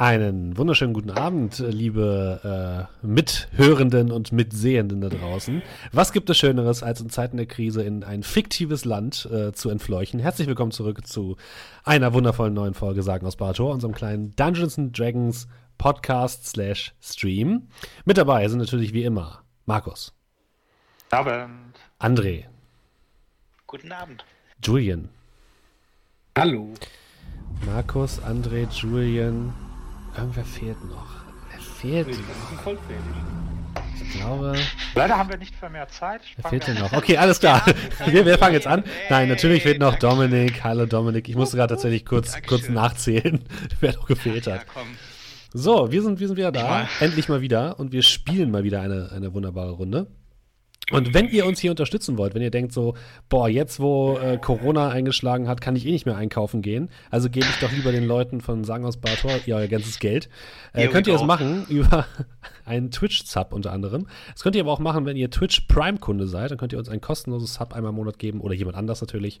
Einen wunderschönen guten Abend, liebe äh, Mithörenden und Mitsehenden da draußen. Was gibt es Schöneres, als in Zeiten der Krise in ein fiktives Land äh, zu entfleuchen? Herzlich willkommen zurück zu einer wundervollen neuen Folge Sagen aus Barator, unserem kleinen Dungeons and Dragons Podcast slash Stream. Mit dabei sind natürlich wie immer Markus. Abend. André. Guten Abend. Julian. Hallo. Markus, André, Julian, Irgendwer fehlt noch. Wer fehlt? Ich glaube. Leider haben wir nicht für mehr Zeit. Wer fehlt denn noch? Okay, alles klar. wir, wir fangen jetzt an. Nein, natürlich fehlt noch Dominik. Hallo Dominik. Ich musste gerade tatsächlich kurz, kurz nachzählen, wer noch gefehlt hat. So, wir sind, wir sind wieder da. Endlich mal wieder. Und wir spielen mal wieder eine, eine wunderbare Runde. Und wenn ihr uns hier unterstützen wollt, wenn ihr denkt so, boah, jetzt wo äh, Corona eingeschlagen hat, kann ich eh nicht mehr einkaufen gehen, also gebe ich doch lieber den Leuten von Sagen aus Bartor ihr euer ganzes Geld. Äh, könnt ihr es machen über einen Twitch-Sub unter anderem. Das könnt ihr aber auch machen, wenn ihr Twitch Prime-Kunde seid, dann könnt ihr uns ein kostenloses Sub einmal im Monat geben oder jemand anders natürlich.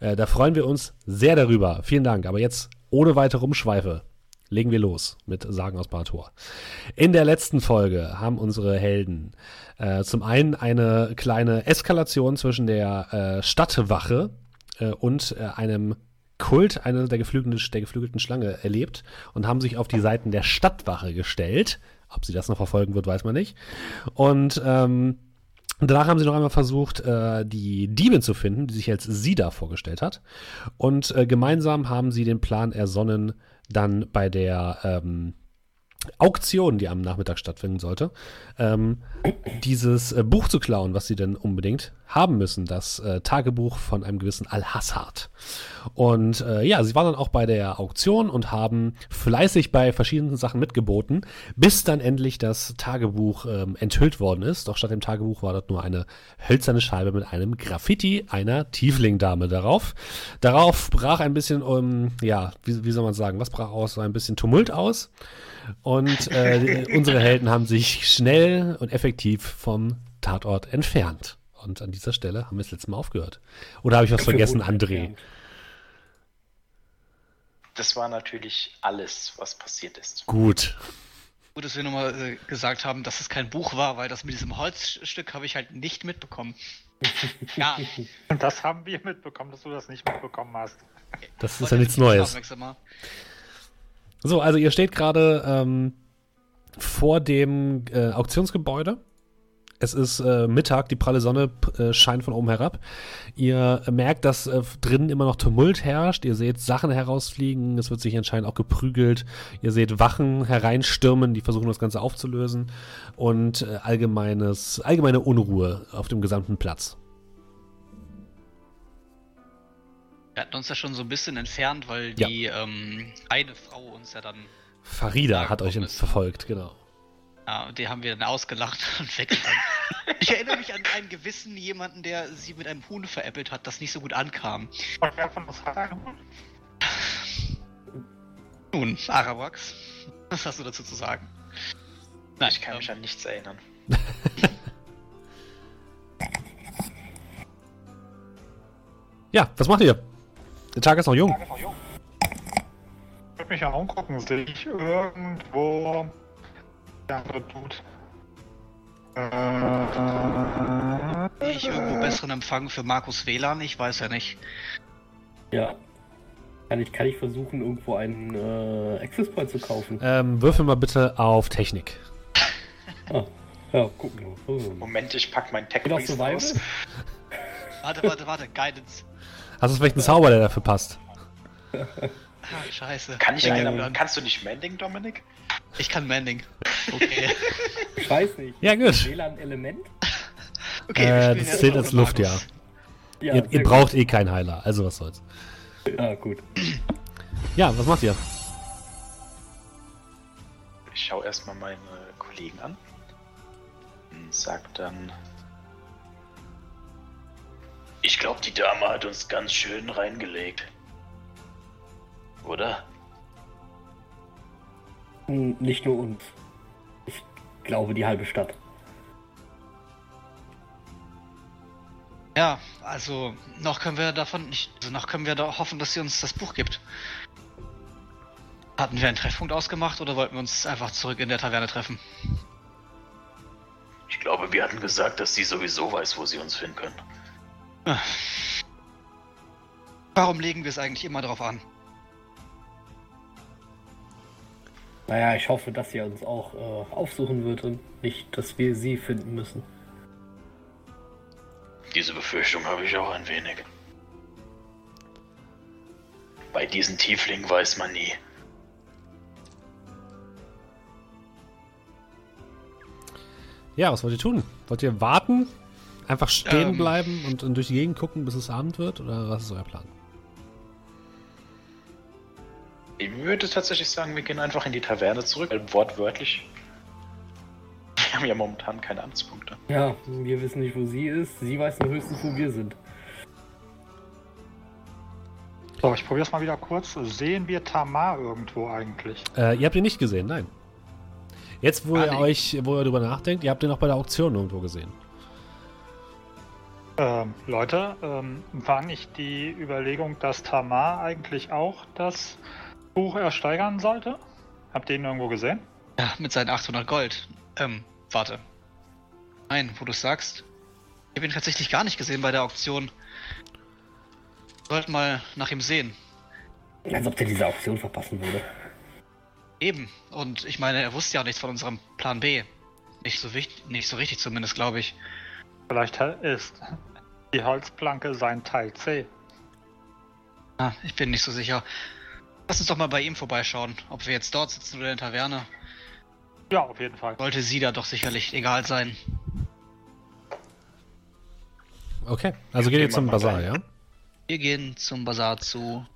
Äh, da freuen wir uns sehr darüber. Vielen Dank. Aber jetzt ohne weitere Umschweife legen wir los mit Sagen aus Bartor. In der letzten Folge haben unsere Helden äh, zum einen eine kleine Eskalation zwischen der äh, Stadtwache äh, und äh, einem Kult einer der geflügelten, der geflügelten Schlange erlebt und haben sich auf die Seiten der Stadtwache gestellt. Ob sie das noch verfolgen wird, weiß man nicht. Und ähm, danach haben sie noch einmal versucht, äh, die Diebin zu finden, die sich als Sida vorgestellt hat. Und äh, gemeinsam haben sie den Plan ersonnen, dann bei der ähm, Auktion, die am Nachmittag stattfinden sollte, ähm, dieses äh, Buch zu klauen, was sie denn unbedingt haben müssen, das äh, Tagebuch von einem gewissen Al-Hassad. Und äh, ja, sie waren dann auch bei der Auktion und haben fleißig bei verschiedenen Sachen mitgeboten, bis dann endlich das Tagebuch ähm, enthüllt worden ist. Doch statt dem Tagebuch war dort nur eine hölzerne Scheibe mit einem Graffiti einer Tiefling-Dame darauf. Darauf brach ein bisschen, um, ja, wie, wie soll man sagen, was brach aus? So ein bisschen Tumult aus. Und äh, unsere Helden haben sich schnell und effektiv vom Tatort entfernt. Und an dieser Stelle haben wir das letzte Mal aufgehört. Oder habe ich was vergessen, André? Das war natürlich alles, was passiert ist. Gut. Gut, dass wir nochmal äh, gesagt haben, dass es kein Buch war, weil das mit diesem Holzstück habe ich halt nicht mitbekommen. ja. Und das haben wir mitbekommen, dass du das nicht mitbekommen hast. Das ist ja nichts Neues. So, also ihr steht gerade ähm, vor dem äh, Auktionsgebäude. Es ist äh, Mittag, die pralle Sonne äh, scheint von oben herab. Ihr merkt, dass äh, drinnen immer noch Tumult herrscht. Ihr seht Sachen herausfliegen. Es wird sich anscheinend auch geprügelt. Ihr seht Wachen hereinstürmen, die versuchen das Ganze aufzulösen. Und äh, allgemeines, allgemeine Unruhe auf dem gesamten Platz. Wir hatten uns ja schon so ein bisschen entfernt, weil ja. die ähm, eine Frau uns ja dann. Farida hat euch ist. verfolgt, genau. Ja, und die haben wir dann ausgelacht und weggegangen. ich erinnere mich an einen gewissen jemanden, der sie mit einem Huhn veräppelt hat, das nicht so gut ankam. Uns hat einen Huhn? Nun, Arawax, was hast du dazu zu sagen? Nein, ich kann ähm, mich an nichts erinnern. ja, was macht ihr? Der Tag ist noch jung. Ich würde mich ja umgucken, sehe ich irgendwo der andere Dude. Äh, ich irgendwo besseren Empfang für Markus WLAN? Ich weiß ja nicht. Ja. Kann ich, kann ich versuchen, irgendwo einen äh, Access Point zu kaufen? Ähm, würfel mal bitte auf Technik. ah, ja, gucken wir. Oh. Moment, ich pack mein Tech aus. Warte, warte, warte, Guidance. Hast du vielleicht einen Zauber, der dafür passt? Ach, scheiße. Kann ich einen, kannst du nicht Mending, Dominik? Ich kann Mending. Okay. ich weiß nicht. Ja, gut. WLAN-Element? Okay, äh, das zählt als Luft, ja. ja ihr, ihr braucht eh keinen Heiler, also was soll's. Ja, gut. Ja, was macht ihr? Ich schaue erstmal meine Kollegen an und sag dann, ich glaube, die Dame hat uns ganz schön reingelegt. Oder? Hm, nicht nur uns. Ich glaube, die halbe Stadt. Ja, also noch können wir davon nicht, also noch können wir da hoffen, dass sie uns das Buch gibt. Hatten wir einen Treffpunkt ausgemacht oder wollten wir uns einfach zurück in der Taverne treffen? Ich glaube, wir hatten gesagt, dass sie sowieso weiß, wo sie uns finden können. Warum legen wir es eigentlich immer darauf an? Naja, ich hoffe, dass sie uns auch äh, aufsuchen wird und nicht, dass wir sie finden müssen. Diese Befürchtung habe ich auch ein wenig. Bei diesen Tieflingen weiß man nie. Ja, was wollt ihr tun? Wollt ihr warten? Einfach stehen Ähm. bleiben und, und durch die Gegend gucken, bis es Abend wird? Oder was ist euer Plan? Ich würde tatsächlich sagen, wir gehen einfach in die Taverne zurück, weil wortwörtlich. Wir haben ja momentan keine Amtspunkte. Ja, wir wissen nicht, wo sie ist. Sie weiß nur höchstens, wo wir sind. So, ich probiere es mal wieder kurz. Sehen wir Tamar irgendwo eigentlich? Äh, ihr habt ihn nicht gesehen, nein. Jetzt, wo Ah, ihr nee. euch, wo ihr darüber nachdenkt, ihr habt ihn auch bei der Auktion irgendwo gesehen. Ähm, Leute, ähm, war nicht die Überlegung, dass Tamar eigentlich auch das Buch ersteigern sollte? Habt ihr ihn irgendwo gesehen? Ja, mit seinen 800 Gold. Ähm, warte. Nein, wo du sagst. Ich habe ihn tatsächlich gar nicht gesehen bei der Auktion. Wir sollten mal nach ihm sehen. Als ob der diese Auktion verpassen würde. Eben. Und ich meine, er wusste ja nichts von unserem Plan B. Nicht so wichtig, nicht so richtig zumindest, glaube ich. Vielleicht ist die Holzplanke sein Teil C. Ah, ich bin nicht so sicher. Lass uns doch mal bei ihm vorbeischauen, ob wir jetzt dort sitzen oder in der Taverne. Ja, auf jeden Fall. Sollte sie da doch sicherlich egal sein. Okay, also geht gehen ihr zum Bazar, rein. ja? Wir gehen zum Bazar zu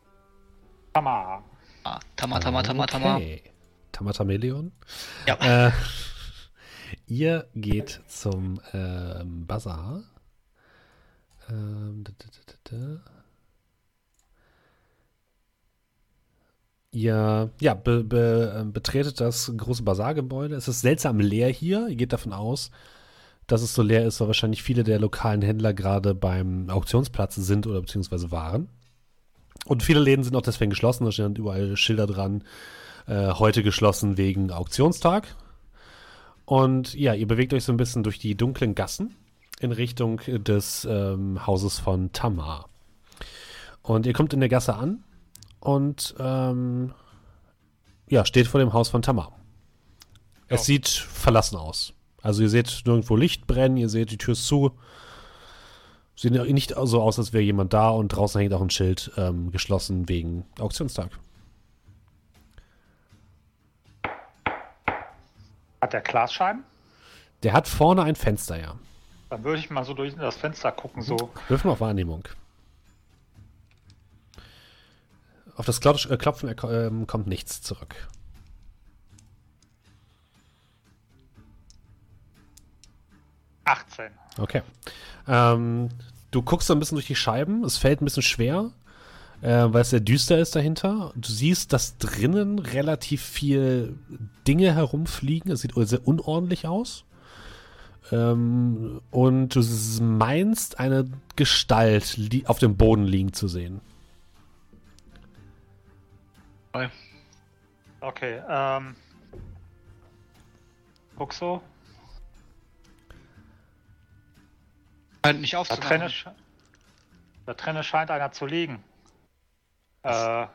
Tamar. ah, Tama Tama Tama Tama. Okay. Tamatameleon. Ja. Äh, ihr geht zum ähm, Bazar. Ähm, da, da, da, da, da. Ihr ja, be, be, ähm, betretet das große Bazargebäude. Es ist seltsam leer hier. Ihr geht davon aus, dass es so leer ist, weil wahrscheinlich viele der lokalen Händler gerade beim Auktionsplatz sind oder beziehungsweise waren. Und viele Läden sind auch deswegen geschlossen. Da stehen überall Schilder dran. Äh, heute geschlossen wegen Auktionstag. Und ja, ihr bewegt euch so ein bisschen durch die dunklen Gassen in Richtung des ähm, Hauses von Tamar. Und ihr kommt in der Gasse an und ähm, ja, steht vor dem Haus von Tamar. Es Ja. sieht verlassen aus. Also ihr seht nirgendwo Licht brennen, ihr seht die Tür ist zu. Sieht nicht so aus, als wäre jemand da und draußen hängt auch ein Schild ähm, geschlossen wegen Auktionstag. Hat der Glasscheiben? Der hat vorne ein Fenster, ja. Dann würde ich mal so durch das Fenster gucken, so. Würfen auf Wahrnehmung. Auf das äh, Klopfen äh, ähm, kommt nichts zurück. achtzehn. Okay. Ähm, du guckst so ein bisschen durch die Scheiben. Es fällt ein bisschen schwer, äh, weil es sehr düster ist dahinter. Du siehst, dass drinnen relativ viel Dinge herumfliegen. Es sieht sehr unordentlich aus. Ähm, und du meinst, eine Gestalt auf dem Boden liegen zu sehen. Okay, ähm. Guck so. Scheint nicht Da aufzumachen. da drinne scheint einer zu liegen. Äh,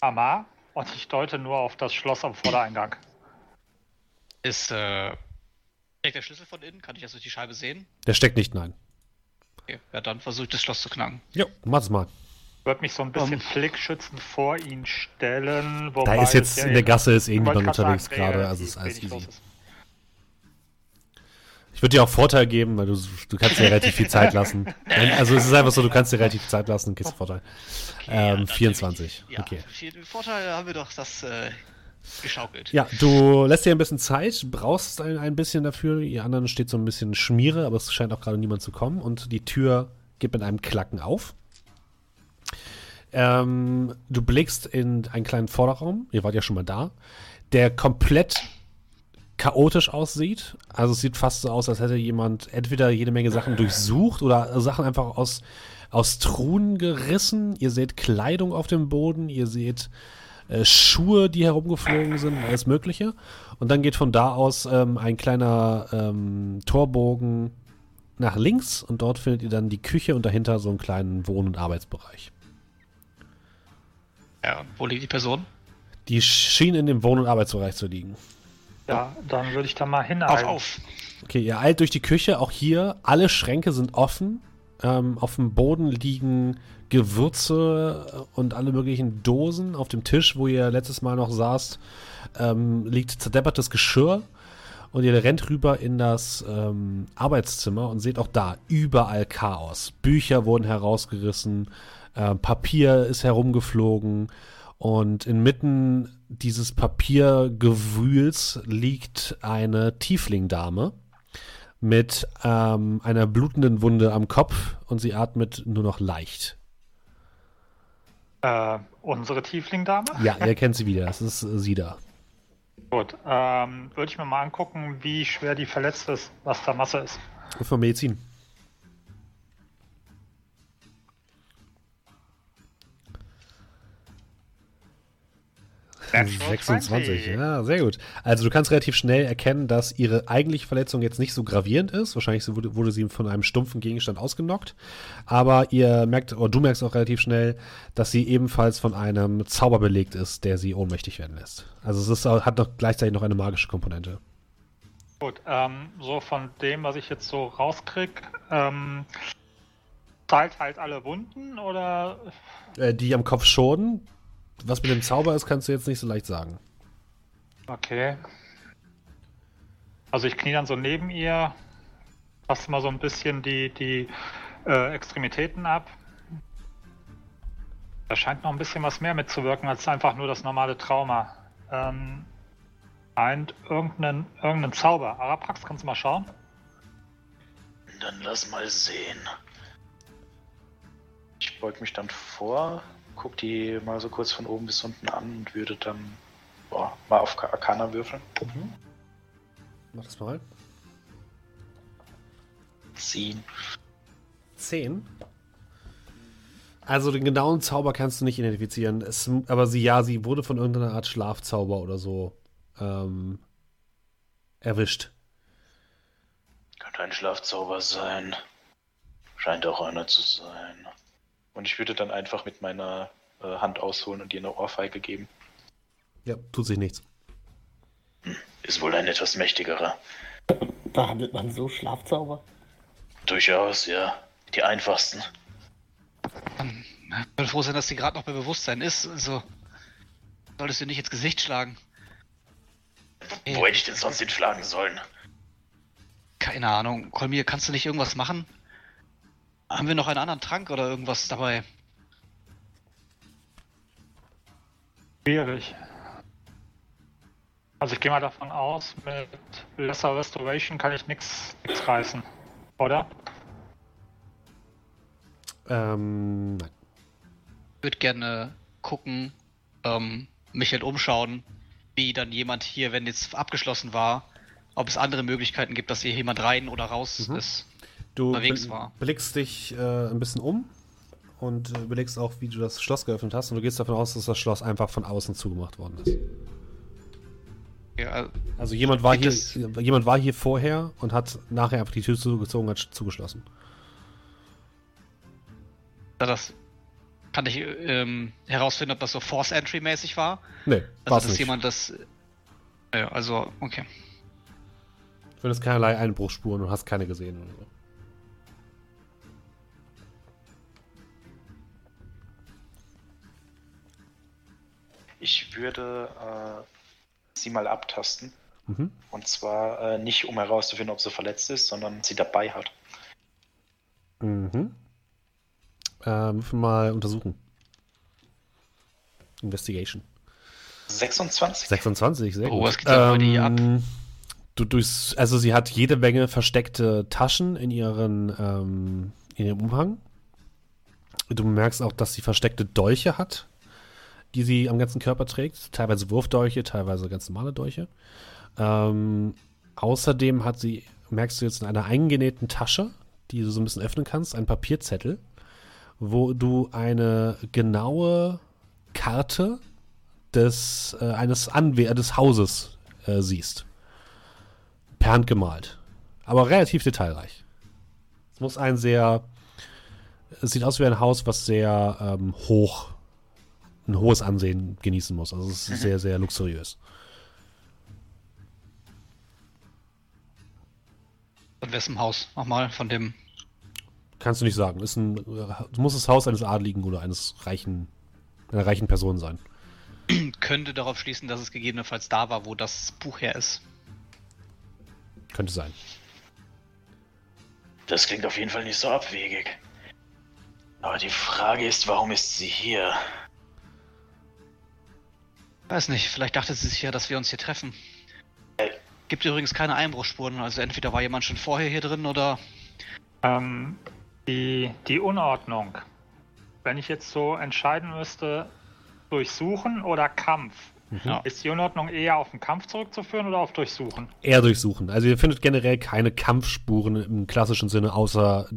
Amar. Und ich deute nur auf das Schloss am Vordereingang. Ist, äh. Steckt der Schlüssel von innen? Kann ich das durch die Scheibe sehen? Der steckt nicht, nein. Okay. Ja, dann versuche ich das Schloss zu knacken. Jo, mach's mal. Würde mich so ein bisschen Um. flickschützend vor ihn stellen. Da ist jetzt ja in der Gasse ist Wollte irgendjemand unterwegs sagen, gerade, also ist alles easy. ist. Ich würde dir auch Vorteil geben, weil du, du kannst dir relativ viel Zeit lassen. Also es ist einfach so, du kannst dir relativ viel Zeit lassen und kriegst Vorteil. Ja, Ähm, natürlich. 24. Ja, Okay. Vorteil haben wir doch das äh, geschaukelt. Ja, du lässt dir ein bisschen Zeit, brauchst ein, ein bisschen dafür. Ihr anderen steht so ein bisschen Schmiere, aber es scheint auch gerade niemand zu kommen. Und die Tür geht mit einem Klacken auf. Ähm, du blickst in einen kleinen Vorderraum, ihr wart ja schon mal da, der komplett chaotisch aussieht. Also es sieht fast so aus, als hätte jemand entweder jede Menge Sachen durchsucht oder Sachen einfach aus, aus Truhen gerissen. Ihr seht Kleidung auf dem Boden, ihr seht äh, Schuhe, die herumgeflogen sind, alles Mögliche. Und dann geht von da aus ähm, ein kleiner ähm, Torbogen nach links und dort findet ihr dann die Küche und dahinter so einen kleinen Wohn- und Arbeitsbereich. Ja, wo liegt die Person? Die schien in dem Wohn- und Arbeitsbereich zu liegen. Ja, dann würde ich da mal Auf, hineilen. auf! Okay, ihr eilt durch die Küche. Auch hier, alle Schränke sind offen. Ähm, auf dem Boden liegen Gewürze und alle möglichen Dosen. Auf dem Tisch, wo ihr letztes Mal noch saßt, ähm, liegt zerdeppertes Geschirr. Und ihr rennt rüber in das ähm, Arbeitszimmer und seht auch da überall Chaos. Bücher wurden herausgerissen, äh, Papier ist herumgeflogen. Und inmitten dieses Papiergewühls liegt eine Tieflingdame mit ähm, einer blutenden Wunde am Kopf und sie atmet nur noch leicht. Äh, unsere Tiefling-Dame? Ja, ihr kennt sie wieder. Das ist äh, sie da. Gut, ähm, würde ich mir mal angucken, wie schwer die verletzt ist, was da Masse ist. Für Medizin. 26, 20. ja, sehr gut. Also du kannst relativ schnell erkennen, dass ihre eigentliche Verletzung jetzt nicht so gravierend ist. Wahrscheinlich wurde, wurde sie von einem stumpfen Gegenstand ausgenockt. Aber ihr merkt, oder du merkst auch relativ schnell, dass sie ebenfalls von einem Zauber belegt ist, der sie ohnmächtig werden lässt. Also es ist, hat noch gleichzeitig noch eine magische Komponente. Gut, ähm, so von dem, was ich jetzt so rauskrieg, ähm, zahlt halt alle Wunden oder Äh, die am Kopf schon. Was mit dem Zauber ist, kannst du jetzt nicht so leicht sagen. Okay. Also ich knie dann so neben ihr, fasse mal so ein bisschen die, die äh, Extremitäten ab. Da scheint noch ein bisschen was mehr mitzuwirken als einfach nur das normale Trauma. Ähm, scheint irgendeinen, irgendeinen Zauber. Araprax, kannst du mal schauen? Dann lass mal sehen. Ich beug mich dann vor, guck die mal so kurz von oben bis unten an und würde dann boah, mal auf Arcana würfeln. Mach das mal. Ziehen. 10. Also den genauen Zauber kannst du nicht identifizieren. Es, aber sie, ja, sie wurde von irgendeiner Art Schlafzauber oder so ähm, erwischt. Könnte ein Schlafzauber sein. Scheint auch einer zu sein. Und ich würde dann einfach mit meiner äh, Hand ausholen und ihr eine Ohrfeige geben. Ja, tut sich nichts. Ist wohl ein etwas mächtigerer. Behandelt man so Schlafzauber? Durchaus, ja. Die einfachsten. Ich bin froh sein, dass sie gerade noch bei Bewusstsein ist. Also, solltest du nicht ins Gesicht schlagen. Wo hätte ich denn sonst den schlagen sollen? Keine Ahnung. Kolmir, kannst du nicht irgendwas machen? Haben wir noch einen anderen Trank oder irgendwas dabei? Schwierig. Also ich gehe mal davon aus, mit Lesser Restoration kann ich nichts reißen. Oder? Ähm, nein. Ich würde gerne gucken, ähm, mich halt umschauen, wie dann jemand hier, wenn jetzt abgeschlossen war, ob es andere Möglichkeiten gibt, dass hier jemand rein oder raus Mhm. ist. Du Unterwegs war. blickst dich äh, ein bisschen um und äh, überlegst auch, wie du das Schloss geöffnet hast. Und du gehst davon aus, dass das Schloss einfach von außen zugemacht worden ist. Ja, Also jemand war, hier, jemand war hier vorher und hat nachher einfach die Tür zugezogen, hat zugeschlossen. das kann ich ähm, herausfinden, ob das so Force Entry mäßig war. Nee, Also dass nicht. jemand das. Ja, also, okay. Du findest keinerlei Einbruchsspuren und hast keine gesehen oder so. Ich würde äh, sie mal abtasten. Mhm. Und zwar äh, nicht, um herauszufinden, ob sie verletzt ist, sondern sie dabei hat. Mhm. Ähm, würfel mal untersuchen. Investigation. 26. 26, sehr Oh, gut. was geht da heute hier ab? Du durchs, also sie hat jede Menge versteckte Taschen in ihren ähm, in ihrem Umhang. Du merkst auch, dass sie versteckte Dolche hat, die sie am ganzen Körper trägt. Teilweise Wurfdolche, teilweise ganz normale Dolche. Ähm, außerdem hat sie, merkst du jetzt in einer eingenähten Tasche, die du so ein bisschen öffnen kannst, einen Papierzettel, wo du eine genaue Karte des, äh, eines Anwe des Hauses äh, siehst. Per Hand gemalt. Aber relativ detailreich. Es muss ein sehr. Es sieht aus wie ein Haus, was sehr ähm, hoch, ein hohes Ansehen genießen muss. Also es ist sehr, sehr luxuriös. Von wessen Haus? Nochmal, von dem. Kannst du nicht sagen. Ist ein, es muss das Haus eines Adligen oder eines reichen, einer reichen Person sein. Könnte darauf schließen, dass es gegebenenfalls da war, wo das Buch her ist. Könnte sein. Das klingt auf jeden Fall nicht so abwegig. Aber die Frage ist, warum ist sie hier? Weiß nicht, vielleicht dachte sie sich ja, dass wir uns hier treffen. Äh. Gibt übrigens keine Einbruchspuren, also entweder war jemand schon vorher hier drin oder. Ähm, die, die Unordnung. Wenn ich jetzt so entscheiden müsste, Durchsuchen oder Kampf, Ja. ist die Unordnung eher auf den Kampf zurückzuführen oder auf Durchsuchen? Eher durchsuchen. Also ihr findet generell keine Kampfspuren im klassischen Sinne, außer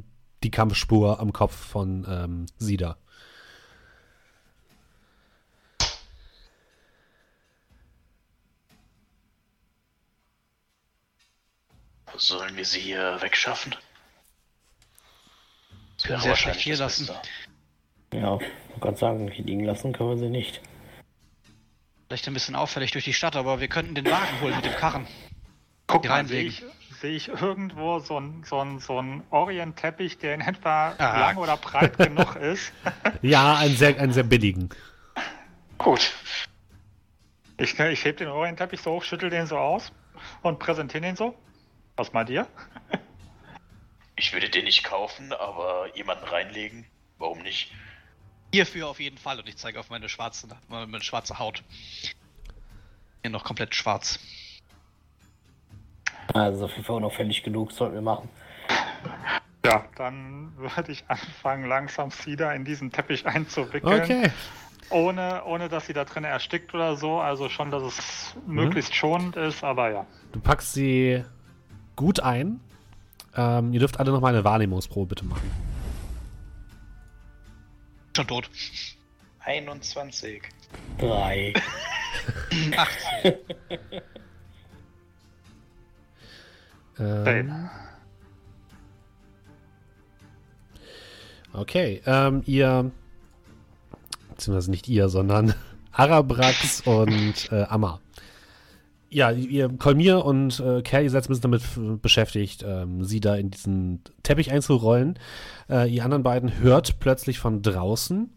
die Kampfspur am Kopf von ähm, Sida. Sollen wir sie hier wegschaffen? Das Können sie ja wahrscheinlich schlecht hier lassen. Beste. Ja, ich kann sagen, hier liegen lassen können wir sie nicht. Vielleicht ein bisschen auffällig durch die Stadt, aber wir könnten den Wagen holen mit dem Karren. Guck mal, sehe ich, sehe ich irgendwo so einen so ein- so ein Orient-Teppich, der in etwa Ah. lang oder breit genug ist. Ja, einen sehr, einen sehr billigen. Gut. Ich, ich heb den Orient-Teppich so hoch, schüttel den so aus und präsentiere den so. Was meint ihr? Ich würde den nicht kaufen, aber jemanden reinlegen. Warum nicht? Hierfür auf jeden Fall und ich zeige auf meine schwarze, meine schwarze Haut. Hier noch komplett schwarz. Also auf jeden Fall unauffällig genug, sollten wir machen. Ja, dann würde ich anfangen, langsam Cedar in diesen Teppich einzuwickeln. Okay. Ohne, ohne dass sie da drin erstickt oder so. Also schon, dass es möglichst schonend ist, aber ja. Du packst sie gut ein. Ähm, ihr dürft alle nochmal eine Wahrnehmungsprobe bitte machen. Schon tot. 21. Drei. Ähm, okay, ähm, ihr, beziehungsweise nicht ihr, sondern Arabrax und äh, Amma. Ja, ihr, Kolmir und äh, Kerl, ihr seid ein bisschen damit beschäftigt, ähm, sie da in diesen Teppich einzurollen. Äh, ihr anderen beiden hört plötzlich von draußen,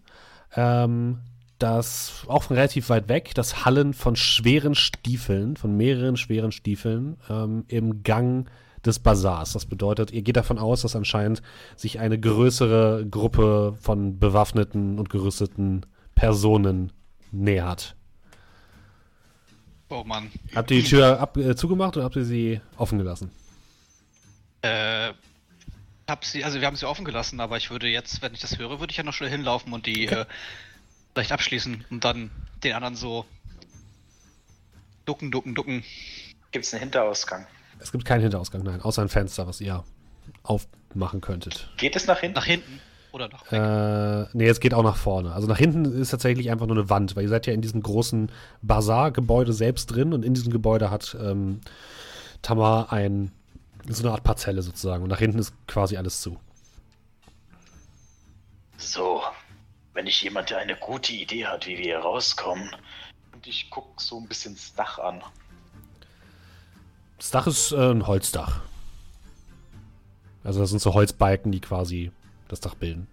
ähm, das auch von relativ weit weg, das Hallen von schweren Stiefeln, von mehreren schweren Stiefeln ähm, im Gang des Bazars. Das bedeutet, ihr geht davon aus, dass anscheinend sich eine größere Gruppe von bewaffneten und gerüsteten Personen nähert. Oh Mann. Habt ihr die Tür ab, äh, zugemacht oder habt ihr sie offen gelassen? Äh, hab sie, also wir haben sie offen gelassen, aber ich würde jetzt, wenn ich das höre, würde ich ja noch schnell hinlaufen und die äh, vielleicht abschließen und dann den anderen so ducken, ducken, ducken. Gibt's einen Hinterausgang? Es gibt keinen Hinterausgang, nein, außer ein Fenster, was ihr aufmachen könntet. Geht es nach hinten? Nach hinten oder nach weg. Äh, nee, es geht auch nach vorne. Also nach hinten ist tatsächlich einfach nur eine Wand, weil ihr seid ja in diesem großen Bazar-Gebäude selbst drin und in diesem Gebäude hat ähm, Tamar ein, so eine Art Parzelle sozusagen und nach hinten ist quasi alles zu. So, wenn nicht jemand, der eine gute Idee hat, wie wir hier rauskommen. Und ich guck so ein bisschen das Dach an. Das Dach ist äh, ein Holzdach. Also das sind so Holzbalken, die quasi das Dach bilden.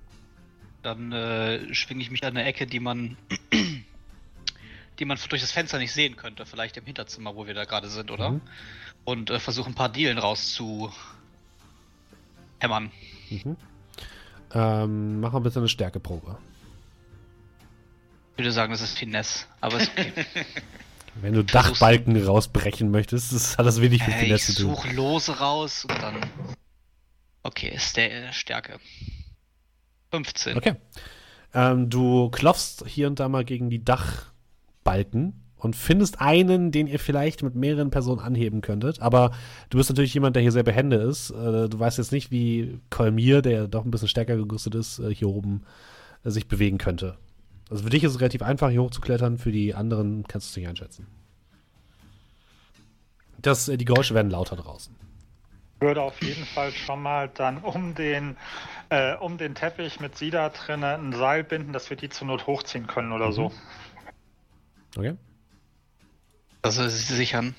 Dann äh, schwinge ich mich an eine Ecke, die man die man durch das Fenster nicht sehen könnte, vielleicht im Hinterzimmer, wo wir da gerade sind, oder? Mhm. Und äh, versuche ein paar Dielen rauszu hämmern. Mhm. Ähm, mach mal bitte eine Stärkeprobe. Ich würde sagen, das ist Finesse, aber ist okay. Wenn du Versuch's. Dachbalken rausbrechen möchtest, das hat das wenig mit äh, ich Finesse zu tun. suche Lose raus und dann. Okay, ist der äh, Stärke. 15. Okay. Ähm, du klopfst hier und da mal gegen die Dachbalken und findest einen, den ihr vielleicht mit mehreren Personen anheben könntet. Aber du bist natürlich jemand, der hier sehr behende ist. Äh, du weißt jetzt nicht, wie Kolmir, der doch ein bisschen stärker gerüstet ist, äh, hier oben äh, sich bewegen könnte. Also für dich ist es relativ einfach, hier hochzuklettern, für die anderen kannst du es nicht einschätzen. Das, äh, die Geräusche werden lauter draußen. Ich würde auf jeden Fall schon mal dann um den, äh, um den Teppich mit sie da drinnen ein Seil binden, dass wir die zur Not hochziehen können oder so. Okay? Also sie sichern.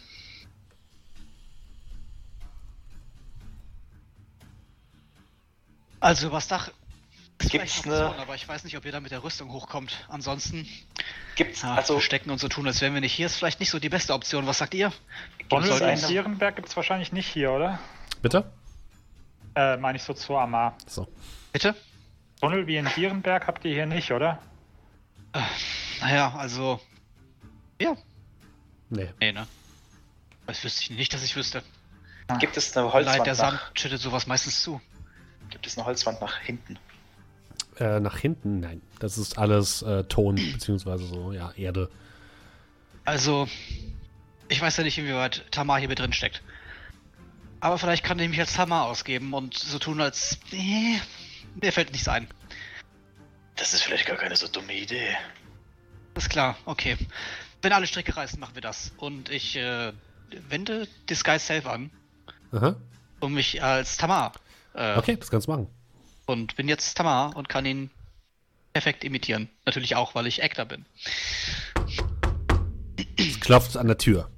Also übers Dach ist Gibt's vielleicht eine Option, aber ich weiß nicht, ob ihr da mit der Rüstung hochkommt. Ansonsten Gibt's, ja, also, verstecken und so tun, als wären wir nicht hier, ist vielleicht nicht so die beste Option. Was sagt ihr? Tunnel es in Sierenberg gibt es wahrscheinlich nicht hier, oder? Bitte? Äh, meine ich so zu Amar. So. Bitte? Tunnel wie in Sierenberg habt ihr hier nicht, oder? Naja, also. Ja. Nee. Nee, ne? Das wüsste ich nicht, dass ich wüsste. gibt es eine Leid, Holzwand der Sand nach, schüttet sowas meistens zu. gibt es eine Holzwand nach hinten? Äh, nach hinten, nein. Das ist alles äh, Ton, beziehungsweise so, ja, Erde. Also, ich weiß ja nicht, inwieweit Tamar hier mit drin steckt. Aber vielleicht kann ich mich als Tamar ausgeben und so tun, als. Nee, mir fällt nichts ein. Das ist vielleicht gar keine so dumme Idee. Ist klar, okay. Wenn alle Stricke reißen, machen wir das. Und ich äh, wende Disguise Self an, Aha. um mich als Tamar. Äh, Okay, das kannst du machen. Und bin jetzt Tamar und kann ihn perfekt imitieren. Natürlich auch, weil ich Actor bin. Es klopft an der Tür.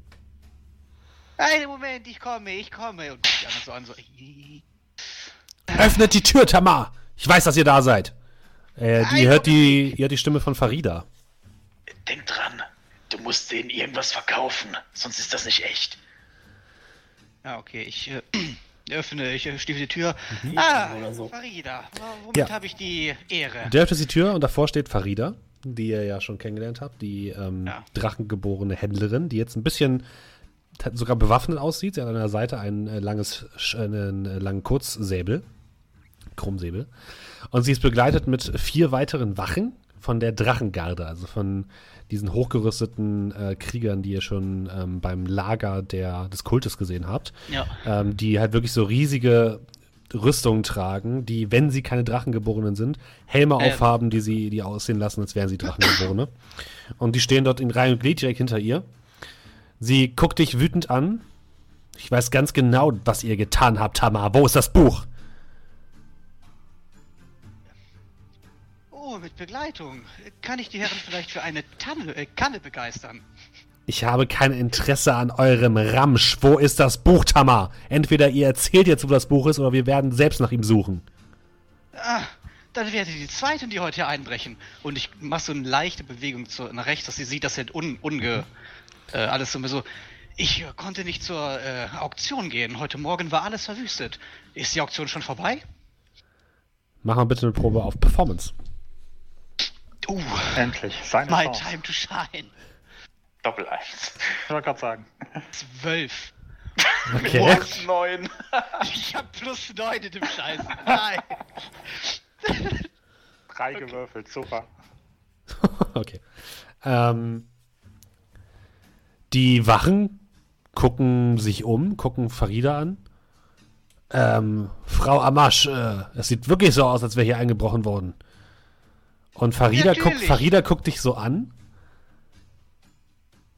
Einen Moment, ich komme, ich komme. Und die anderen so an, so. Öffnet die Tür, Tamar! Ich weiß, dass ihr da seid. Äh, die hört die, ihr hört die Stimme von Farida. Denk dran, du musst denen irgendwas verkaufen, sonst ist das nicht echt. Ja, okay, ich äh, öffne, ich stiefel die Tür. Ah, oder so. Farida, womit Ja. habe ich die Ehre? Der öffnet die Tür und davor steht Farida, die ihr ja schon kennengelernt habt, die ähm, Ja. drachengeborene Händlerin, die jetzt ein bisschen sogar bewaffnet aussieht. Sie hat an der Seite ein äh, langes, äh, einen äh, langen Kurzsäbel, Krummsäbel. Und sie ist begleitet mit vier weiteren Wachen von der Drachengarde, also von diesen hochgerüsteten äh, Kriegern, die ihr schon ähm, beim Lager der, des Kultes gesehen habt Ja. ähm, die halt wirklich so riesige Rüstungen tragen, die, wenn sie keine Drachengeborenen sind, Helme Ähm. aufhaben, die sie die aussehen lassen, als wären sie Drachengeborene. Und die stehen dort in Reihe und Glied direkt hinter ihr. Sie guckt dich wütend an. Ich weiß ganz genau, was ihr getan habt, Tamar. Wo ist das Buch? Oh, mit Begleitung. Kann ich die Herren vielleicht für eine Tanne, äh, Kanne begeistern? Ich habe kein Interesse an eurem Ramsch. Wo ist das Buch, Tamar? Entweder ihr erzählt jetzt, wo das Buch ist, oder wir werden selbst nach ihm suchen. Ah, dann werdet ihr die Zweiten, die heute hier einbrechen. Und ich mache so eine leichte Bewegung zu, nach rechts, dass sie sieht, dass halt un, unge, äh, alles so, so. Ich konnte nicht zur äh, Auktion gehen. Heute Morgen war alles verwüstet. Ist die Auktion schon vorbei? Mach mal bitte eine Probe auf Performance. Uh, Endlich. Seine my Chance. time to shine. Doppel eins. Ich wollte gerade sagen. Zwölf. Okay. Plus neun. Ich hab plus neun in dem Scheiß. Nein. Drei gewürfelt, super. okay. Ähm, die Wachen gucken sich um, gucken Farida an. Ähm, Frau Amasch, äh, es sieht wirklich so aus, als wäre hier eingebrochen worden. Und Farida guckt, Natürlich. Farida guckt dich so an.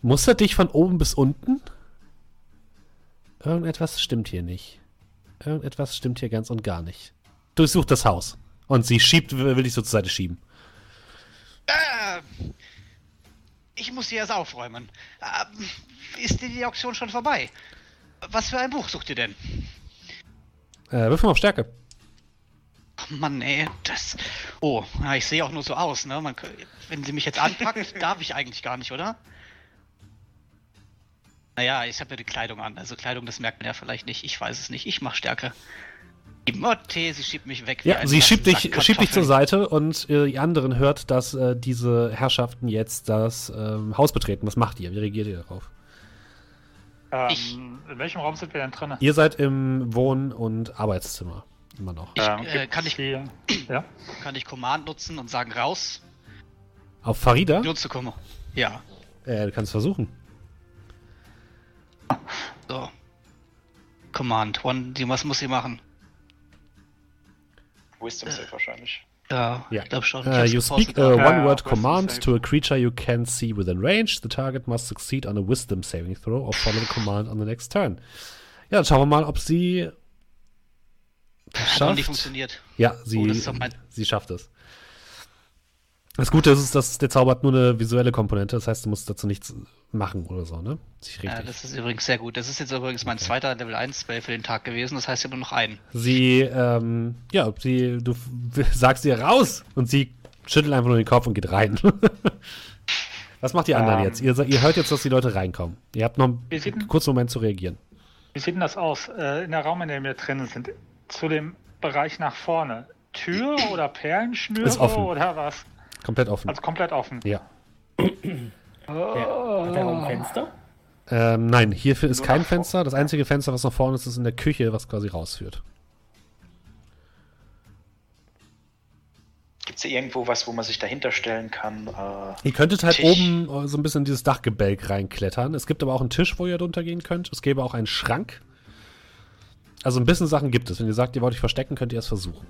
Mustert dich von oben bis unten? Irgendetwas stimmt hier nicht. Irgendetwas stimmt hier ganz und gar nicht. Durchsucht das Haus. Und sie schiebt, will dich so zur Seite schieben. Äh, ich muss hier erst aufräumen. Ähm, ist die Auktion schon vorbei? Was für ein Buch sucht ihr denn? Äh, wirf mal auf Stärke. Ach Mann, ey, das. Oh, ja, ich sehe auch nur so aus, ne? Man, wenn sie mich jetzt anpackt, darf ich eigentlich gar nicht, oder? Naja, ich habe ja die Kleidung an. Also Kleidung, das merkt man ja vielleicht nicht. Ich weiß es nicht. Ich mach Stärke. Die Motte, sie schiebt mich weg. Ja, sie schiebt dich, schiebt dich zur. Seite und äh, die anderen hört, dass äh, diese Herrschaften jetzt das ähm, Haus betreten. Was macht ihr? Wie reagiert ihr darauf? Ich- Ähm, in welchem Raum sind wir denn drin? Ihr seid im Wohn- und Arbeitszimmer. Immer noch. Ich, Ähm, äh, kann ich- Hier, ja? Kann ich Command nutzen und sagen raus? Auf Farida? Nur zu kommen. Ja. Äh, du kannst versuchen. So. Command. One, die, was muss sie machen? Wisdom Save wahrscheinlich. Ja, ich glaube schon. Ich Uh, you speak a one-word command save. to a creature you can see within range. The target must succeed on a Wisdom saving throw or follow the command on the next turn. Ja, dann schauen wir mal, ob sie das Hat noch nicht schafft. funktioniert. Ja, sie, Oh, doch mein- sie schafft es. Das Gute ist, dass der Zauber hat nur eine visuelle Komponente, das heißt, du musst dazu nichts machen oder so, ne? Sich Ja, richtig. das ist übrigens sehr gut. Das ist jetzt übrigens mein zweiter Level 1 Spell für den Tag gewesen. Das heißt, ich habe nur noch einen. Sie, ähm, ja, sie, du sagst ihr raus und sie schüttelt einfach nur den Kopf und geht rein. Was macht die anderen Ähm. jetzt? Ihr, ihr hört jetzt, dass die Leute reinkommen. Ihr habt noch einen kurzen Moment zu reagieren. Wie sieht denn das aus? Äh, in der Raum, in dem wir drin sind, zu dem Bereich nach vorne. Tür oder Perlenschnüre Ist offen. oder was? Komplett offen. Also komplett offen. ja. Hat der noch ein Fenster? Ähm, nein, hierfür ist Nur kein Fenster. Das einzige Fenster, was nach vorne ist, ist in der Küche, was quasi rausführt. Gibt es irgendwo was, wo man sich dahinter stellen kann? Äh, Ihr könntet halt Tisch. oben äh, so ein bisschen in dieses Dachgebälk reinklettern. Es gibt aber auch einen Tisch, wo ihr drunter gehen könnt. Es gäbe auch einen Schrank. Also ein bisschen Sachen gibt es. Wenn ihr sagt, ihr wollt euch verstecken, könnt ihr es versuchen.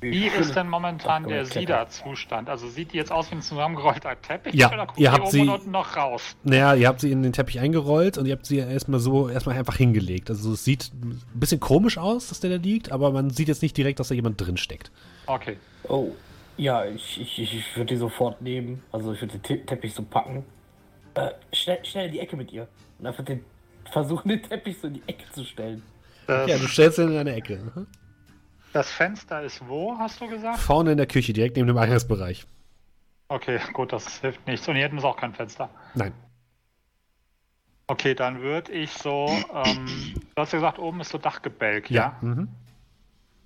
Wie ist denn momentan der Kletter. Siederzustand? Also sieht die jetzt aus wie ein zusammengerollter Teppich Ja, oder guckt ihr die habt oben sie- und unten noch raus? Naja, ihr habt sie in den Teppich eingerollt und ihr habt sie erstmal so erstmal einfach hingelegt. Also es sieht ein bisschen komisch aus, dass der da liegt, aber man sieht jetzt nicht direkt, dass da jemand drin steckt. Okay. Oh. Ja, ich, ich, ich, ich würde die sofort nehmen. Also ich würde den Te Teppich so packen. Äh, schnell, schnell in die Ecke mit ihr. Und einfach den versuchen, den Teppich so in die Ecke zu stellen. Das, Ja, du stellst ihn in eine Ecke. Mhm. Das Fenster ist wo, hast du gesagt? Vorne in der Küche, direkt neben dem Eingangsbereich. Okay, gut, das hilft nichts. Und hier hinten ist auch kein Fenster. Nein. Okay, dann würde ich so, ähm, du hast ja gesagt, oben ist so Dachgebälk, ja? Mhm.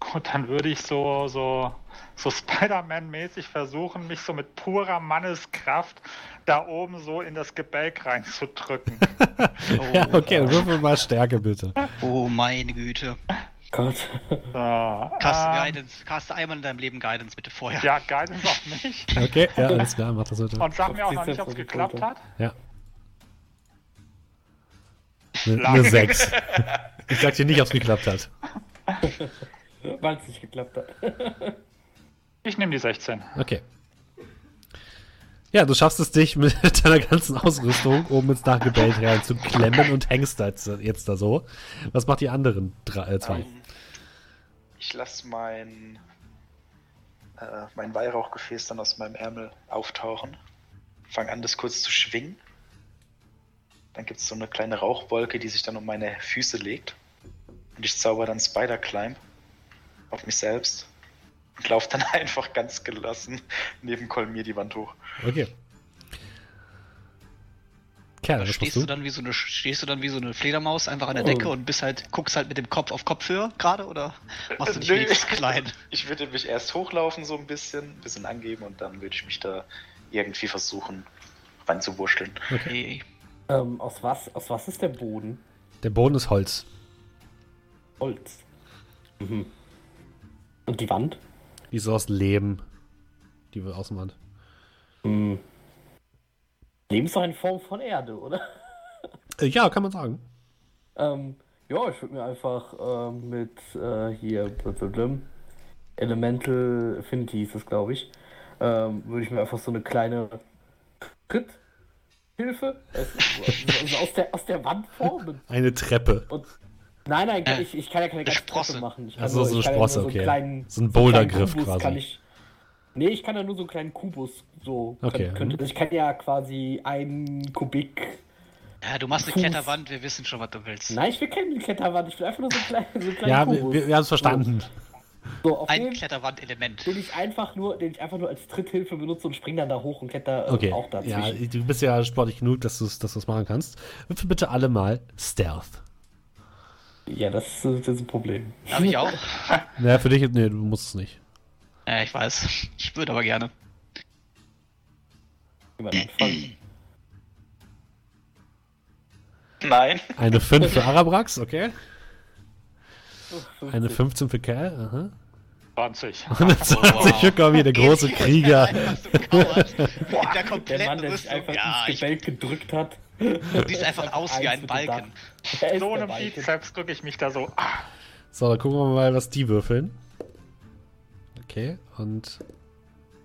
Gut, dann würde ich so, so, so Spider-Man-mäßig versuchen, mich so mit purer Manneskraft da oben so in das Gebälk reinzudrücken. Ja, okay, dann würfel mal Stärke bitte. Oh, meine Güte. Gott. So, Cast ähm, Guidance. Cast einmal in deinem Leben Guidance bitte vorher. Ja, Guidance auf mich. Okay, ja, alles klar, mach das bitte. Und sag mir auch noch nicht, ob es geklappt Foto? hat. Ja. Eine ne 6. Ich sag dir nicht, ob es geklappt hat. Weil es nicht geklappt hat. Ich nehme die 16. Okay. Ja, du schaffst es dich mit deiner ganzen Ausrüstung oben ins Dachgebälk rein zu klemmen und hängst da jetzt, jetzt da so. Was macht die anderen drei, äh, zwei? ähm, ich lasse mein, äh, mein Weihrauchgefäß dann aus meinem Ärmel auftauchen. Fang an, das kurz zu schwingen. Dann gibt es so eine kleine Rauchwolke, die sich dann um meine Füße legt. Und ich zauber dann Spider Climb auf mich selbst. Und laufe dann einfach ganz gelassen neben Kolmir die Wand hoch. Okay. Kerl, Da stehst du? du dann wie so eine stehst du dann wie so eine Fledermaus einfach an der Oh. Decke und bist halt guckst halt mit dem Kopf auf Kopfhöhe gerade oder machst du dich wenigstens klein? Ich würde mich erst hochlaufen so ein bisschen, ein bisschen angeben und dann würde ich mich da irgendwie versuchen reinzuwurschteln. Okay. Ähm, aus was, aus was ist der Boden? Der Boden ist Holz. Holz. Mhm. Und die Wand? Die ist so aus Lehm. Die Außenwand. Hm. Leben ist doch eine Form von Erde, oder? Äh, ja, kann man sagen. Ähm, ja, ich würde mir einfach ähm, mit äh, hier blablabla, Elemental Affinity ist das, glaube ich, ähm, würde ich mir einfach so eine kleine Tritthilfe also, also aus, der, aus der Wand formen. Eine Treppe. Und nein, nein, Äh, ich, ich kann ja keine ganze Sprosse. Treppe machen. Ich kann Ach so, nur- so eine ja Sprosse, so okay. einen kleinen, So ein so Bouldergriff quasi. Kann ich, nee, ich kann ja nur so einen kleinen Kubus so. Okay, Könnte, könnte, ich kann ja quasi einen Kubik. Ja, du machst eine Fuß. Kletterwand, wir wissen schon, was du willst. Nein, ich will keine Kletterwand, ich will einfach nur so einen kleinen, so einen kleinen Ja, wir, Kubus. wir, wir haben es verstanden. So, auf Ein Kletterwand-Element. den ich einfach nur, den ich einfach nur als Tritthilfe benutze und spring dann da hoch und kletter äh, Okay. auch dazwischen. Ja, du bist ja sportlich genug, dass du es dass du's machen kannst. Würfel bitte alle mal Stealth. Ja, das, ist- das ist ein Problem. Hab ich auch? Naja, für dich, nee, du musst es nicht. Ja, ich weiß. Ich würde aber gerne. Nein. Eine 5 für Arabrax, okay. Eine 15 für Kerl, aha. 20. Eine 20 für Komi, der große Krieger. Der Mann, der sich einfach Ja, ins Gebälk gedrückt hat. du siehst einfach aus wie ein Balken. So einem. Bizeps drücke ich mich da so. Ah, So, dann gucken wir mal, was die würfeln. Okay, und.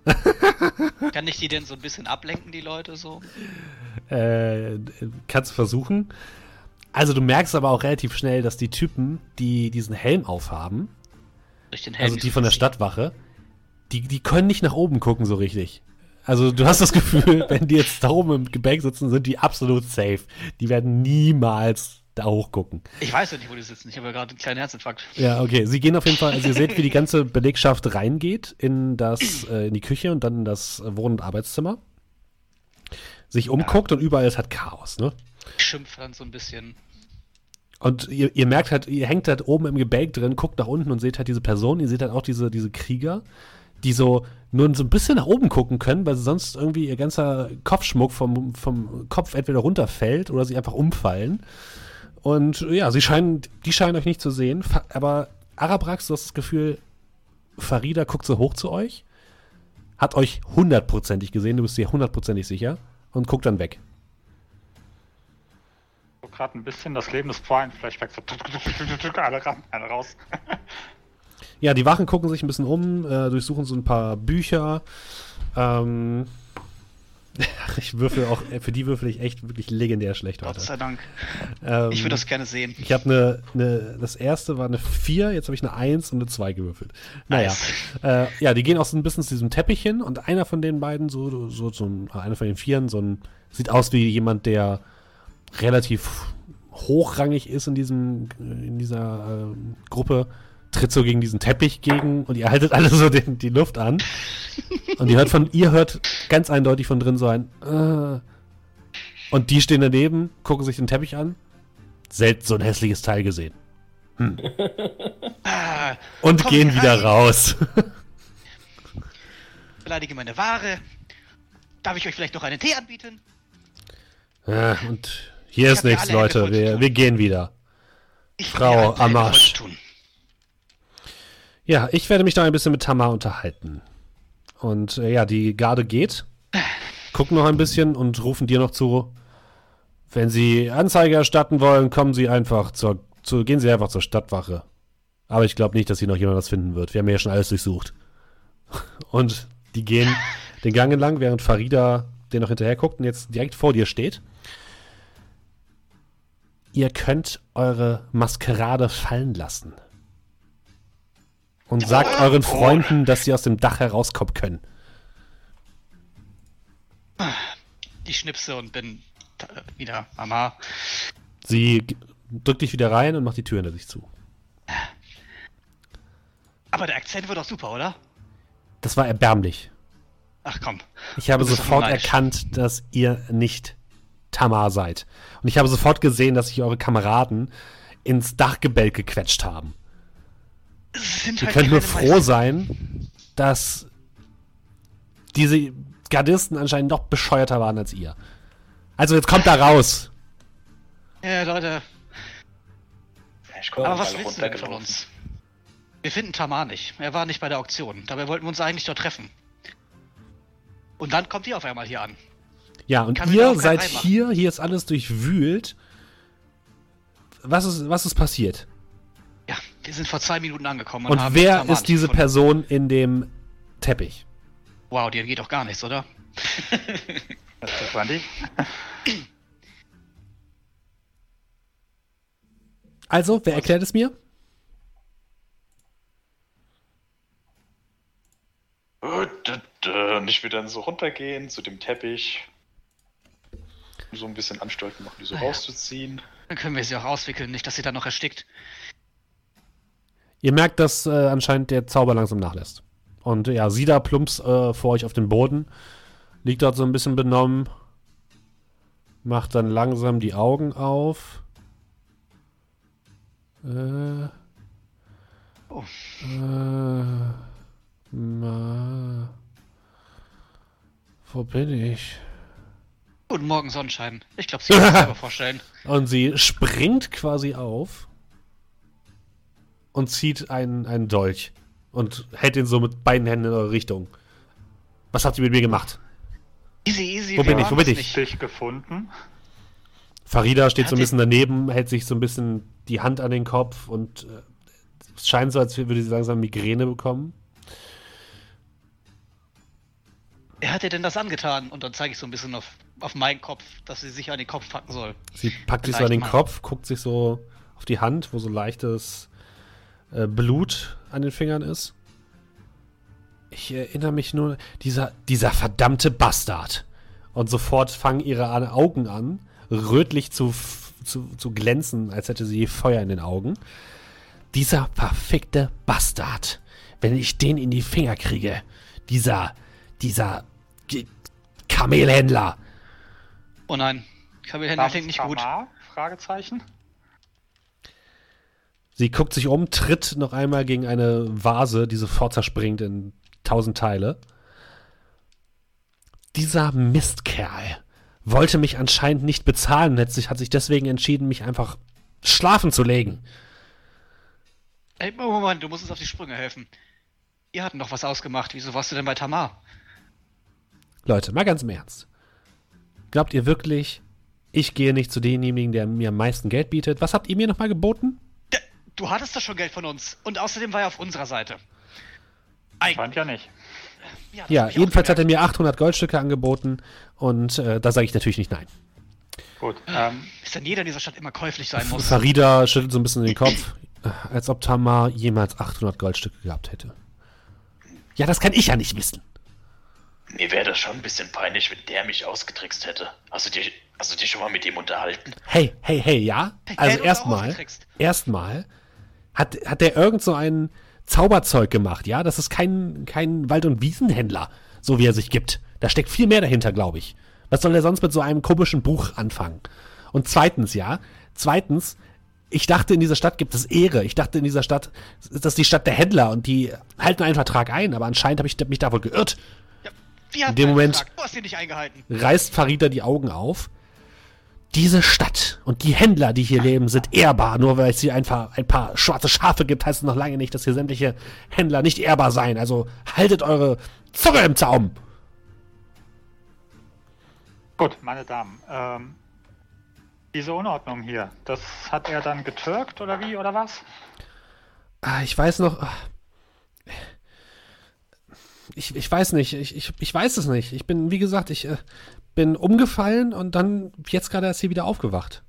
Kann ich die denn so ein bisschen ablenken, die Leute so? Äh, kannst du versuchen. Also du merkst aber auch relativ schnell, dass die Typen, die diesen Helm aufhaben, den Helm also die von der. Stadtwache, die, die können nicht nach oben gucken so richtig. Also du hast das Gefühl, wenn die jetzt da oben im Gebäck sitzen, sind die absolut safe. Die werden niemals da hochgucken. Ich weiß ja nicht, wo die sitzen. Ich habe ja gerade einen kleinen Herzinfarkt. Ja, okay. Sie gehen auf jeden Fall, also ihr seht, wie die ganze Belegschaft reingeht in das, äh, in die Küche und dann in das Wohn- und Arbeitszimmer. Sich umguckt und überall ist halt Chaos, ne? Ich schimpfe dann so ein bisschen. Und ihr, ihr merkt halt, ihr hängt halt oben im Gebälk drin, guckt nach unten und seht halt diese Person, ihr seht halt auch diese, diese Krieger, die so nur so ein bisschen nach oben gucken können, weil sie sonst irgendwie ihr ganzer Kopfschmuck vom, vom Kopf entweder runterfällt oder sie einfach umfallen. Und ja, sie scheinen, die scheinen euch nicht zu sehen, aber Arabrax, du hast das Gefühl, Farida guckt so hoch zu euch, hat euch hundertprozentig gesehen, du bist dir hundertprozentig sicher und guckt dann weg. So gerade ein bisschen das Leben des Brian Flashback. So alle ran, alle raus. Ja, die Wachen gucken sich ein bisschen um, äh, durchsuchen so ein paar Bücher. Ähm, ich würfel auch, äh, für die würfel ich echt wirklich legendär schlecht Gott heute. sei Dank. Ähm, Ich würde das gerne sehen. Ich habe eine, eine, das erste war eine 4, jetzt habe ich eine 1 und eine 2 gewürfelt. Naja, Nice. äh, ja, die gehen auch so ein bisschen zu diesem Teppich hin und einer von den beiden, so, so, so ein, einer von den Vieren, so ein, sieht aus wie jemand, der relativ hochrangig ist in diesem, in dieser ähm, Gruppe, tritt so gegen diesen Teppich gegen und ihr haltet alle so den, die Luft an. Und ihr hört von, ihr hört ganz eindeutig von drin so ein, äh, und die stehen daneben, gucken sich den Teppich an. Selten so ein hässliches Teil gesehen. Ah, Und gehen rein. wieder raus. beleidige meine Ware. Darf ich euch vielleicht noch einen Tee anbieten? Ja, und hier Ich ist nichts, Leute. Wir, wir gehen wieder. Ich Frau Amasch. Ja, ich werde mich da ein bisschen mit Tamar unterhalten. Und äh, ja, die Garde geht, gucken noch ein bisschen und rufen dir noch zu. Wenn Sie Anzeige erstatten wollen, kommen Sie einfach zur, zu, gehen Sie einfach zur Stadtwache. Aber ich glaube nicht, dass hier noch jemand was finden wird. Wir haben ja schon alles durchsucht. Und die gehen den Gang entlang, während Farida den noch hinterher guckt und jetzt direkt vor dir steht. Ihr könnt eure Maskerade fallen lassen. Und sagt euren Freunden, dass sie aus dem Dach herauskommen können. Ich schnipse und bin äh, wieder Mama. Sie drückt dich wieder rein und macht die Tür hinter sich zu. Aber der Akzent wird doch super, oder? Das war erbärmlich. Ach komm. Ich habe sofort erkannt, dass ihr nicht Tamar seid. Und ich habe sofort gesehen, dass sich eure Kameraden ins Dachgebälk gequetscht haben. Sind Ihr halt könnt nur froh Meister. sein, dass diese Gardisten anscheinend noch bescheuerter waren als ihr. Also jetzt kommt da raus. Ja, Leute. Aber was willst du denn von uns? Wir finden Tamar nicht. Er war nicht bei der Auktion. Dabei wollten wir uns eigentlich dort treffen. Und dann kommt ihr auf einmal hier an. Ja, und Kann ihr seid hier, hier ist alles durchwühlt. Was ist, was ist passiert? Wir sind vor zwei Minuten angekommen und, Und haben wer ist diese gefunden. Person in dem Teppich? Wow, dir geht doch gar nichts, oder? Das der Brandy. Also, wer erklärt es mir? Und ich will dann so runtergehen zu dem Teppich. So ein bisschen Anstalten machen, die so Ah ja. rauszuziehen. Dann können wir sie auch auswickeln, nicht, dass sie dann noch erstickt. Ihr merkt, dass äh, anscheinend der Zauber langsam nachlässt. Und ja, Sida plumps äh, vor euch auf den Boden, liegt dort so ein bisschen benommen, macht dann langsam die Augen auf. Äh, Oh. äh, ma, wo bin ich? Guten Morgen, Sonnenschein. Ich glaube, sie kann sich selber vorstellen. Und sie springt quasi auf und zieht einen, einen Dolch und hält ihn so mit beiden Händen in eure Richtung. Was habt ihr mit mir gemacht? Easy, easy. Wo bin ich? Wo bin ich? nicht. Dich gefunden. Farida steht so ein bisschen daneben, hält sich so ein bisschen die Hand an den Kopf und äh, es scheint so, als würde sie langsam Migräne bekommen. wer hat dir denn das angetan? Und dann zeige ich so ein bisschen auf, auf meinen Kopf, dass sie sich an den Kopf packen soll. Sie packt sich so an den Kopf, guckt sich so auf die Hand, wo so leichtes äh, Blut an den Fingern ist. Ich erinnere mich nur, dieser, dieser verdammte Bastard. Und sofort fangen ihre Augen an, rötlich zu, zu, zu glänzen, als hätte sie Feuer in den Augen. Dieser verfickte Bastard. Wenn ich den in die Finger kriege. Dieser, dieser Kamelhändler. Oh nein, Kamelhändler klingt nicht gut. Fragezeichen. Sie guckt sich um, tritt noch einmal gegen eine Vase, die sofort zerspringt in tausend Teile. Dieser Mistkerl wollte mich anscheinend nicht bezahlen und hat sich, deswegen entschieden, mich einfach schlafen zu legen. Ey, Moment, du musst uns auf die Sprünge helfen. Ihr hatten noch was ausgemacht. Wieso warst du denn bei Tamar? Leute, mal ganz im Ernst. Glaubt ihr wirklich, ich gehe nicht zu denjenigen, der mir am meisten Geld bietet? Was habt ihr mir nochmal geboten? Du hattest doch schon Geld von uns. Und außerdem war er auf unserer Seite. Eig Fand ja nicht. Ja, ja jedenfalls hat er mir 800 Goldstücke angeboten und äh, da sage ich natürlich nicht nein. Gut. Ähm, Ist denn jeder in dieser Stadt immer käuflich sein muss? Farida schüttelt so ein bisschen den Kopf, äh, als ob Tamar jemals 800 Goldstücke gehabt hätte. Ja, das kann ich ja nicht wissen. Mir wäre das schon ein bisschen peinlich, wenn der mich ausgetrickst hätte. Hast du dich, hast du dich schon mal mit ihm unterhalten? Hey, hey, hey, ja? Also erstmal, erstmal hat, hat der irgend so ein Zauberzeug gemacht, ja? Das ist kein, kein Wald- und Wiesenhändler, so wie er sich gibt. Da steckt viel mehr dahinter, glaube ich. Was soll er sonst mit so einem komischen Buch anfangen? Und zweitens, ja, zweitens, ich dachte, in dieser Stadt gibt es Ehre. Ich dachte, in dieser Stadt ist das die Stadt der Händler und die halten einen Vertrag ein, aber anscheinend habe ich mich da wohl geirrt. Ja, in dem Moment reißt Farida die Augen auf diese Stadt und die Händler, die hier leben, sind ehrbar. Nur weil es hier einfach ein paar schwarze Schafe gibt, heißt es noch lange nicht, dass hier sämtliche Händler nicht ehrbar seien. Also haltet eure Zunge im Zaum. Gut, meine Damen. Ähm, diese Unordnung hier, das hat er dann getürkt oder wie oder was? Ah, ich weiß noch. Ah, ich, ich weiß nicht. Ich, ich, ich weiß es nicht. Ich bin, wie gesagt, ich äh, bin umgefallen und dann jetzt gerade erst hier wieder aufgewacht.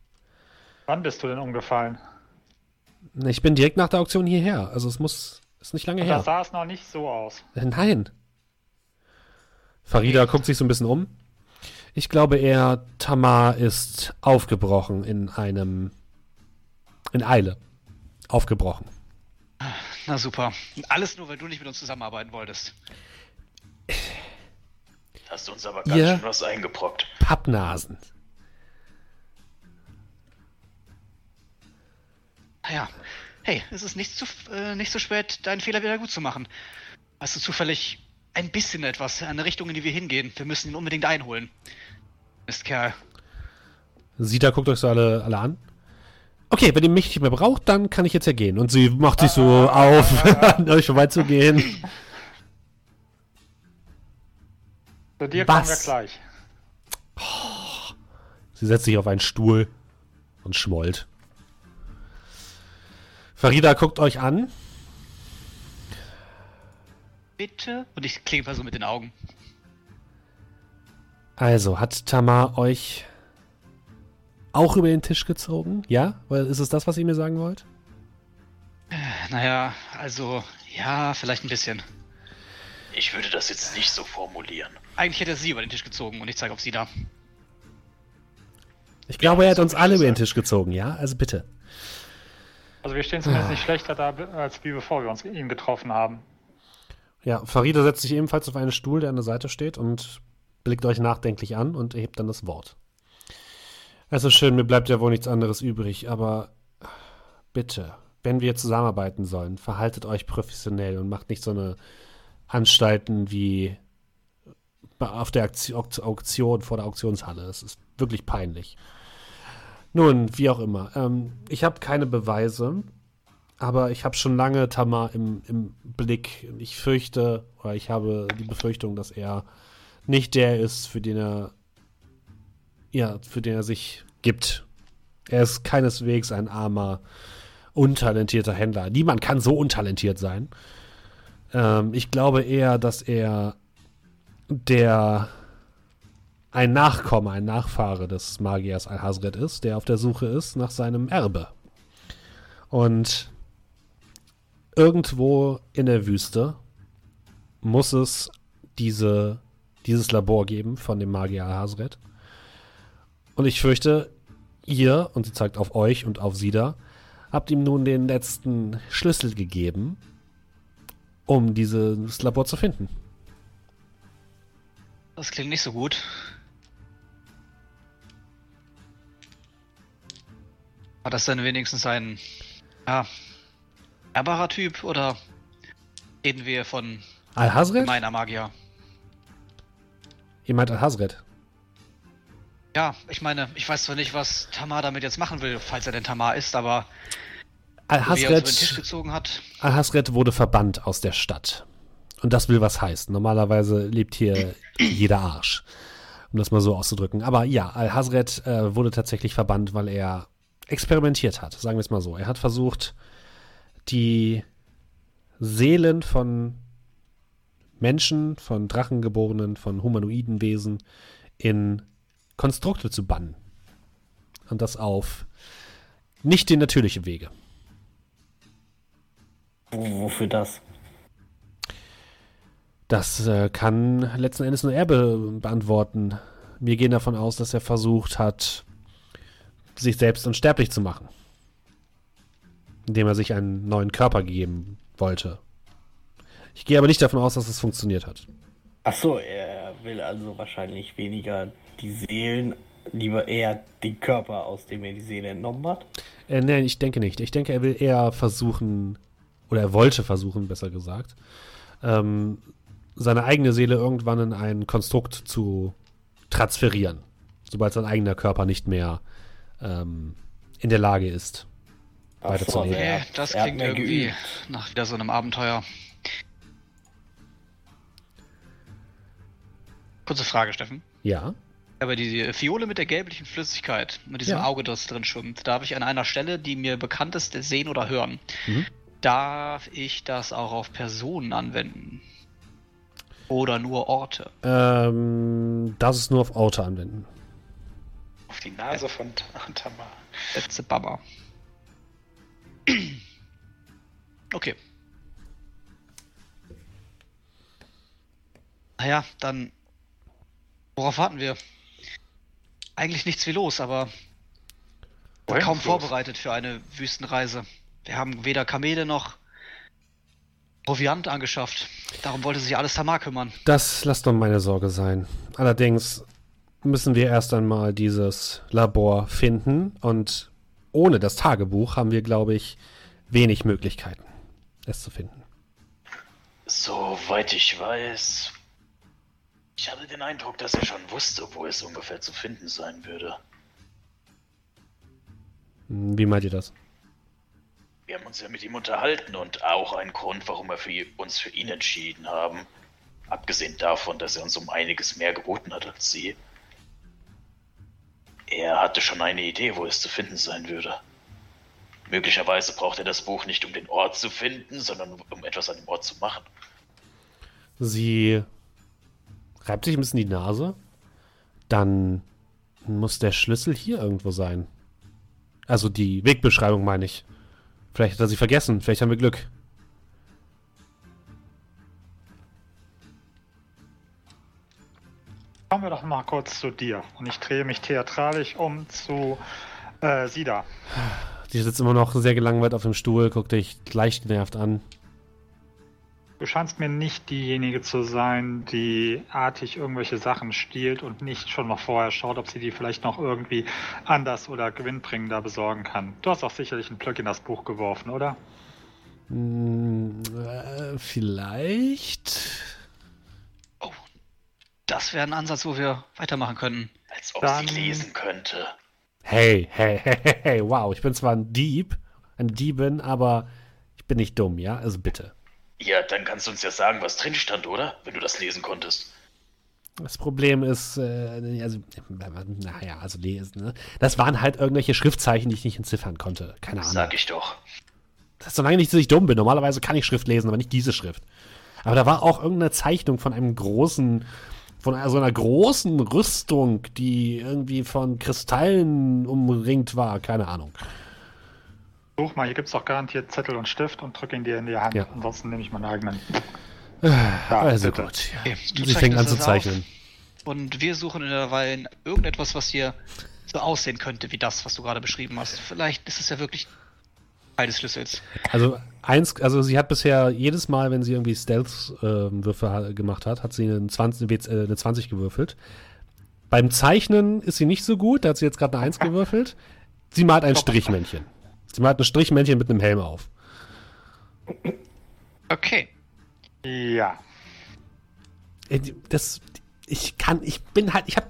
Wann bist du denn umgefallen? Ich bin direkt nach der Auktion hierher. Also es muss, ist nicht lange und her. Da sah es noch nicht so aus. Äh, nein. Farida guckt sich so ein bisschen um. Ich glaube eher, Tamar ist aufgebrochen in einem. in Eile. Aufgebrochen. Na super. Alles nur, weil du nicht mit uns zusammenarbeiten wolltest. Hast du uns aber ganz schön was eingebrockt. Pappnasen. Naja, hey, es ist nicht zu, äh, nicht so spät, deinen Fehler wieder gut zu machen. Hast du zufällig ein bisschen etwas in eine Richtung, in die wir hingehen? Wir müssen ihn unbedingt einholen. Mist, Kerl. Sita guckt euch so alle, alle an. Okay, wenn ihr mich nicht mehr braucht, dann kann ich jetzt ja gehen. Und sie macht sich so auf, an euch vorbeizugehen. Zu dir Was? kommen wir gleich. Oh. Sie setzt sich auf einen Stuhl und schmollt. Farida guckt euch an. Bitte? Und ich klinge so mit den Augen. Also, hat Tamar euch auch über den Tisch gezogen? Ja? Weil ist es das, was ihr mir sagen wollt? Naja, also, ja, vielleicht ein bisschen. Ich würde das jetzt nicht so formulieren. Eigentlich hätte er sie über den Tisch gezogen und ich zeige auf sie da. Ich glaube, ja, er hat uns alle über den Tisch gezogen, ja? Also bitte. Also wir stehen zumindest ah. nicht schlechter da, als wie bevor wir uns ihn getroffen haben. Ja, Farida setzt sich ebenfalls auf einen Stuhl, der an der Seite steht und blickt euch nachdenklich an und erhebt dann das Wort. Es ist schön, mir bleibt ja wohl nichts anderes übrig, aber bitte, wenn wir zusammenarbeiten sollen, verhaltet euch professionell und macht nicht so eine Anstalten wie auf der Auktion, vor der Auktionshalle. Das ist wirklich peinlich. Nun, wie auch immer. Ähm, ich habe keine Beweise, aber ich habe schon lange Tamar im, im Blick. Ich fürchte, oder ich habe die Befürchtung, dass er nicht der ist, für den er, ja, für den er sich gibt. Er ist keineswegs ein armer, untalentierter Händler. Niemand kann so untalentiert sein. Ähm, ich glaube eher, dass er der ein Nachkomme, ein Nachfahre des Magiers Al-Hazred ist, der auf der Suche ist nach seinem Erbe. Und irgendwo in der Wüste muss es diese, dieses Labor geben von dem Magier Al-Hazred. Und ich fürchte, ihr, und sie zeigt auf euch und auf Sida, habt ihm nun den letzten Schlüssel gegeben, um dieses Labor zu finden. Das klingt nicht so gut. War das denn wenigstens ein, ja, ehrbarer Typ oder reden wir von Al-Hazred? meiner Magier? Ihr meint Al-Hazred? Ja, ich meine, ich weiß zwar nicht, was Tamar damit jetzt machen will, falls er denn Tamar ist, aber hat. Al-Hazred wurde verbannt aus der Stadt. Und das will was heißen. Normalerweise lebt hier jeder Arsch. Um das mal so auszudrücken. Aber ja, Al-Hazred äh, wurde tatsächlich verbannt, weil er experimentiert hat. Sagen wir es mal so. Er hat versucht, die Seelen von Menschen, von Drachengeborenen, von humanoiden Wesen in Konstrukte zu bannen. Und das auf nicht den natürlichen Wege. Wofür das? Das äh, kann letzten Endes nur er be beantworten. Wir gehen davon aus, dass er versucht hat, sich selbst unsterblich zu machen. Indem er sich einen neuen Körper geben wollte. Ich gehe aber nicht davon aus, dass es funktioniert hat. Ach so, er will also wahrscheinlich weniger die Seelen, lieber eher den Körper, aus dem er die Seele entnommen hat. Äh, nein, ich denke nicht. Ich denke, er will eher versuchen, oder er wollte versuchen, besser gesagt, ähm, seine eigene Seele irgendwann in ein Konstrukt zu transferieren. Sobald sein eigener Körper nicht mehr ähm, in der Lage ist, Ach weiter so, zu leben. Nee, hat- das er klingt irgendwie geübt. nach wieder so einem Abenteuer. Kurze Frage, Steffen. Ja. Aber die Fiole mit der gelblichen Flüssigkeit, mit diesem Ja. Auge, das drin schwimmt, darf ich an einer Stelle, die mir bekannt ist, sehen oder hören. Mhm. Darf ich das auch auf Personen anwenden? Oder nur Orte? Ähm, das ist nur auf Auto anwenden. Auf die Nase von T- Tamar. Letzte Baba. Okay. Naja, dann. Worauf warten wir? Eigentlich nichts wie los, aber kaum los? vorbereitet für eine Wüstenreise. Wir haben weder Kamele noch Proviant angeschafft. Darum wollte sich alles Tamar kümmern. Das lasst doch meine Sorge sein. Allerdings müssen wir erst einmal dieses Labor finden und ohne das Tagebuch haben wir, glaube ich, wenig Möglichkeiten, es zu finden. Soweit ich weiß. Ich hatte den Eindruck, dass er schon wusste, wo es ungefähr zu finden sein würde. Hm, Wie meint ihr das? Wir haben uns ja mit ihm unterhalten und auch ein Grund, warum wir für uns für ihn entschieden haben. Abgesehen davon, dass er uns um einiges mehr geboten hat als sie. Er hatte schon eine Idee, wo es zu finden sein würde. Möglicherweise braucht er das Buch nicht, um den Ort zu finden, sondern um etwas an dem Ort zu machen. Sie reibt sich ein bisschen die Nase. Dann muss der Schlüssel hier irgendwo sein. Also die Wegbeschreibung meine ich. Vielleicht hat er sie vergessen. Vielleicht haben wir Glück. Kommen wir doch mal kurz zu dir. Und ich drehe mich theatralisch um zu äh, Sida. Sie sitzt immer noch sehr gelangweilt auf dem Stuhl, guckt dich leicht genervt an. Du scheinst mir nicht diejenige zu sein, die artig irgendwelche Sachen stiehlt und nicht schon noch vorher schaut, ob sie die vielleicht noch irgendwie anders oder gewinnbringender besorgen kann. Du hast auch sicherlich einen Plug in das Buch geworfen, oder? Hm, äh, vielleicht. Oh, das wäre ein Ansatz, wo wir weitermachen könnten. Als ob Dann- sie lesen könnte. Hey, hey, hey, hey, hey, wow. Ich bin zwar ein Dieb, eine Diebin, aber ich bin nicht dumm, ja? Also bitte. Ja, dann kannst du uns ja sagen, was drin stand, oder? Wenn du das lesen konntest. Das Problem ist, äh, also, naja, also lesen, ne? Das waren halt irgendwelche Schriftzeichen, die ich nicht entziffern konnte. Keine Ahnung. Sag ich doch. Das ist solange nicht, dass ich dumm bin. Normalerweise kann ich Schrift lesen, aber nicht diese Schrift. Aber da war auch irgendeine Zeichnung von einem großen von so einer großen Rüstung, die irgendwie von Kristallen umringt war. Keine Ahnung. Such mal, hier gibt es doch garantiert Zettel und Stift und drück ihn dir in die Hand. Ja. Ansonsten nehme ich meinen eigenen. also bitte. gut. Okay, Sie fängt an zu zeichnen. Und wir suchen in der Weile irgendetwas, was hier so aussehen könnte wie das, was du gerade beschrieben hast. Vielleicht ist es ja wirklich Teil des Schlüssels. Also eins, also sie hat bisher jedes Mal, wenn sie irgendwie Stealth-Würfe ha- gemacht hat, hat sie eine 20, äh, eine 20 gewürfelt. Beim Zeichnen ist sie nicht so gut, da hat sie jetzt gerade eine 1 gewürfelt. Sie malt ein Strichmännchen. Sie malt ein Strichmännchen mit einem Helm auf. Okay. Ja. Äh, Das, ich kann, ich bin halt, ich hab,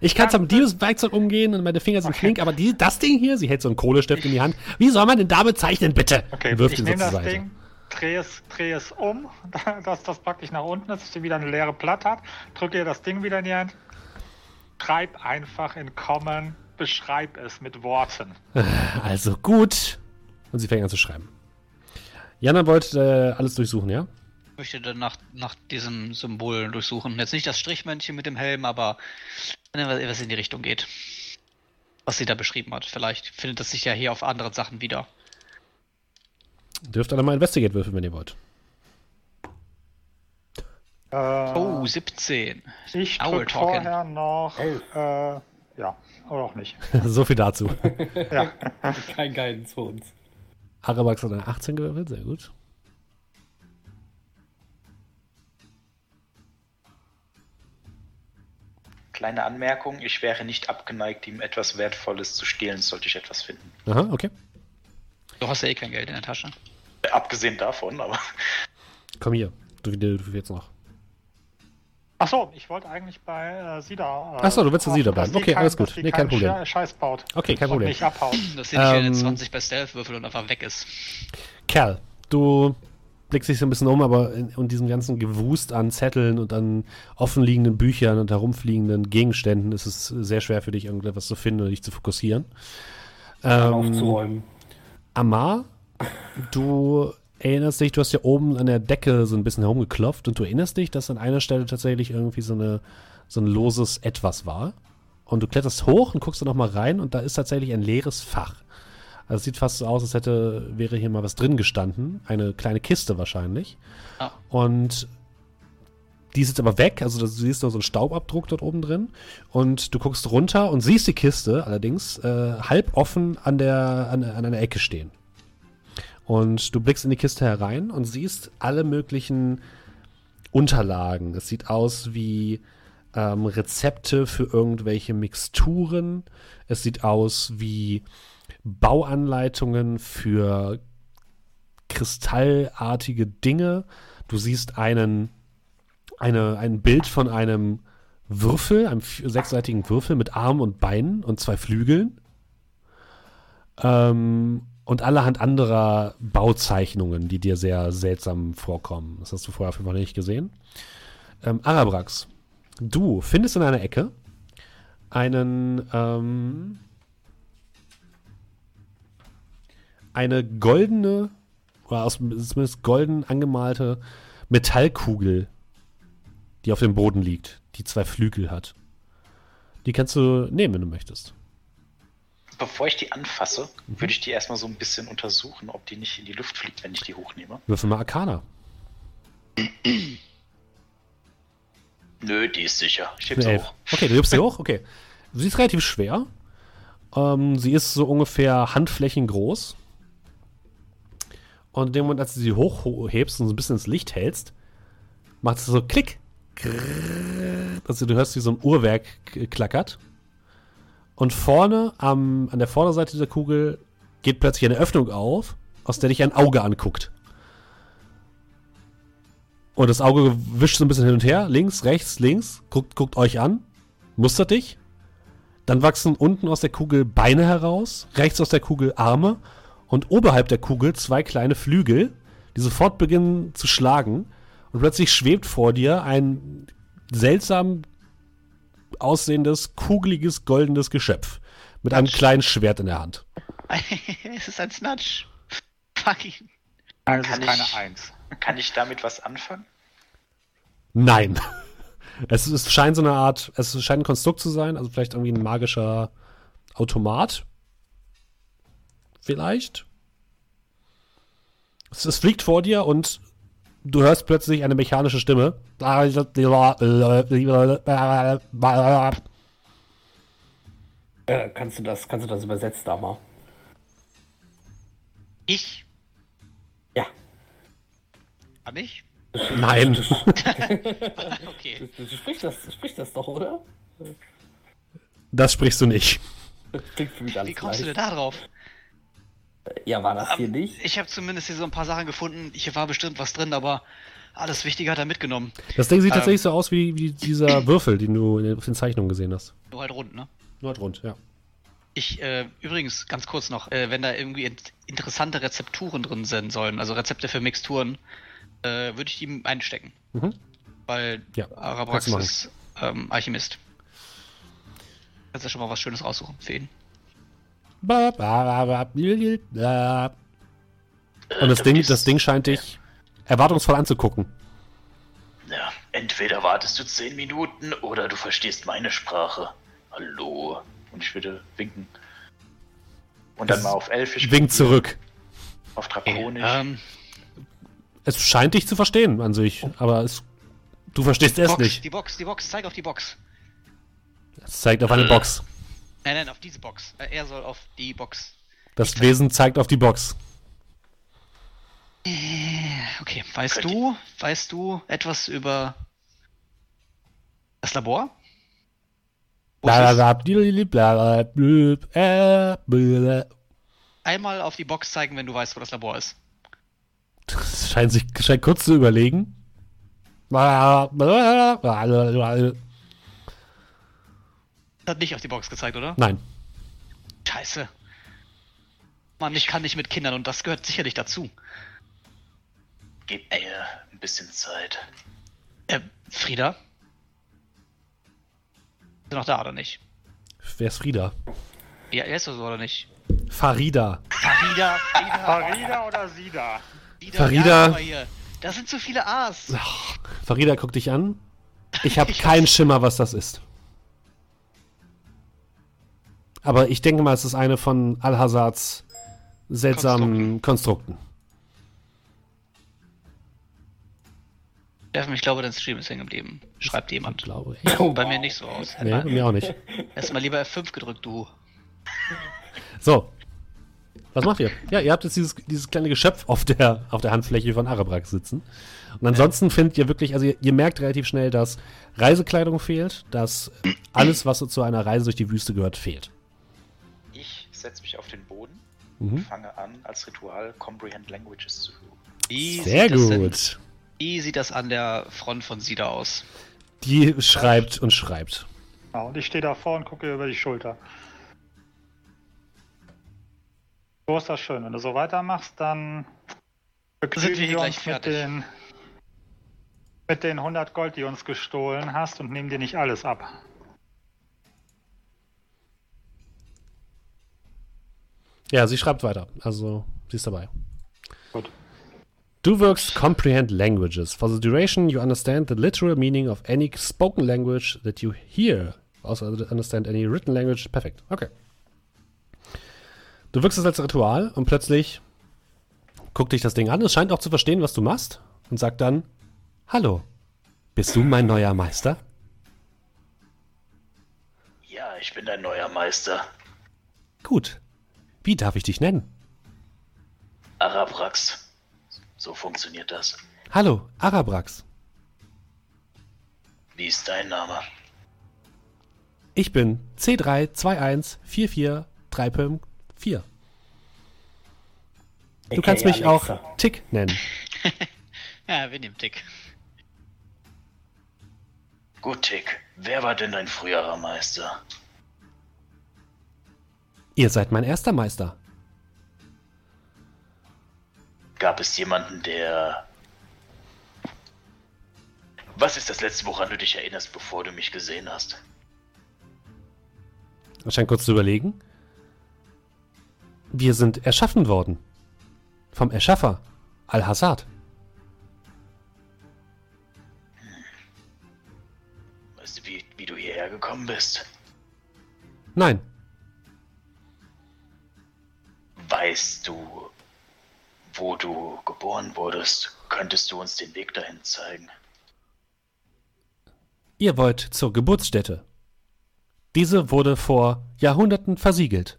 ich kann zwar mit diesem Werkzeug umgehen und meine Finger sind Okay. flink, aber die, das Ding hier, sie hält so einen Kohlestift in die Hand. Wie soll man denn damit zeichnen, bitte? Okay, wirft ich nehme das Seite. Ding, drehe es, drehe es um, dass das praktisch nach unten ist, dass sie wieder eine leere Platte hat, drücke ihr das Ding wieder in die Hand, schreib einfach in Common, beschreib es mit Worten. Also gut. Und sie fängt an zu schreiben. Jana wollte äh, alles durchsuchen, ja? Ich möchte dann nach, nach diesem Symbol durchsuchen. Jetzt nicht das Strichmännchen mit dem Helm, aber was in die Richtung geht. Was sie da beschrieben hat. Vielleicht findet es sich ja hier auf anderen Sachen wieder. Dürft alle mal Investigate würfeln, wenn ihr wollt. Äh, Oh, 17. ich talking. vorher noch, äh, ja, oder auch nicht. so viel dazu. Ja, Kein Guidance für uns. Arabax hat eine 18 gewürfelt, sehr gut. Kleine Anmerkung, ich wäre nicht abgeneigt, ihm etwas Wertvolles zu stehlen, sollte ich etwas finden. Aha, okay. Du hast ja eh kein Geld in der Tasche. Äh, Abgesehen davon, aber Komm hier. Du, du, du jetzt noch. Achso, ich wollte eigentlich bei äh, Sida. Äh, Ach so, du willst bei Sida bleiben. Okay, kein- alles gut. Nee, kein Problem. Sche- Scheiß baut. Okay, kein Problem. nicht abhaut. Dass sie nicht Ähm, 20 bei Stealth würfelt und einfach weg ist. Kerl, du blickst dich so ein bisschen um, aber in, in diesem ganzen Gewust an Zetteln und an offenliegenden Büchern und herumfliegenden Gegenständen ist es sehr schwer für dich, irgendetwas zu finden oder dich zu fokussieren. Ähm, aufzuräumen. Amar, du erinnerst dich, du hast ja oben an der Decke so ein bisschen herumgeklopft und du erinnerst dich, dass an einer Stelle tatsächlich irgendwie so, eine, so ein loses Etwas war. Und du kletterst hoch und guckst da nochmal rein und da ist tatsächlich ein leeres Fach. Also es sieht fast so aus, als hätte, wäre hier mal was drin gestanden. Eine kleine Kiste wahrscheinlich. Ah. Und die ist jetzt aber weg, also du siehst nur so einen Staubabdruck dort oben drin. Und du guckst runter und siehst die Kiste allerdings äh, halb offen an, der, an, an einer Ecke stehen. Und du blickst in die Kiste herein und siehst alle möglichen Unterlagen. Es sieht aus wie ähm, Rezepte für irgendwelche Mixturen. Es sieht aus wie Bauanleitungen für kristallartige Dinge. Du siehst einen, eine, ein Bild von einem Würfel, einem sechsseitigen Würfel mit Armen und Beinen und zwei Flügeln. Ähm, und allerhand anderer Bauzeichnungen, die dir sehr seltsam vorkommen. Das hast du vorher auf jeden Fall nicht gesehen. Ähm, Arabrax, du findest in einer Ecke einen, ähm, eine goldene, oder aus, zumindest golden angemalte Metallkugel, die auf dem Boden liegt, die zwei Flügel hat. Die kannst du nehmen, wenn du möchtest. Bevor ich die anfasse, würde ich die erstmal so ein bisschen untersuchen, ob die nicht in die Luft fliegt, wenn ich die hochnehme. Würfel mal Arcana. Nö, die ist sicher. Ich heb sie hoch. Okay, du hebst sie hoch? Okay. Sie ist relativ schwer. Ähm, sie ist so ungefähr Handflächen groß. Und in dem Moment, als du sie hochhebst und so ein bisschen ins Licht hältst, macht es so Klick. Also du hörst, wie so ein Uhrwerk klackert. Und vorne, am, an der Vorderseite dieser Kugel, geht plötzlich eine Öffnung auf, aus der dich ein Auge anguckt. Und das Auge wischt so ein bisschen hin und her, links, rechts, links, guckt, guckt euch an, mustert dich. Dann wachsen unten aus der Kugel Beine heraus, rechts aus der Kugel Arme und oberhalb der Kugel zwei kleine Flügel, die sofort beginnen zu schlagen. Und plötzlich schwebt vor dir ein seltsam aussehendes, kugeliges, goldenes Geschöpf mit einem kleinen Schwert in der Hand. es ist ein Snatch. Fuck ihn. Nein, es Kann ist keine ich- Eins. Kann ich damit was anfangen? Nein. Es, es scheint so eine Art, es scheint ein Konstrukt zu sein, also vielleicht irgendwie ein magischer Automat. Vielleicht. Es, es fliegt vor dir und du hörst plötzlich eine mechanische Stimme. Äh, kannst du das, kannst du das übersetzt da mal? Ich? Ja. Kann ich? Nein. okay. Du, du sprichst das, du sprichst das doch, oder? Das sprichst du nicht. Klingt für mich alles Wie kommst du denn gleich. da drauf? Ja, war das hier nicht? Ich habe zumindest hier so ein paar Sachen gefunden. Hier war bestimmt was drin, aber alles Wichtige hat er mitgenommen. Das Ding sieht Ähm. tatsächlich so aus wie, wie dieser Würfel, den du in den, auf den Zeichnungen gesehen hast. Nur halt rund, ne? Nur halt rund, ja. Ich, äh, übrigens, ganz kurz noch, äh, wenn da irgendwie int interessante Rezepturen drin sein sollen, also Rezepte für Mixturen, äh, würde ich die einstecken. Mhm. Weil Ja, Arabrax ist ähm, Alchemist. Kannst du schon mal was Schönes raussuchen für ihn. Und das du Ding, das Ding scheint dich erwartungsvoll anzugucken. Ja, entweder wartest du 10 Minuten oder du verstehst meine Sprache. Hallo. Und ich würde winken. Und dann Es mal auf Elfisch. Winkt zurück. Auf Drakonisch. Ähm, Es scheint dich zu verstehen an sich, aber es, du verstehst es Box, nicht. die Box, die Box, zeig auf die Box. Es zeigt auf eine Box. Nein, nein, auf diese Box. Äh, er soll auf die Box. Das Wesen zeigt auf die Box. Okay, weißt Könnt du, weißt du etwas über das Labor? Äh. Einmal auf die Box zeigen, wenn du weißt, wo das Labor ist. Das scheint sich scheint kurz zu überlegen. Hat nicht auf die Box gezeigt, oder? Nein. Scheiße. Mann, ich kann nicht mit Kindern und das gehört sicherlich dazu. Gib mir ein bisschen Zeit. Äh, Frieda? Ist er noch da oder nicht? Wer ist Frieda? Ja, er ist doch so oder nicht? Farida. Farida, Frieda, Farida oder Sida? Frieda, Farida. Ja, guck. Das sind zu viele A's. Farida guckt dich an. Ich habe keinen Schimmer, was das ist. Aber ich denke mal, es ist eine von Al-Hazards seltsamen Konstrukten. Steffen, ich glaube, dein Stream ist hängen geblieben. Schreibt jemand. Glaube ich. Oh, Bei wow. mir nicht so aus. Nee, bei mir auch nicht. Erstmal lieber F5 gedrückt, du. So. Was macht ihr? Ja, ihr habt jetzt dieses, dieses kleine Geschöpf auf der, auf der Handfläche von Arabrax sitzen. Und ansonsten findet ihr wirklich, also ihr, ihr merkt relativ schnell, dass Reisekleidung fehlt, dass alles, was so zu einer Reise durch die Wüste gehört, fehlt. Ich setze mich auf den Boden Mhm. und fange an, als Ritual Comprehend Languages zu Wie Sehr denn- gut. Wie sieht das an der Front von Sida aus? Die schreibt und schreibt. Ja, und ich stehe davor und gucke ihr über die Schulter. So ist das schön. Wenn du so weitermachst, dann begnügen wir hier wir gleich uns mit fertig. den, mit den 100 Gold, die du uns gestohlen hast und nehmen dir nicht alles ab. Ja, sie schreibt weiter. Also, sie ist dabei. Gut. Du wirkst comprehend languages. For the duration, you understand the literal meaning of any spoken language that you hear. Also understand any written language. Perfekt. Okay. Du wirkst es als Ritual und plötzlich guckt dich das Ding an. Es scheint auch zu verstehen, was du machst und sagt dann: Hallo, bist du mein neuer Meister? Ja, ich bin dein neuer Meister. Gut. Wie darf ich dich nennen? Arabrax. So funktioniert das. Hallo, Arabrax. Wie ist dein Name? Ich bin C3214434. Du kannst mich auch Tick nennen. Ja, wir nehmen Tick. Gut, Tick. Wer war denn dein früherer Meister? Ihr seid mein erster Meister. Gab es jemanden, der... Was ist das letzte, woran du dich erinnerst, bevor du mich gesehen hast? Er scheint kurz zu überlegen. Wir sind erschaffen worden. Vom Erschaffer, Al-Hazard. gekommen bist? Nein. Weißt du, wo du geboren wurdest? Könntest du uns den Weg dahin zeigen? Ihr wollt zur Geburtsstätte. Diese wurde vor Jahrhunderten versiegelt.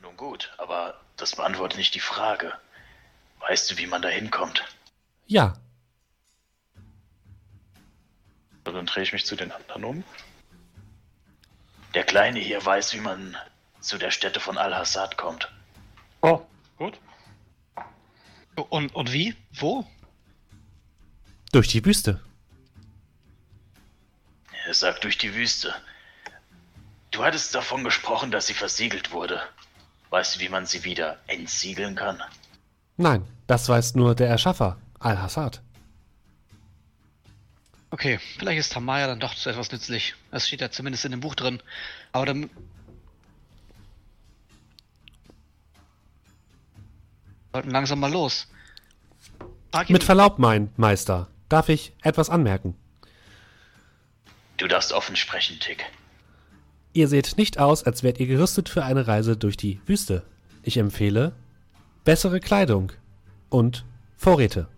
Nun gut, aber das beantwortet nicht die Frage. Weißt du, wie man da hinkommt? Ja, Dann drehe ich mich zu den anderen um. Der Kleine hier weiß, wie man zu der Stätte von Al-Hassad kommt. Oh, gut. Und, und wie? Wo? durch die Wüste. Er sagt durch die Wüste. Du hattest davon gesprochen, dass sie versiegelt wurde. Weißt du, wie man sie wieder entsiegeln kann? Nein, das weiß nur der Erschaffer, Al-Hassad. Okay, vielleicht ist Tamaya dann doch zu etwas nützlich. Das steht ja zumindest in dem Buch drin. Aber dann. Sollten langsam mal los. Mit Verlaub, mein Meister, darf ich etwas anmerken? Du darfst offen sprechen, Tick. Ihr seht nicht aus, als wärt ihr gerüstet für eine Reise durch die Wüste. Ich empfehle bessere Kleidung und Vorräte.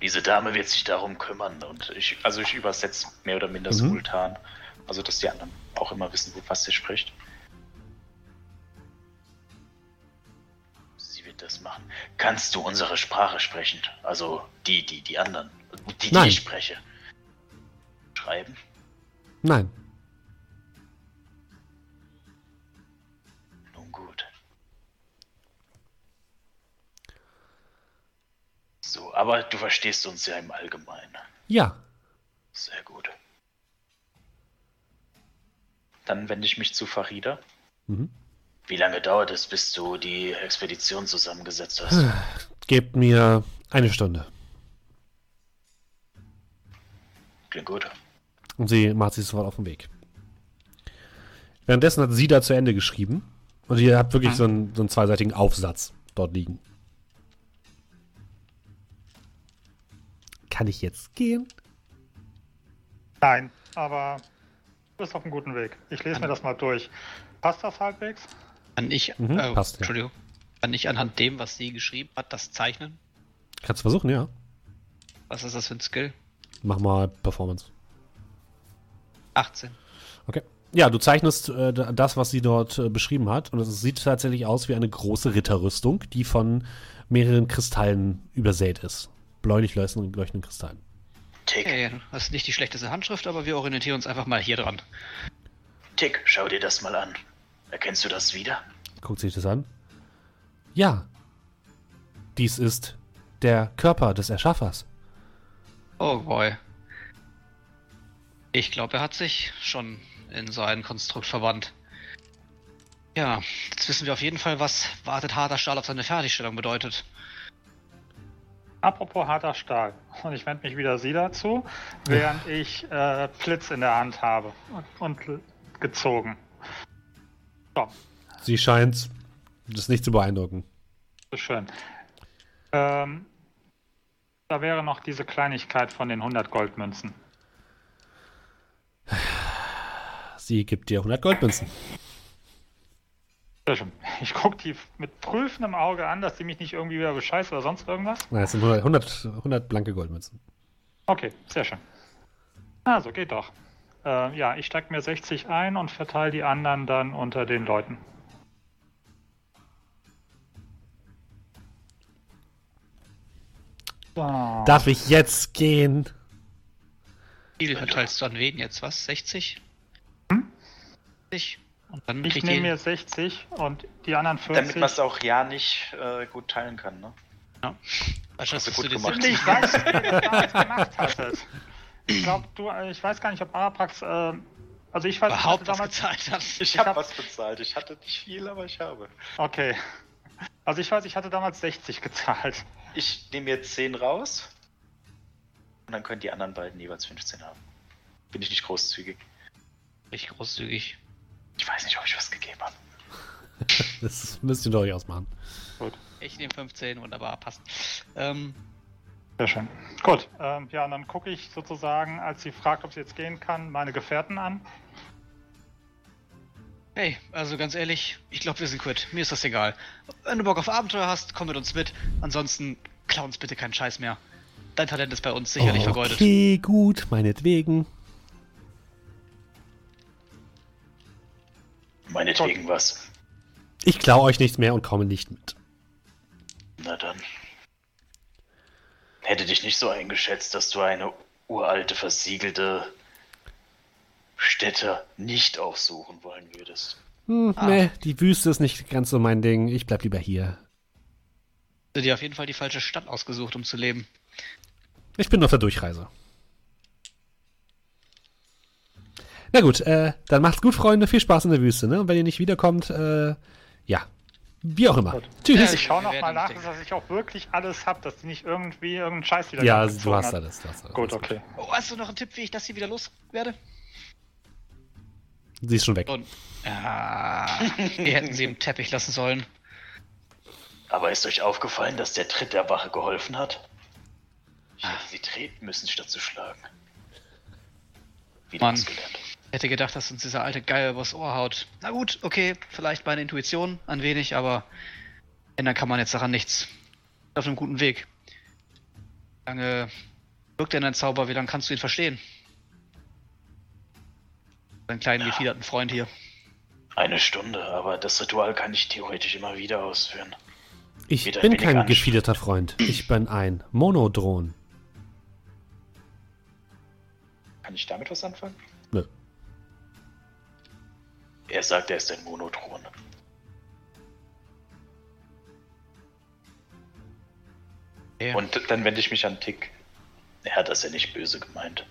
Diese Dame wird sich darum kümmern und ich, also ich übersetze mehr oder minder Mhm. simultan. Also, dass die anderen auch immer wissen, was sie spricht. Das machen. Kannst du unsere Sprache sprechen? Also, die, die, die anderen. Die, die Nein. ich spreche. Schreiben? Nein, Nun gut. So, aber du verstehst uns ja im Allgemeinen. ja, Sehr gut. Dann wende ich mich zu Farida. Mhm. Wie lange dauert es, bis du die Expedition zusammengesetzt hast? gebt mir eine Stunde. Klingt gut. Und sie macht sich sofort auf den Weg. Währenddessen hat sie da zu Ende geschrieben. Und ihr habt wirklich so einen, so einen zweiseitigen Aufsatz dort liegen. Kann ich jetzt gehen? Nein, aber du bist auf einem guten Weg. Ich lese mir das mal durch. Passt das halbwegs? Kann ich, Mhm, äh, passt, ja. Entschuldigung, kann ich anhand dem, was sie geschrieben hat, das zeichnen? Kannst du versuchen, ja. Was ist das für ein Skill? Mach mal Performance. 18. Okay. Ja, du zeichnest äh, das, was sie dort äh, beschrieben hat. Und es sieht tatsächlich aus wie eine große Ritterrüstung, die von mehreren Kristallen übersät ist. Bläulich leuchtenden, leuchtenden Kristallen. Tick, Okay, das ist nicht die schlechteste Handschrift, aber wir orientieren uns einfach mal hier dran. Tick, schau dir das mal an. Erkennst du das wieder? Guckt sich das an. Ja. Dies ist der Körper des Erschaffers. Oh boy. Ich glaube, er hat sich schon in so ein Konstrukt verwandt. Ja, jetzt wissen wir auf jeden Fall, was wartet harter Stahl auf seine Fertigstellung bedeutet. Apropos harter Stahl. Und ich wende mich wieder sie dazu, während ich äh, Blitz in der Hand habe und, und gezogen. So, Sie scheint das nicht zu beeindrucken. so schön. Ähm, da wäre noch diese Kleinigkeit von den 100 Goldmünzen. Sie gibt dir 100 Goldmünzen. Sehr schön. Ich gucke die mit prüfendem Auge an, dass sie mich nicht irgendwie wieder bescheißt oder sonst irgendwas. Nein, es sind 100, 100, 100 blanke Goldmünzen. Okay, sehr schön. Also, geht doch. Äh, ja, ich stecke mir 60 ein und verteile die anderen dann unter den Leuten. So. Darf ich jetzt gehen? Wie viel verteilst du an wen jetzt? Was? 60? 60? Und dann Ich kriegt nehme mir 60 und die anderen Damit 40. man es auch ja nicht äh, gut teilen kann, ne? Ja. Weißt du, Hast du gut du das gemacht. Ich weiß, wie ihr das gemacht hattet. Ich glaube, du, äh, ich weiß gar nicht, ob Arapax, äh, also ich weiß, ich hatte überhaupt was damals, gezahlt hat. Ich hab- habe was bezahlt. Ich hatte nicht viel, aber ich habe. okay. Also ich weiß, ich hatte damals 60 gezahlt. Ich nehme jetzt 10 raus. Und dann können die anderen beiden jeweils 15 haben. Bin ich nicht großzügig? Richtig großzügig. Ich weiß nicht, ob ich was gegeben habe. Das müsst ihr doch nicht ausmachen. Gut. Ich nehme 15, wunderbar, passt. Ähm, Sehr schön. Gut, ähm, ja, und dann gucke ich sozusagen, als sie fragt, ob sie jetzt gehen kann, meine Gefährten an. Hey, also ganz ehrlich, ich glaube, wir sind quitt. Mir ist das egal. Wenn du Bock auf Abenteuer hast, komm mit uns mit. Ansonsten klau uns bitte keinen Scheiß mehr. Dein Talent ist bei uns sicherlich vergeudet. Okay, gut, meinetwegen. Meinetwegen was. Ich klau euch nichts mehr und komme nicht mit. Na dann. Hätte dich nicht so eingeschätzt, dass du eine uralte, versiegelte Stätte nicht aufsuchen wollen würdest. Hm, Ah. Nee, die Wüste ist nicht ganz so mein Ding. Ich bleib lieber hier. Du dir auf jeden Fall die falsche Stadt ausgesucht, um zu leben. Ich bin auf der Durchreise. Na gut, äh, dann macht's gut, Freunde. Viel Spaß in der Wüste, ne? Und wenn ihr nicht wiederkommt, äh, ja. Wie auch immer. Gut. Tschüss. Ja, Ich schaue noch mal nach, dass ich auch wirklich alles habe, dass die nicht irgendwie irgendeinen Scheiß wieder Ja, du hast hat. alles. Du hast alles. Gut, okay. Oh, hast du noch einen Tipp, wie ich das hier wieder loswerde? Sie ist schon weg. Und. Ah, wir hätten sie im Teppich lassen sollen. Aber ist euch aufgefallen, dass der Tritt der Wache geholfen hat? Ich hätte sie treten müssen, statt zu schlagen. Wieder Mann. gelernt. Hätte gedacht, dass uns dieser alte Geier übers Ohr haut. Na gut, okay, vielleicht meine Intuition ein wenig, aber ändern kann man jetzt daran nichts. Auf einem guten Weg. Wie lange wirkt denn dein Zauber? Wie lange kannst du ihn verstehen? Deinen kleinen gefiederten Freund hier. Eine Stunde, aber das Ritual kann ich theoretisch immer wieder ausführen. Ich wieder bin kein gefiederter Freund. Ich bin ein Monodron. Kann ich damit was anfangen? Nö. Er sagt, er ist ein Monotron. Okay. Und dann wende ich mich an Tick. Er hat das ja nicht böse gemeint.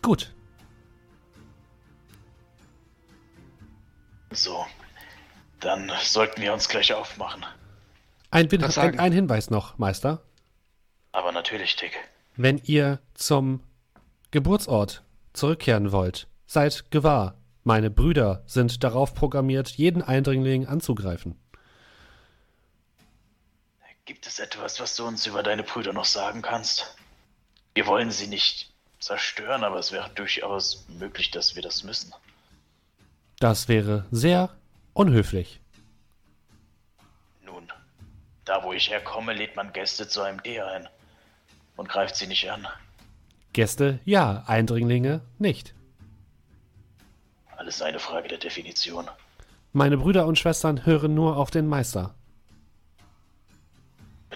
Gut. So, dann sollten wir uns gleich aufmachen. Ein, ein, ein Hinweis noch, Meister. Aber natürlich, Tick. Wenn ihr zum Geburtsort zurückkehren wollt, seid gewahr. Meine Brüder sind darauf programmiert, jeden Eindringling anzugreifen. Gibt es etwas, was du uns über deine Brüder noch sagen kannst? Wir wollen sie nicht zerstören, aber es wäre durchaus möglich, dass wir das müssen. Das wäre sehr unhöflich. Nun, da wo ich herkomme, lädt man Gäste zu einem Tee ein und greift sie nicht an. Gäste ja, Eindringlinge nicht. Alles eine Frage der Definition. Meine Brüder und Schwestern hören nur auf den Meister.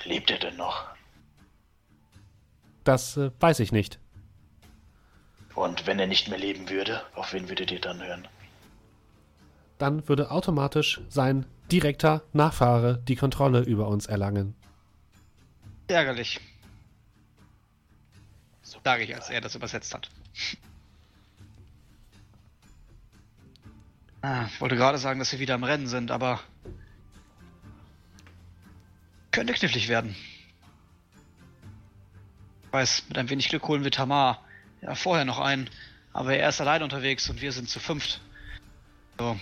Lebt er denn noch? Das äh, weiß ich nicht. Und wenn er nicht mehr leben würde, auf wen würdet ihr dann hören? Dann würde automatisch sein direkter Nachfahre die Kontrolle über uns erlangen. Ärgerlich. Sage ich, als er das übersetzt hat. Ah, ich wollte gerade sagen, dass wir wieder im Rennen sind, aber könnte knifflig werden. Ich weiß, mit ein wenig Glück holen wir Tamar ja vorher noch ein, aber er ist allein unterwegs und wir sind zu fünft. So,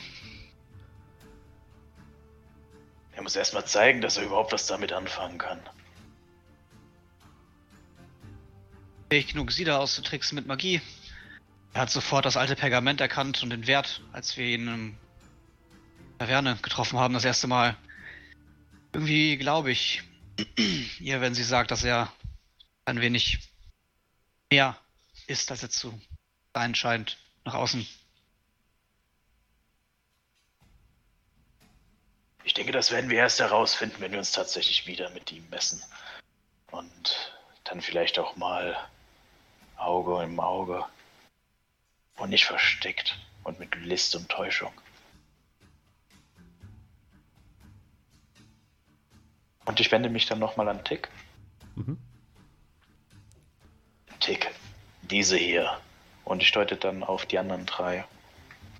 Er muss erstmal zeigen, dass er überhaupt was damit anfangen kann. Fähig genug, sie da auszutricksen mit Magie. Er hat sofort das alte Pergament erkannt und den Wert, als wir ihn in Taverne getroffen haben das erste Mal. Irgendwie glaube ich ihr, wenn sie sagt, dass er ein wenig mehr ist, als er zu sein scheint, nach außen. Ich denke, das werden wir erst herausfinden, wenn wir uns tatsächlich wieder mit ihm messen. Und dann vielleicht auch mal Auge im Auge. Und nicht versteckt und mit List und Täuschung. Und ich wende mich dann nochmal an Tick. Mhm. Tick, diese hier. Und ich deute dann auf die anderen drei.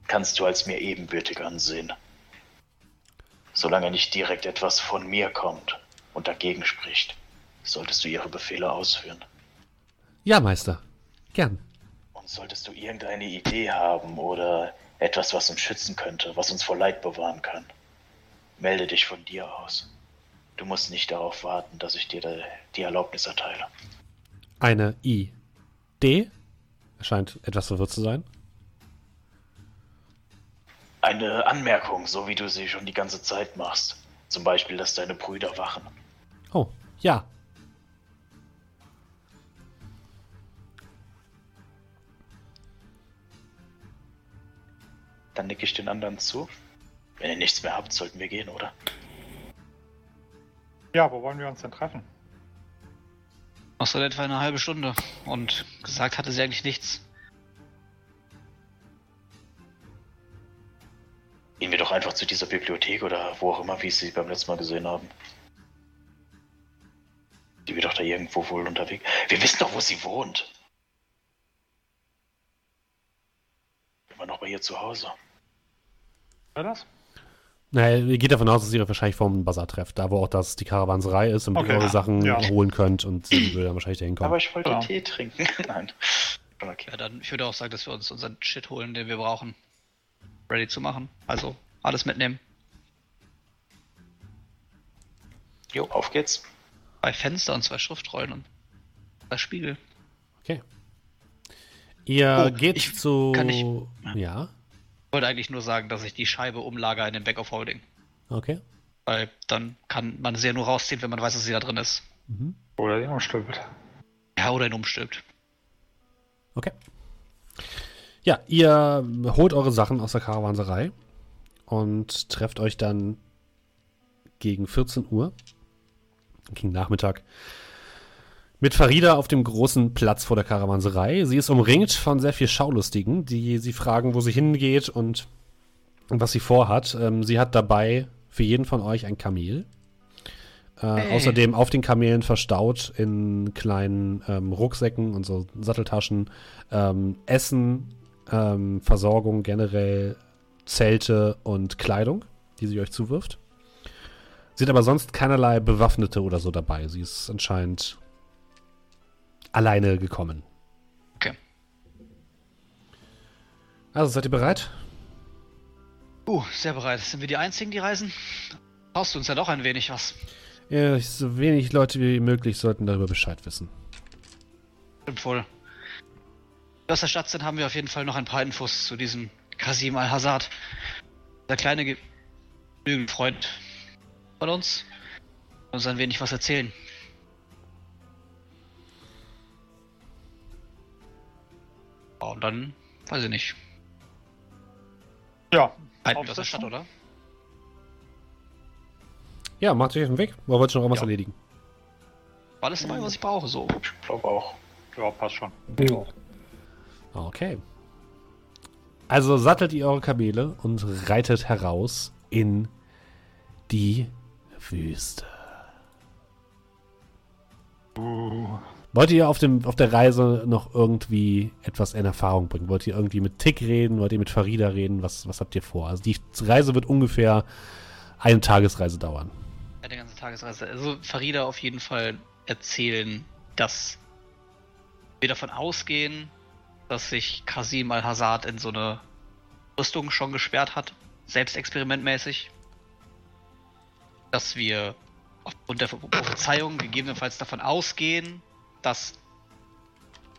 Kannst du als mir ebenbürtig ansehen. Solange nicht direkt etwas von mir kommt und dagegen spricht, solltest du ihre Befehle ausführen. Ja, Meister. Gern. Und solltest du irgendeine Idee haben oder etwas, was uns schützen könnte, was uns vor Leid bewahren kann, melde dich von dir aus. Du musst nicht darauf warten, dass ich dir die Erlaubnis erteile. Eine Idee? Scheint etwas verwirrt zu sein. Eine Anmerkung, so wie du sie schon die ganze Zeit machst. Zum Beispiel, dass deine Brüder wachen. Oh, ja. Dann nicke ich den anderen zu. Wenn ihr nichts mehr habt, sollten wir gehen, oder? Ja, wo wollen wir uns denn treffen? Noch etwa eine halbe Stunde. Und gesagt hatte sie eigentlich nichts. Gehen wir doch einfach zu dieser Bibliothek oder wo auch immer, wie sie beim letzten Mal gesehen haben. Die wird doch da irgendwo wohl unterwegs. Wir wissen doch, wo sie wohnt. Immer noch bei ihr zu Hause. Wer das? Naja, ihr geht davon aus, dass ihr wahrscheinlich vom Bazar trefft, da wo auch das die Karawanserei ist und Okay. ihr eure Sachen Ja. holen könnt und sie will dann wahrscheinlich dahin kommen. Aber ich wollte Ja. Tee trinken. Nein. Okay. Ja, dann, ich würde auch sagen, dass wir uns unseren Shit holen, den wir brauchen. Ready zu machen. Also, alles mitnehmen. Jo, auf geht's. Zwei Fenster und zwei Schriftrollen und zwei Spiegel. Okay. Ihr Oh, geht ich- zu. kann ich- ja, wollte eigentlich nur sagen, dass ich die Scheibe umlager in den Back of Holding. okay. Weil dann kann man sie ja nur rausziehen, wenn man weiß, dass sie da drin ist. Mhm. Oder den umstülpt. Ja, oder ihn umstülpt. Okay. Ja, ihr holt eure Sachen aus der Karawanserei und trefft euch dann gegen 14 Uhr, gegen Nachmittag, mit Farida auf dem großen Platz vor der Karawanserei. Sie ist umringt von sehr viel Schaulustigen, die sie fragen, wo sie hingeht und was sie vorhat. Ähm, sie hat dabei für jeden von euch ein Kamel. Äh, Hey. Außerdem auf den Kamelen verstaut in kleinen ähm, Rucksäcken und so Satteltaschen ähm, Essen, ähm, Versorgung generell, Zelte und Kleidung, die sie euch zuwirft. Sie hat aber sonst keinerlei Bewaffnete oder so dabei. Sie ist anscheinend alleine gekommen. Okay. Also seid ihr bereit? Uh, sehr bereit. Sind wir die Einzigen, die reisen? Brauchst du uns ja doch ein wenig was. Ja, so wenig Leute wie möglich sollten darüber Bescheid wissen. Stimmt wohl. Wenn wir aus der Stadt sind, haben wir auf jeden Fall noch ein paar Infos zu diesem Kasim Al-Hazard. Der kleine Ge Freund von uns. Uns ein wenig was erzählen. Und dann, weiß ich nicht. Ja, Halten wir aus der Aufsetzen? Stadt, oder? Ja, macht euch auf den Weg. Oder wollt ihr noch irgendwas Ja. erledigen? War alles dabei, was ich brauche, so. Ich glaube auch. ja, passt schon. Ja. Okay. Also sattelt ihr eure Kamele und reitet heraus in die Wüste. Wollt ihr auf, dem, auf der Reise noch irgendwie etwas in Erfahrung bringen? Wollt ihr irgendwie mit Tick reden? Wollt ihr mit Farida reden? Was, was habt ihr vor? Also die Reise wird ungefähr eine Tagesreise dauern. Eine ganze Tagesreise. Also Farida auf jeden Fall erzählen, dass wir davon ausgehen, dass sich Kasim Al-Hazard in so eine Rüstung schon gesperrt hat, selbstexperimentmäßig. Dass wir aufgrund der Prophezeiung gegebenenfalls davon ausgehen, dass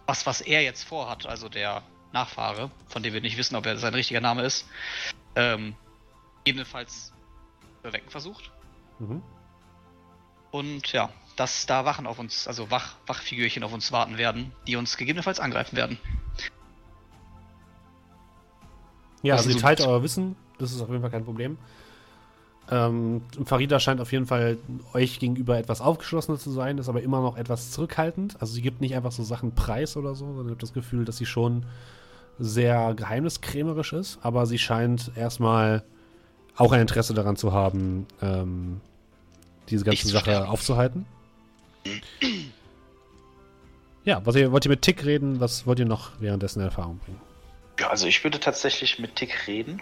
was, was er jetzt vorhat, also der Nachfahre, von dem wir nicht wissen, ob er sein richtiger Name ist, ähm, gegebenenfalls zu erwecken versucht. Mhm. Und ja, dass da Wachen auf uns, also Wach, Wachfigürchen auf uns warten werden, die uns gegebenenfalls angreifen werden. Ja, also ist ihr teilt euer Wissen, das ist auf jeden Fall kein Problem. Ähm, Farida scheint auf jeden Fall euch gegenüber etwas aufgeschlossener zu sein, ist aber immer noch etwas zurückhaltend. Also sie gibt nicht einfach so Sachen preis oder so, sondern ihr habt das Gefühl, dass sie schon sehr geheimniskrämerisch ist, aber sie scheint erstmal auch ein Interesse daran zu haben, ähm, diese ganze Sache sterben. aufzuhalten. Ja, was ihr, wollt ihr mit Tick reden? Was wollt ihr noch währenddessen in Erfahrung bringen? Ja, also ich würde tatsächlich mit Tick reden.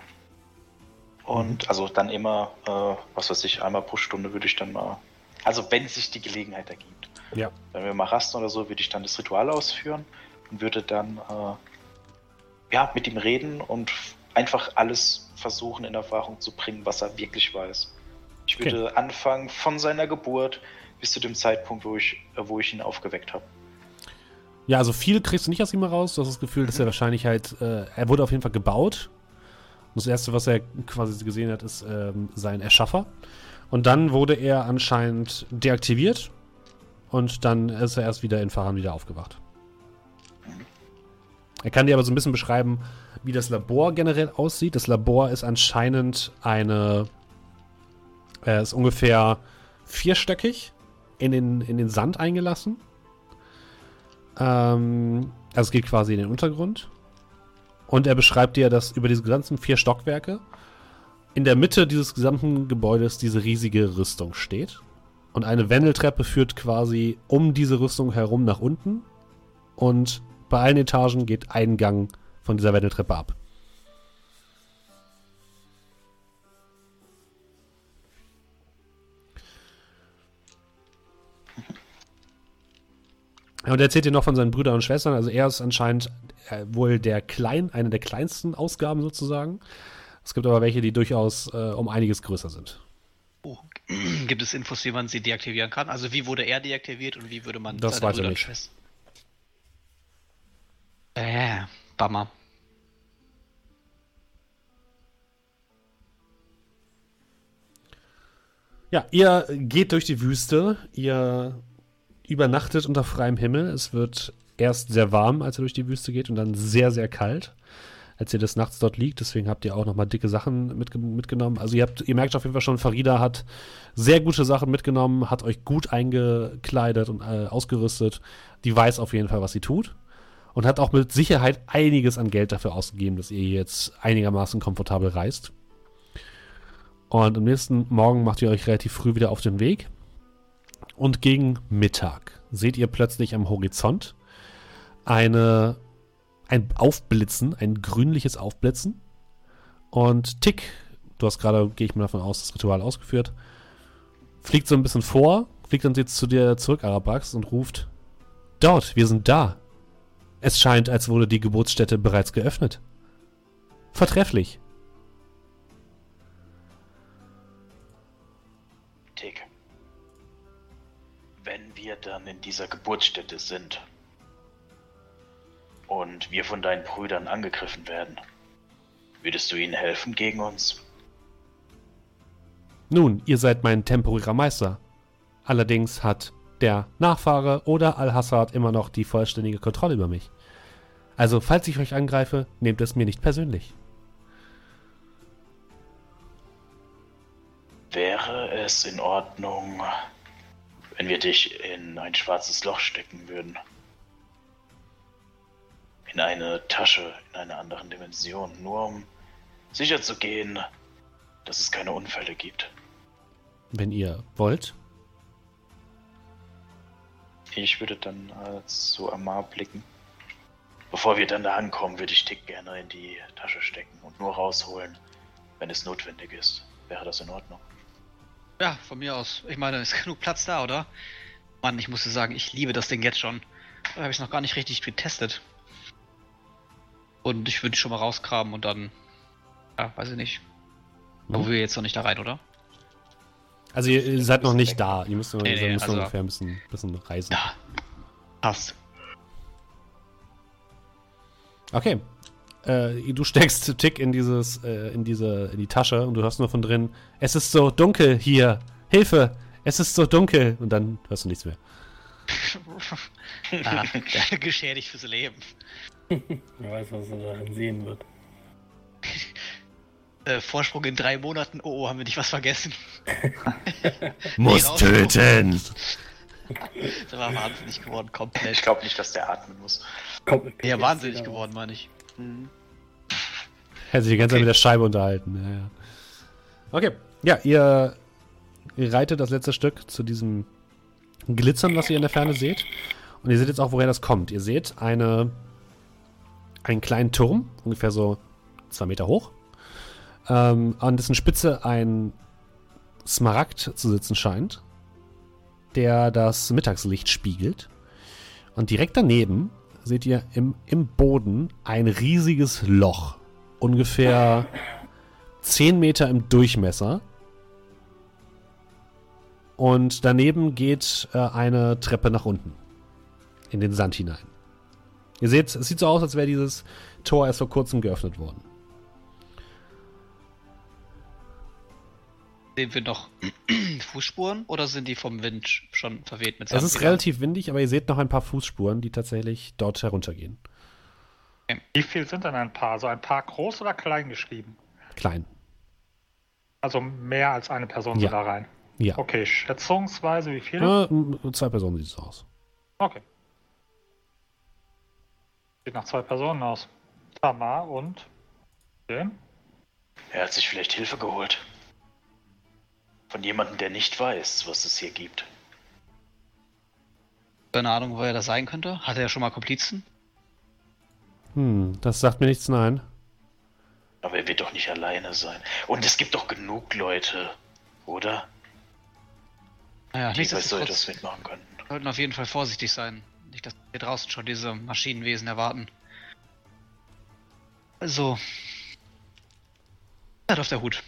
Und also dann immer, äh, was weiß ich, einmal pro Stunde würde ich dann mal. Also wenn sich die Gelegenheit ergibt. Ja. Wenn wir mal rasten oder so, würde ich dann das Ritual ausführen und würde dann äh, ja, mit ihm reden und einfach alles versuchen in Erfahrung zu bringen, was er wirklich weiß. Ich würde okay. anfangen von seiner Geburt bis zu dem Zeitpunkt, wo ich, äh, wo ich ihn aufgeweckt habe. Ja, also viel kriegst du nicht aus ihm raus. Du hast das Gefühl, dass er wahrscheinlich halt, äh, er wurde auf jeden Fall gebaut. Und das erste, was er quasi gesehen hat, ist ähm, sein Erschaffer. Und dann wurde er anscheinend deaktiviert. Und dann ist er erst wieder in Fahren wieder aufgewacht. Er kann dir aber so ein bisschen beschreiben, wie das Labor generell aussieht. Das Labor ist anscheinend eine. Er ist ungefähr vierstöckig in den, in den Sand eingelassen. Ähm, also es geht quasi in den Untergrund. Und er beschreibt dir, dass über diese ganzen vier Stockwerke in der Mitte dieses gesamten Gebäudes diese riesige Rüstung steht. Und eine Wendeltreppe führt quasi um diese Rüstung herum nach unten. Und bei allen Etagen geht ein Gang von dieser Wendeltreppe ab. Und er erzählt dir noch von seinen Brüdern und Schwestern. Also er ist anscheinend äh, wohl der klein, eine der kleinsten Ausgaben sozusagen. Es gibt aber welche, die durchaus äh, um einiges größer sind. Oh. Gibt es Infos, wie man sie deaktivieren kann? Also wie wurde er deaktiviert und wie würde man das seine Brüder und Schwestern? Äh, Bummer. Ja, ihr geht durch die Wüste, ihr übernachtet unter freiem Himmel. Es wird erst sehr warm, als ihr durch die Wüste geht und dann sehr, sehr kalt, als ihr des Nachts dort liegt. Deswegen habt ihr auch nochmal dicke Sachen mitge mitgenommen. Also ihr, habt, ihr merkt auf jeden Fall schon, Farida hat sehr gute Sachen mitgenommen, hat euch gut eingekleidet und äh, ausgerüstet. Die weiß auf jeden Fall, was sie tut. Und hat auch mit Sicherheit einiges an Geld dafür ausgegeben, dass ihr jetzt einigermaßen komfortabel reist. Und am nächsten Morgen macht ihr euch relativ früh wieder auf den Weg und gegen Mittag seht ihr plötzlich am Horizont eine, ein Aufblitzen, ein grünliches Aufblitzen. Und Tick, du hast gerade, gehe ich mal davon aus, das Ritual ausgeführt, fliegt so ein bisschen vor, fliegt dann jetzt zu dir zurück, Arabax, und ruft: Dort, wir sind da. Es scheint, als wurde die Geburtsstätte bereits geöffnet. Vertrefflich. Dann in dieser Geburtsstätte sind und wir von deinen Brüdern angegriffen werden, würdest du ihnen helfen gegen uns? Nun, ihr seid mein temporärer Meister. Allerdings hat der Nachfahre oder Al-Hassad immer noch die vollständige Kontrolle über mich. Also, falls ich euch angreife, nehmt es mir nicht persönlich. Wäre es in Ordnung, wenn wir dich in ein schwarzes Loch stecken würden. In eine Tasche in einer anderen Dimension, nur um sicher zu gehen, dass es keine Unfälle gibt. Wenn ihr wollt. Ich würde dann zu Amar blicken. Bevor wir dann da ankommen, würde ich Tick gerne in die Tasche stecken und nur rausholen, wenn es notwendig ist. Wäre das in Ordnung? Ja, von mir aus. Ich meine, ist genug Platz da, oder? Mann, ich musste sagen, ich liebe das Ding jetzt schon. Da habe ich noch gar nicht richtig getestet. Und ich würde schon mal rausgraben und dann. Ja, weiß ich nicht. Mhm. Aber wir jetzt noch nicht da rein, oder? Also ihr, ihr seid noch nicht da. Ihr müsst, nee, nee, müsst also, ungefähr ein bisschen, bisschen reisen. Ja. Passt. Okay. Äh, du steckst Tick in dieses, äh, in diese, in die Tasche und du hörst nur von drin, es ist so dunkel hier. Hilfe! Es ist so dunkel. Und dann hörst du nichts mehr. ah, geschädigt fürs Leben. Wer weiß, was er darin sehen wird. Äh, Vorsprung in drei Monaten. Oh, oh, haben wir nicht was vergessen? muss töten! der war wahnsinnig geworden, komplett. Ich glaube nicht, dass der atmen muss. Komplett. Ja, wahnsinnig geworden, meine ich. Mhm. Hätte sich die ganze okay. Zeit mit der Scheibe unterhalten. Ja, ja. Okay, ja, ihr, ihr reitet das letzte Stück zu diesem Glitzern, was ihr in der Ferne seht. Und ihr seht jetzt auch, woher das kommt. Ihr seht eine, einen kleinen Turm, ungefähr so zwei Meter hoch, ähm, an dessen Spitze ein Smaragd zu sitzen scheint, der das Mittagslicht spiegelt. Und direkt daneben seht ihr im, im Boden ein riesiges Loch, ungefähr 10 Meter im Durchmesser, Und daneben geht äh, eine Treppe nach unten. In den Sand hinein. Ihr seht, es sieht so aus, als wäre dieses Tor erst vor kurzem geöffnet worden. Sehen wir noch Fußspuren oder sind die vom Wind schon verweht mit Es ist relativ windig, aber ihr seht noch ein paar Fußspuren, die tatsächlich dort heruntergehen. Wie viel sind denn ein Paar? So ein Paar groß oder klein geschrieben? Klein. Also mehr als eine Person Ja. soll da rein. Ja. Okay, schätzungsweise wie viele? Äh, zwei Personen sieht es aus. Okay. Sieht nach zwei Personen aus. Tamar und den? Er hat sich vielleicht Hilfe geholt. Von jemandem, der nicht weiß, was es hier gibt. Keine Ahnung, wo er das sein könnte. Hat er ja schon mal Komplizen? Hm, das sagt mir nichts, nein. Aber er wird doch nicht alleine sein. Und es gibt doch genug Leute, oder? Naja, Die bei so etwas mitmachen könnten. sollten auf jeden Fall vorsichtig sein. Nicht, dass wir draußen schon diese Maschinenwesen erwarten. Also. Seid auf der Hut.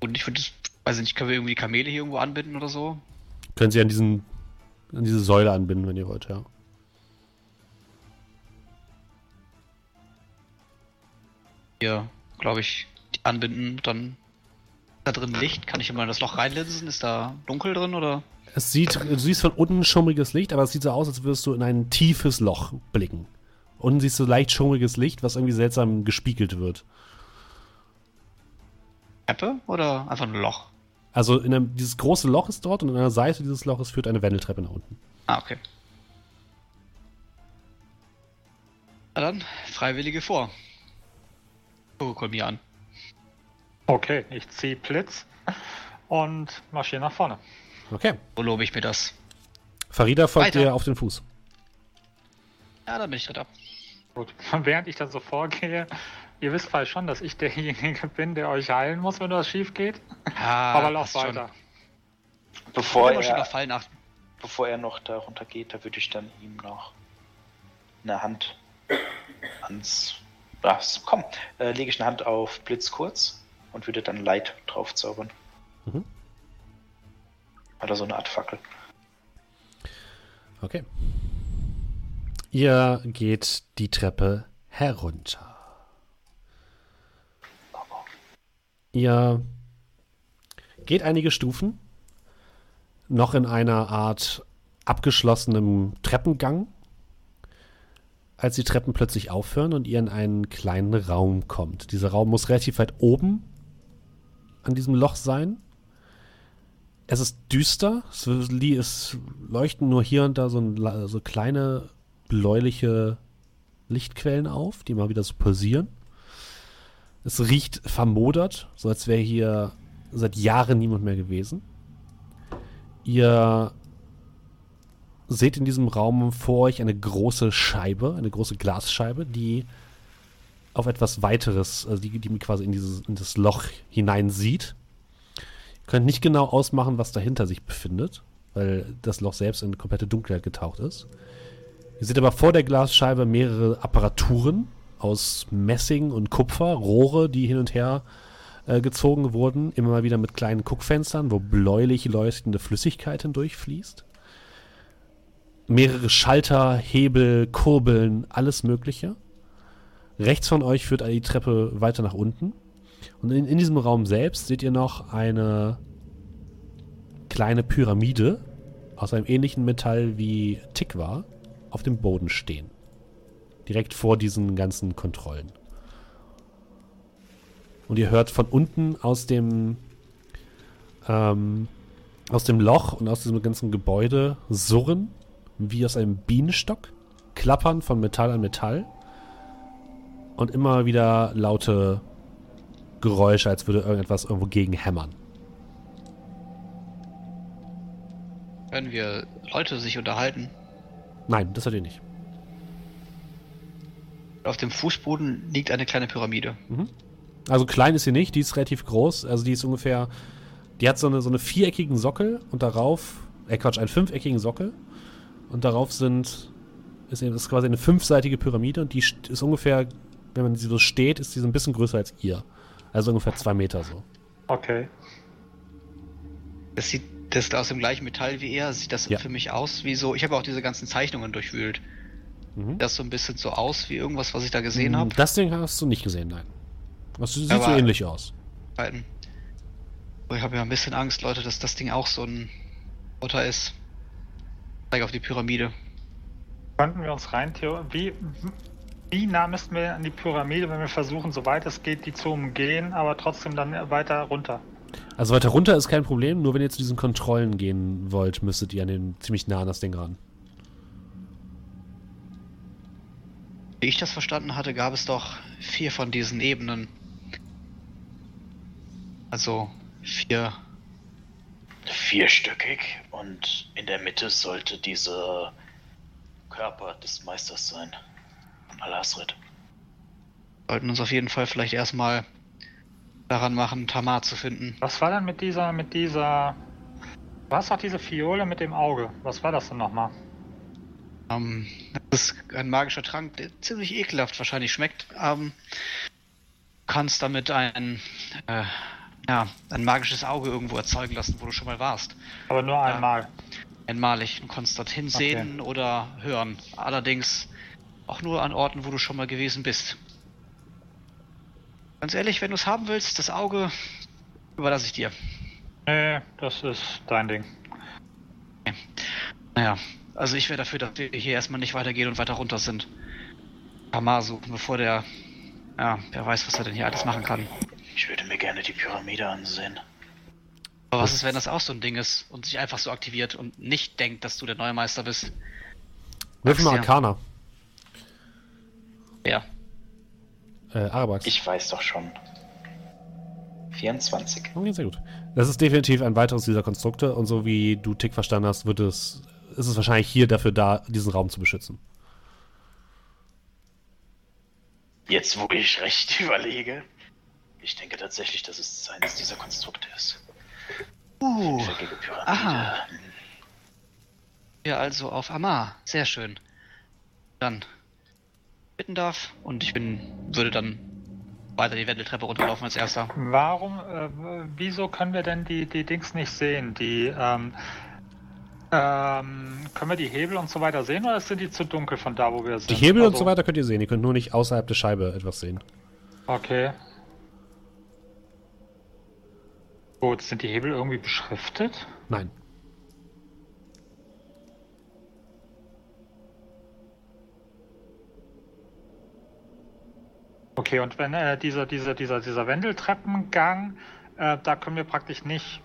Und ich würde, weiß ich nicht, können wir irgendwie Kamele hier irgendwo anbinden oder so? Können Sie an diesen an diese Säule anbinden, wenn ihr wollt, ja. Hier, glaube ich, anbinden, dann ist da drin Licht. Kann ich immer in das Loch reinlinsen? Ist da dunkel drin oder? Es sieht, du siehst von unten schummriges Licht, aber es sieht so aus, als würdest du in ein tiefes Loch blicken. Unten siehst du leicht schummriges Licht, was irgendwie seltsam gespiegelt wird. Treppe oder einfach ein Loch? Also in einem, dieses große Loch ist dort und an der Seite dieses Loches führt eine Wendeltreppe nach unten. Ah, okay. Na dann, Freiwillige vor. Komm mir an. Okay, ich ziehe Blitz und marschiere nach vorne. Okay. Wo lobe ich mir das? Farida folgt Weiter. dir auf den Fuß. Ja, dann bin ich dritter. Gut. Während ich dann so vorgehe, ihr wisst vielleicht schon, dass ich derjenige bin, der euch heilen muss, wenn was schief geht. Ah, Aber lauf passt schon. weiter. Bevor Immer schon auf er, Fallen achten. bevor er noch darunter geht, da würde ich dann ihm noch eine Hand ans. Ach, komm, äh, lege ich eine Hand auf Blitz kurz und würde dann Light drauf zaubern. Mhm. Oder so eine Art Fackel. Okay. Ihr geht die Treppe herunter. Ihr geht einige Stufen, noch in einer Art abgeschlossenem Treppengang, als die Treppen plötzlich aufhören und ihr in einen kleinen Raum kommt. Dieser Raum muss relativ weit oben an diesem Loch sein. Es ist düster, es, leuchten nur hier und da so, ein, so kleine bläuliche Lichtquellen auf, die mal wieder so pulsieren. Es riecht vermodert, so als wäre hier seit Jahren niemand mehr gewesen. Ihr seht in diesem Raum vor euch eine große Scheibe, eine große Glasscheibe, die auf etwas weiteres, also die, die quasi in, dieses, in das Loch hinein sieht. Ihr könnt nicht genau ausmachen, was dahinter sich befindet, weil das Loch selbst in komplette Dunkelheit getaucht ist. Ihr seht aber vor der Glasscheibe mehrere Apparaturen aus Messing und Kupfer, Rohre, die hin und her äh, gezogen wurden, immer mal wieder mit kleinen Guckfenstern, wo bläulich leuchtende Flüssigkeit hindurchfließt. Mehrere Schalter, Hebel, Kurbeln, alles Mögliche. Rechts von euch führt die Treppe weiter nach unten. Und in, in diesem Raum selbst seht ihr noch eine kleine Pyramide aus einem ähnlichen Metall wie Tikwa auf dem Boden stehen. Direkt vor diesen ganzen Kontrollen. Und ihr hört von unten aus dem ähm, aus dem Loch und aus diesem ganzen Gebäude surren wie aus einem Bienenstock, klappern von Metall an Metall und immer wieder laute Geräusche, als würde irgendetwas irgendwo gegen hämmern. Können wir Leute sich unterhalten? Nein, das hört ihr nicht. Auf dem Fußboden liegt eine kleine Pyramide. Also klein ist sie nicht, die ist relativ groß. Also die ist ungefähr, die hat so eine, so eine viereckigen Sockel und darauf, äh Quatsch, einen fünfeckigen Sockel. Und darauf sind, ist, eben- ist quasi eine fünfseitige Pyramide und die st- ist ungefähr, wenn man sie so steht, ist die so ein bisschen größer als ihr. Also ungefähr zwei Meter so. Okay. Das sieht das ist aus dem gleichen Metall wie er. Sieht das Ja. für mich aus wie so. Ich habe auch diese ganzen Zeichnungen durchwühlt. Mhm. Das so ein bisschen so aus wie irgendwas, was ich da gesehen habe. Das Ding hast du nicht gesehen, nein. Das sieht so Aber- ähnlich aus. Oh, Ich habe ja ein bisschen Angst, Leute, dass das Ding auch so ein Roboter ist. Zeig auf die Pyramide. Könnten wir uns rein theo- wie wie nah müssten wir an die Pyramide, wenn wir versuchen, soweit es geht, die zu umgehen, aber trotzdem dann weiter runter? Also weiter runter ist kein Problem, nur wenn ihr zu diesen Kontrollen gehen wollt, müsstet ihr an den ziemlich nah an das Ding ran. Wie ich das verstanden hatte, gab es doch vier von diesen Ebenen. Also vier. Vierstöckig und in der Mitte sollte dieser Körper des Meisters sein. Von Al-Asrid. Sollten uns auf jeden Fall vielleicht erstmal daran machen, Tamar zu finden. Was war denn mit dieser, mit dieser. Hast doch diese Fiole mit dem Auge. Was war das denn nochmal? Ähm, das ist ein magischer Trank, der ziemlich ekelhaft wahrscheinlich schmeckt. Ähm, du kannst damit ein, äh, ja, ein magisches Auge irgendwo erzeugen lassen, wo du schon mal warst. Aber nur einmal. Einmalig. Du kannst dorthin sehen oder hören. Allerdings auch nur an Orten, wo du schon mal gewesen bist. Ganz ehrlich, wenn du es haben willst, das Auge überlasse ich dir. Nee, das ist dein Ding. Naja, also ich wäre dafür, dass wir hier erstmal nicht weitergehen und weiter runter sind. Tamar suchen, bevor der. Ja, wer weiß, was er denn hier alles machen kann. Ich würde mir gerne die Pyramide ansehen. Aber was ist, wenn das auch so ein Ding ist und sich einfach so aktiviert und nicht denkt, dass du der neue Meister bist? Würfel mal. Arcana. Ja. Äh, Arabax. Ich weiß doch schon. 24. Okay, sehr gut. Das ist definitiv ein weiteres dieser Konstrukte und so wie du Tick verstanden hast, wird es, ist es wahrscheinlich hier dafür da, diesen Raum zu beschützen. Jetzt, wo ich recht überlege, ich denke tatsächlich, dass es eines dieser Konstrukte ist. Uh, aha. wir also auf Amar. Sehr schön. Dann bitten darf und ich bin, würde dann weiter die Wendeltreppe runterlaufen als erster. Warum, äh, wieso können wir denn die, die Dings nicht sehen? Die, ähm, ähm, können wir die Hebel und so weiter sehen oder sind die zu dunkel von da, wo wir sind? Die Hebel und Also- so weiter könnt ihr sehen. Ihr könnt nur nicht außerhalb der Scheibe etwas sehen. Okay. Gut, sind die Hebel irgendwie beschriftet? Nein. Okay, und wenn äh, dieser, dieser, dieser, dieser Wendeltreppengang, äh, da können wir praktisch nicht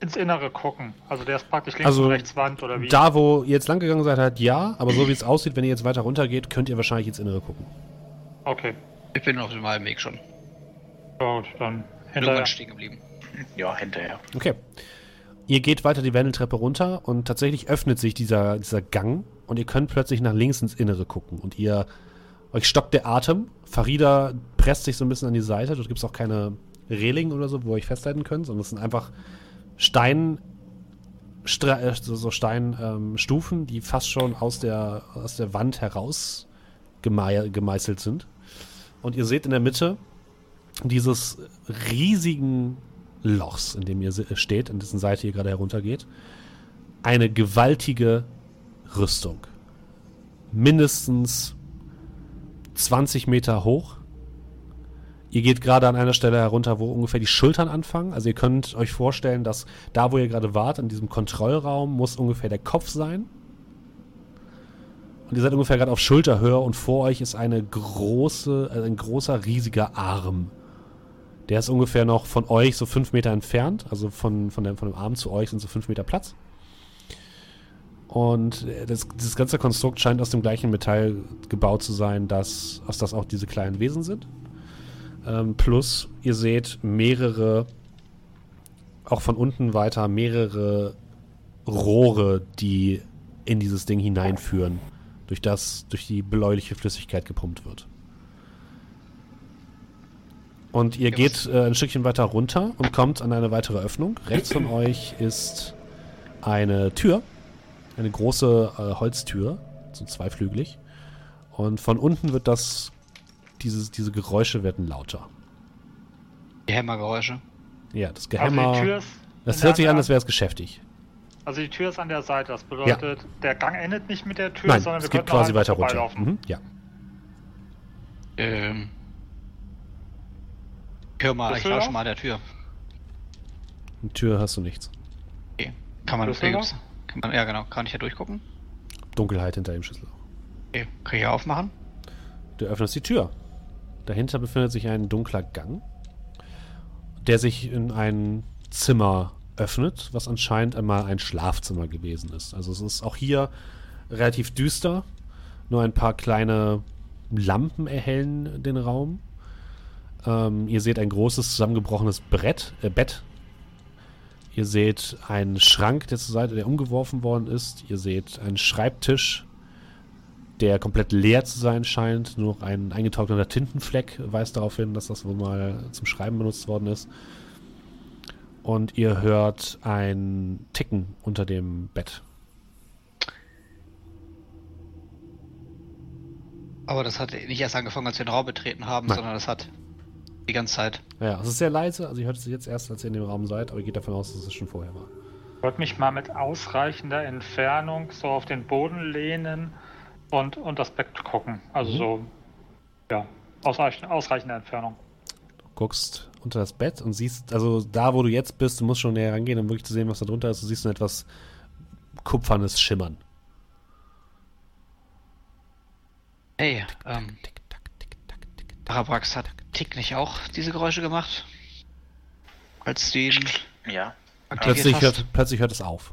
ins Innere gucken. Also der ist praktisch links Also, und rechts Wand oder wie? Da, wo ihr jetzt lang gegangen seid, halt ja, aber so wie es aussieht, wenn ihr jetzt weiter runter geht, könnt ihr wahrscheinlich ins Innere gucken. Okay, Ich bin auf dem halben Weg schon. gut, dann hinterher. Irgendwann stehen geblieben. Ja, hinterher. Okay. Ihr geht weiter die Wendeltreppe runter und tatsächlich öffnet sich dieser, dieser Gang und ihr könnt plötzlich nach links ins Innere gucken und ihr euch stockt der Atem. Farida presst sich so ein bisschen an die Seite. Dort gibt es auch keine Reling oder so, wo ihr euch festhalten könnt, sondern es sind einfach Stein, Stra äh, so, so Steinstufen, ähm, Stufen, die fast schon aus der, aus der Wand heraus gemei gemeißelt sind. Und ihr seht in der Mitte dieses riesigen Lochs, in dem ihr se- steht, an dessen Seite ihr gerade heruntergeht, eine gewaltige Rüstung. Mindestens 20 Meter hoch. Ihr geht gerade an einer Stelle herunter, wo ungefähr die Schultern anfangen. Also ihr könnt euch vorstellen, dass da, wo ihr gerade wart, in diesem Kontrollraum, muss ungefähr der Kopf sein. Und ihr seid ungefähr gerade auf Schulterhöhe und vor euch ist eine große, äh, ein großer, riesiger Arm. Der ist ungefähr noch von euch so fünf Meter entfernt. Also von, von, dem, von dem Arm zu euch sind so fünf Meter Platz. Und das, dieses ganze Konstrukt scheint aus dem gleichen Metall gebaut zu sein, das, aus das auch diese kleinen Wesen sind. Ähm, plus, ihr seht mehrere, auch von unten weiter, mehrere Rohre, die in dieses Ding hineinführen, durch das durch die bläuliche Flüssigkeit gepumpt wird. Und ihr Ja, geht äh, ein Stückchen weiter runter und kommt an eine weitere Öffnung. Rechts von euch ist eine Tür, eine große äh, Holztür, so zweiflügelig. Und von unten wird das, dieses, diese Geräusche werden lauter. Die Hämmergeräusche. Ja, das also Gehämmer. die Tür ist, Das hört sich an, als wäre es geschäftig. Also die Tür ist an der Seite, das bedeutet, der Gang endet nicht mit der Tür, Nein, sondern es wir geht könnten auch quasi weiter runter. Mhm, ja. Ähm. Hör mal, ich lausche auf? mal an der Tür. Eine Tür hast du nichts. Okay. Kann man, Schlüssel gibt's- kann man, ja genau, kann ich ja durchgucken? Dunkelheit hinter dem Schlüssel. Okay, kann ich ja aufmachen? Du öffnest die Tür. Dahinter befindet sich ein dunkler Gang, der sich in ein Zimmer öffnet, was anscheinend einmal ein Schlafzimmer gewesen ist. Also es ist auch hier relativ düster. Nur ein paar kleine Lampen erhellen den Raum. Ähm, ihr seht ein großes zusammengebrochenes Brett, äh, Bett. Ihr seht einen Schrank, der zur Seite, der umgeworfen worden ist. Ihr seht einen Schreibtisch, der komplett leer zu sein scheint. Nur noch ein eingetrockneter Tintenfleck weist darauf hin, dass das wohl mal zum Schreiben benutzt worden ist. Und ihr hört ein Ticken unter dem Bett. Aber das hat nicht erst angefangen, als wir den Raum betreten haben, Nein. sondern das hat die ganze Zeit. Ja, es ist sehr leise. Also ihr hört es jetzt erst, als ihr in dem Raum seid, aber ihr geht davon aus, dass es schon vorher war. Ich würde mich mal mit ausreichender Entfernung so auf den Boden lehnen und, und das Bett gucken. Also Mhm. so, ja, ausreichend, ausreichende Entfernung. Du guckst unter das Bett und siehst, also da, wo du jetzt bist, du musst schon näher rangehen, um wirklich zu sehen, was da drunter ist. Du siehst nur etwas kupfernes Schimmern. Hey, ähm, Tick, tack, tick. Parabrax hat Tick nicht auch diese Geräusche gemacht? Als du ihn Ja. Plötzlich hast? hört, plötzlich hört es auf.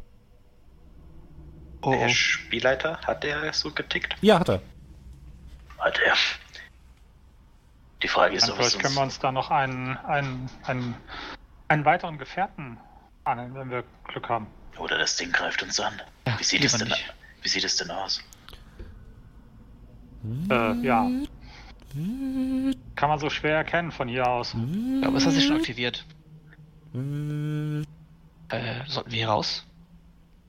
oh, Der oh. Spielleiter, hat der so getickt? Ja, hat er. Hat er. Die Frage ist, ob es können wir uns... da noch einen, einen, einen, einen weiteren Gefährten annehmen, wenn wir Glück haben. Oder das Ding greift uns an. Ja, Wie sieht es denn, nicht. wie sieht es denn aus? Äh, ja. Kann man so schwer erkennen von hier aus. Ja, aber es hat sich schon aktiviert. Äh, sollten wir hier raus?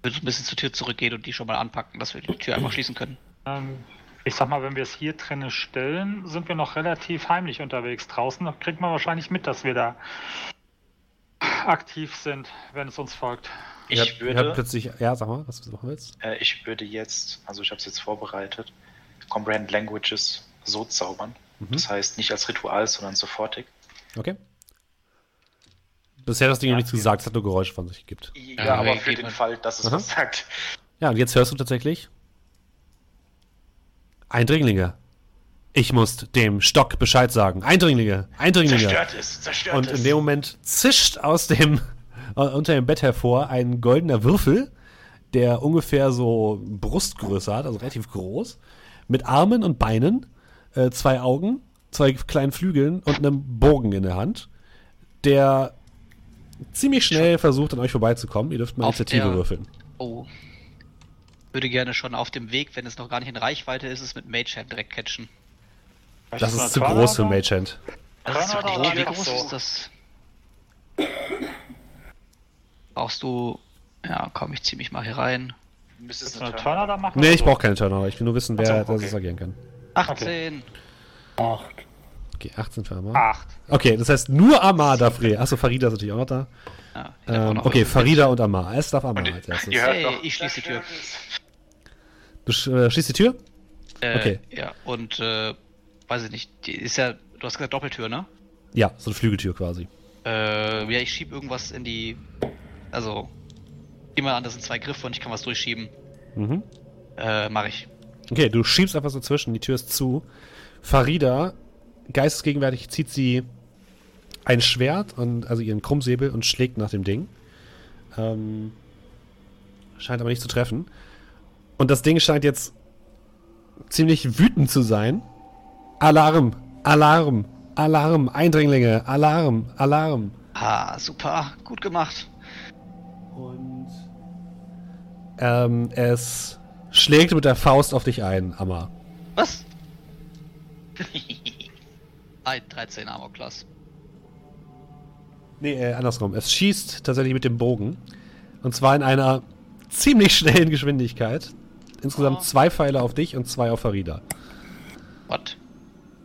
Ich würde ein bisschen zur Tür zurückgehen und die schon mal anpacken, dass wir die Tür einfach schließen können. Ähm, ich sag mal, wenn wir es hier drinnen stellen, sind wir noch relativ heimlich unterwegs. Draußen Da kriegt man wahrscheinlich mit, dass wir da aktiv sind, wenn es uns folgt. Ich habt würde, plötzlich, ja, sag mal, was du machen willst. äh, ich würde jetzt, also ich habe es jetzt vorbereitet, Comprehend Languages so zaubern. Mhm. Das heißt nicht als Ritual, sondern sofortig. Okay. Bisher hat das Ding noch Ja, nichts hier. gesagt, es hat nur Geräusche von sich gibt. Ja, Ja, aber für den mit. Fall, dass es Aha. was sagt. Ja, und jetzt hörst du tatsächlich Eindringlinge. Ich muss dem Stock Bescheid sagen. Eindringlinge, Eindringlinge. Zerstört es, zerstört Und in dem Moment zischt aus dem äh, unter dem Bett hervor ein goldener Würfel, der ungefähr so Brustgröße hat, also relativ groß, mit Armen und Beinen, äh, zwei Augen, zwei kleinen Flügeln und einem Bogen in der Hand, der ziemlich schnell versucht, an euch vorbeizukommen. Ihr dürft mal Auf Initiative der- würfeln. Oh. Würde gerne schon auf dem Weg, wenn es noch gar nicht in Reichweite ist, es mit Mage Hand direkt catchen. Das eine ist zu groß für Mage Hand. Das ist nicht Oh, wie einfach groß so. ist das? Brauchst du. Ja, komm, ich zieh mich mal hier rein. Müsstest du eine Turn- Turner da machen? Nee, ich brauche keine Turner. Ich will nur wissen, wer Ach so, okay. das agieren kann. 18! Acht. Okay, 18 für Amar. Acht. Okay, das heißt nur Amar darf reden. Achso, Farida ist natürlich auch noch da. Ja, Ähm, noch okay. Farida und Amar. Es darf Amar als erstes. Hey, ich schließ die Tür. Du sch äh, schließt die Tür? Äh, Okay. Ja, und äh, weiß ich nicht, die ist ja, du hast gesagt Doppeltür, ne? Ja, so eine Flügeltür quasi. Äh, ja, ich schieb irgendwas in die. Also, immer an, das sind zwei Griffe und ich kann was durchschieben. Mhm. Äh, mach ich. Okay, du schiebst einfach so zwischen, die Tür ist zu. Farida, geistesgegenwärtig, zieht sie ein Schwert, und, also ihren Krummsäbel, und schlägt nach dem Ding. Ähm, scheint aber nicht zu treffen. Und das Ding scheint jetzt ziemlich wütend zu sein. Alarm! Alarm! Alarm! Eindringlinge! Alarm! Alarm! Ah, super, gut gemacht. Und ähm, es schlägt mit der Faust auf dich ein, Amma. Was? Ein 13 Armor Class. Nee, äh, andersrum. Es schießt tatsächlich mit dem Bogen. Und zwar in einer ziemlich schnellen Geschwindigkeit. Insgesamt Oh. zwei Pfeile auf dich und zwei auf Farida. What?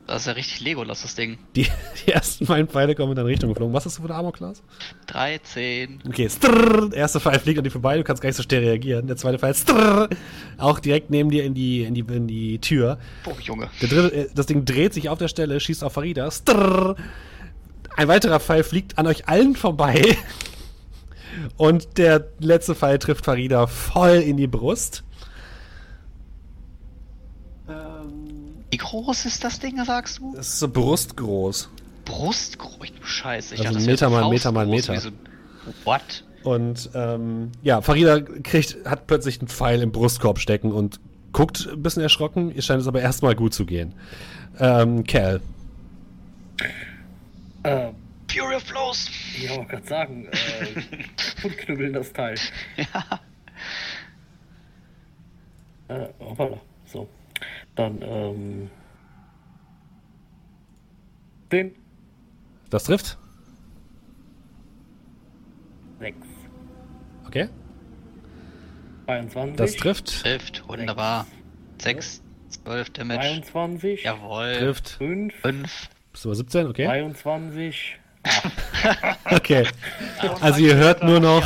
Das ist ja richtig Legolas, das Ding. Die, die ersten beiden Pfeile kommen in deine Richtung geflogen. Was hast du für eine Armor Class? 13. Okay, strrr, der erste Pfeil fliegt an dir vorbei, du kannst gar nicht so schnell reagieren. Der zweite Pfeil strrr, auch direkt neben dir in die, in die, in die Tür. Oh, Junge. Der dritte, äh, das Ding dreht sich auf der Stelle, schießt auf Farida. Strrr. Ein weiterer Pfeil fliegt an euch allen vorbei. Und der letzte Pfeil trifft Farida voll in die Brust. Wie groß ist das Ding, sagst du? Das ist so brustgroß. Brustgroß, du Scheiße. Ich Also dachte, das Meter mal Meter mal Meter. So what? Und ähm, ja, Farida kriegt, hat plötzlich einen Pfeil im Brustkorb stecken und guckt ein bisschen erschrocken. Ihr scheint es aber erstmal gut zu gehen. Ähm, Cal. Äh, Fury of Flows! ich wollte gerade sagen, äh, und knüppeln das Teil. Ja. Äh, hoppala. So. Dann, ähm. Den. Das trifft. 6. Okay. 22. Das trifft. Trifft, wunderbar. 6, 12 Damage. 23. Jawohl. Trifft. 5. 5. Bist du bei 17? Okay. 23. Okay. Also ihr hört nur noch.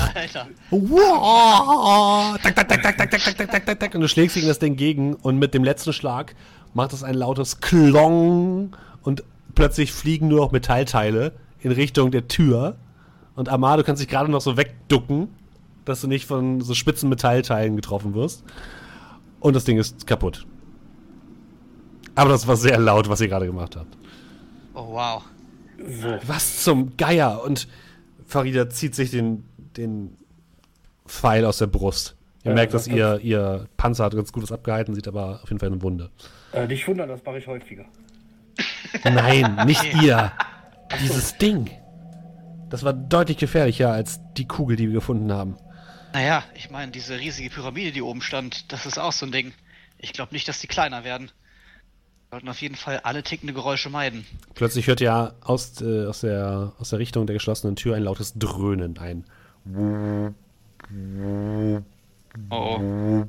Und du schlägst gegen das Ding gegen und mit dem letzten Schlag macht es ein lautes Klong und plötzlich fliegen nur noch Metallteile in Richtung der Tür. Und Amar, du kannst dich gerade noch so wegducken, dass du nicht von so spitzen Metallteilen getroffen wirst. Und das Ding ist kaputt. Aber das war sehr laut, was ihr gerade gemacht habt. Oh wow. So. Was zum Geier? Und Farida zieht sich den, den Pfeil aus der Brust. Ihr Ja, merkt, dass das ihr, ihr Panzer hat ganz gut was abgehalten, sieht aber auf jeden Fall eine Wunde. Äh, nicht wundern, das mache ich häufiger. Nein, nicht ihr. Dieses Ding. Das war deutlich gefährlicher als die Kugel, die wir gefunden haben. Naja, ich meine, diese riesige Pyramide, die oben stand, das ist auch so ein Ding. Ich glaube nicht, dass die kleiner werden. Wir sollten auf jeden Fall alle tickende Geräusche meiden. Plötzlich hört ihr aus, äh, aus, der, aus der Richtung der geschlossenen Tür ein lautes Dröhnen ein. Oh oh.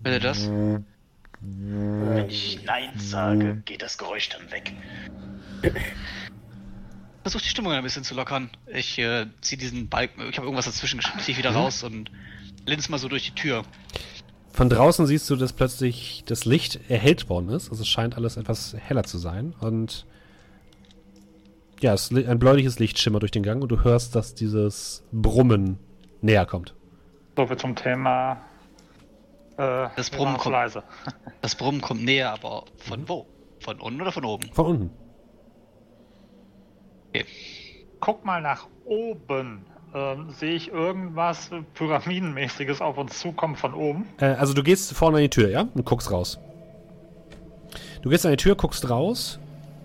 Bitte das? Wenn ich Nein sage, geht das Geräusch dann weg. Versuch die Stimmung ein bisschen zu lockern. Ich äh, zieh diesen Balken, ich habe irgendwas dazwischen geschickt, zieh ich wieder raus und linse mal so durch die Tür. Von draußen siehst du, dass plötzlich das Licht erhellt worden ist. Also es scheint alles etwas heller zu sein. Und ja, es, ein bläuliches Licht schimmert durch den Gang und du hörst, dass dieses Brummen näher kommt. So viel zum Thema. Äh, Das Brummen kommt- leise. Das Brummen kommt näher, aber von wo? Von unten oder von oben? Von unten. Okay. Guck mal nach oben. Ähm, Sehe ich irgendwas Pyramidenmäßiges auf uns zukommen von oben? Äh, also du gehst vorne an die Tür, ja? Und guckst raus. Du gehst an die Tür, guckst raus.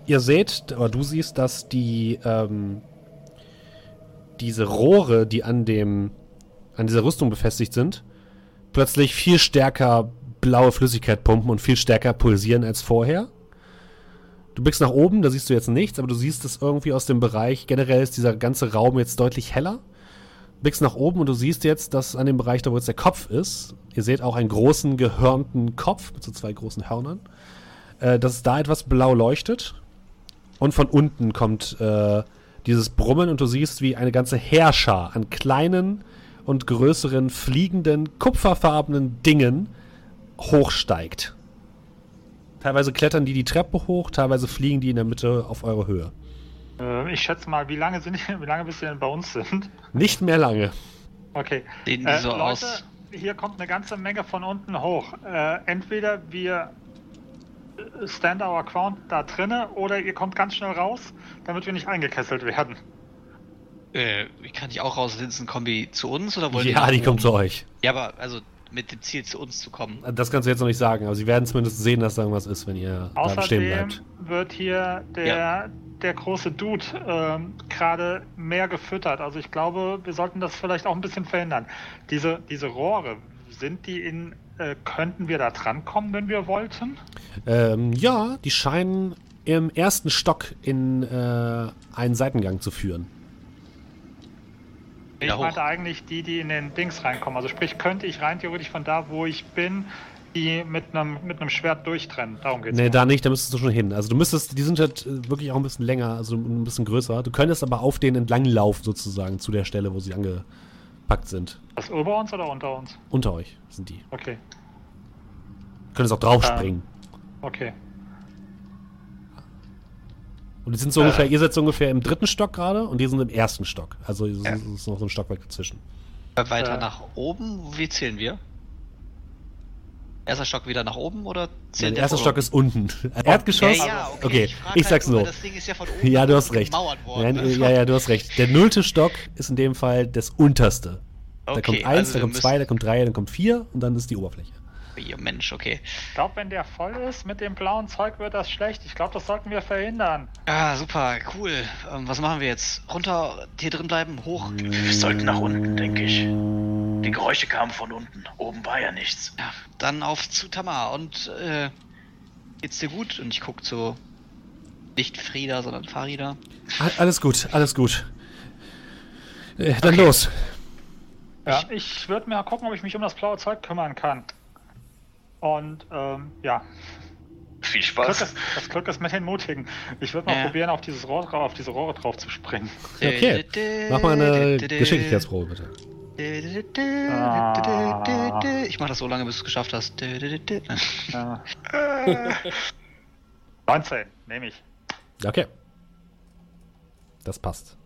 Ihr seht, oder du siehst, dass die, ähm, diese Rohre, die an dem, an dieser Rüstung befestigt sind, plötzlich viel stärker blaue Flüssigkeit pumpen und viel stärker pulsieren als vorher. Du blickst nach oben, da siehst du jetzt nichts, aber du siehst es irgendwie aus dem Bereich. Generell ist dieser ganze Raum jetzt deutlich heller. Blickst nach oben und du siehst jetzt, dass an dem Bereich, da wo jetzt der Kopf ist, ihr seht auch einen großen gehörnten Kopf mit so zwei großen Hörnern, äh, dass da etwas blau leuchtet. Und von unten kommt äh, dieses Brummen und du siehst, wie eine ganze Heerschar an kleinen und größeren fliegenden, kupferfarbenen Dingen hochsteigt. Teilweise klettern die die Treppe hoch, teilweise fliegen die in der Mitte auf eure Höhe. Äh, ich schätze mal, wie lange sind wie lange bis sie denn bei uns sind? Nicht mehr lange. Okay. Sehen die Äh, so Leute, aus? hier kommt eine ganze Menge von unten hoch. Äh, entweder wir äh, stand our ground da drinne oder ihr kommt ganz schnell raus, damit wir nicht eingekesselt werden. Äh, kann ich auch rauslinsen, Kombi zu uns oder wollen Ja, die oben? kommt zu euch. Ja, aber also mit dem Ziel zu uns zu kommen. Das kannst du jetzt noch nicht sagen, aber sie werden zumindest sehen, dass da irgendwas ist, wenn ihr da stehen Außerdem bleibt. wird hier der, Ja. Der große Dude ähm, gerade mehr gefüttert. Also ich glaube, wir sollten das vielleicht auch ein bisschen verändern. Diese, diese Rohre, sind die in, äh, könnten wir da drankommen, wenn wir wollten? Ähm, ja, die scheinen im ersten Stock in äh, einen Seitengang zu führen. Ich meinte eigentlich die, die in den Dings reinkommen. Also sprich, könnte ich rein theoretisch von da, wo ich bin, die mit einem mit einem Schwert durchtrennen. Darum geht's. Nee, mir. da nicht, da müsstest du schon hin. Also du müsstest, die sind halt äh, wirklich auch ein bisschen länger, also ein bisschen größer. Du könntest aber auf denen entlang laufen sozusagen zu der Stelle, wo sie angepackt sind. Das über uns oder unter uns? Unter euch sind die. Okay, Du könntest auch draufspringen. okay. Und die sind so ungefähr, ihr seid so ungefähr im dritten Stock gerade und die sind im ersten Stock. Also es ist, Ja. es ist noch so ein Stockwerk dazwischen. Weiter Äh. nach oben, wie zählen wir? Erster Stock wieder nach oben oder zählt Der erste von Stock ist unten. Erdgeschoss? Ja, ja, okay. Okay, frag ich halt sag's nur, nur. weil Das Ding ist ja von oben Ja, du hast recht. worden. Nein, ja, ja, du hast recht. Der nullte Stock ist in dem Fall das unterste. Da Okay, kommt eins, also da kommt zwei, da kommt drei, dann kommt vier und dann ist die Oberfläche. Ihr Mensch, okay. Ich glaube, wenn der voll ist mit dem blauen Zeug, wird das schlecht. Ich glaube, das sollten wir verhindern. Ah, super, cool. Ähm, was machen wir jetzt? Runter, hier drin bleiben, hoch? Wir sollten nach unten, denke ich. Die Geräusche kamen von unten. Oben war ja nichts. Ja, dann auf zu Tamar und äh, geht's dir gut? Und ich guck zu nicht Frieda, sondern Farida. Alles gut, alles gut. Äh, dann los. Ja, ich würde mir gucken, ob ich mich um das blaue Zeug kümmern kann. Und ähm, ja, Viel Glück Spaß. ist, das Glück ist mit den Mutigen. Ich würde mal Ja. probieren, auf dieses Rohr, drauf- auf diese Rohre drauf zu springen. Okay. Mach mal eine Geschicklichkeitsprobe, bitte. Ich mach das so lange, bis du es geschafft hast. Ja. 19, nehme ich. Okay. Das passt.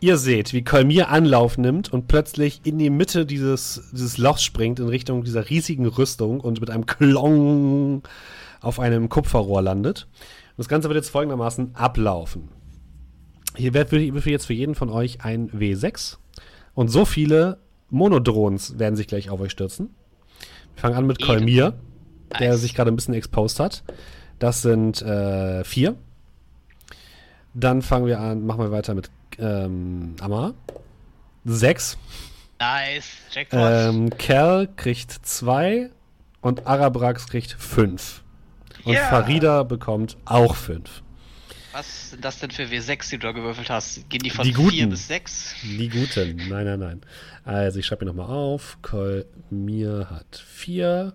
Ihr seht, wie Kolmir Anlauf nimmt und plötzlich in die Mitte dieses, dieses Lochs springt in Richtung dieser riesigen Rüstung und mit einem Klong auf einem Kupferrohr landet. Und das Ganze wird jetzt folgendermaßen ablaufen. Hier wird würfel jetzt für jeden von euch ein W6 und so viele Monodrohns werden sich gleich auf euch stürzen. Wir fangen an mit. Kolmir, der sich gerade ein bisschen exposed hat. Das sind äh, vier. Dann fangen wir an, machen wir weiter mit ähm, Amar. Sechs. Nice, Jackpot. Ähm, Cal kriegt zwei und Arabrax kriegt fünf. Und Ja. Farida bekommt auch fünf. Was sind das denn für W6, die du da gewürfelt hast? Gehen die von Die 4 guten. bis 6? Die guten. Nein, nein, nein. Also ich schreibe mir nochmal auf. Kolmir hat vier.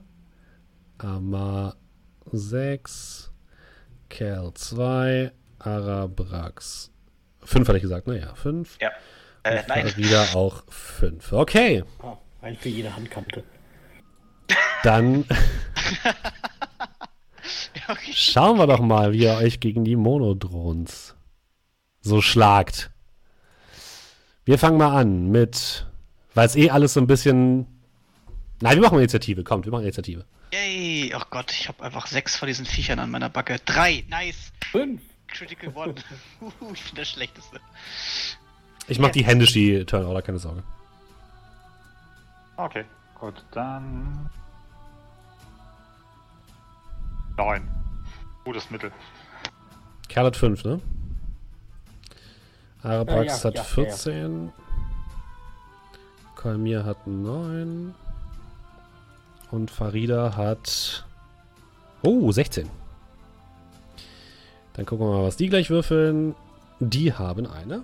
Amar sechs. Cal zwei. Arabrax fünf hatte ich gesagt. Naja, fünf. Ja. Äh, nein. Farida auch fünf. Okay. Ah, ein für jede Handkante. Dann okay. schauen wir doch mal, wie ihr euch gegen die Monodrohns so schlagt. Wir fangen mal an mit, weil es eh alles so ein bisschen. Nein, wir machen Initiative. Kommt, wir machen Initiative. Yay! Oh Gott, ich habe einfach sechs von diesen Viechern an meiner Backe. Drei, nice! Fünf. Critical One. Ich bin der Schlechteste. Ich mach die händisch die Turnorder, keine Sorge. Okay, gut, dann. 9. Gutes Mittel. Kerl hat 5, ne? Arabrax Ja, ja, hat ja, 14. Kalmir hat 9. Und Farida hat. Oh, 16. Dann gucken wir mal, was die gleich würfeln. Die haben eine.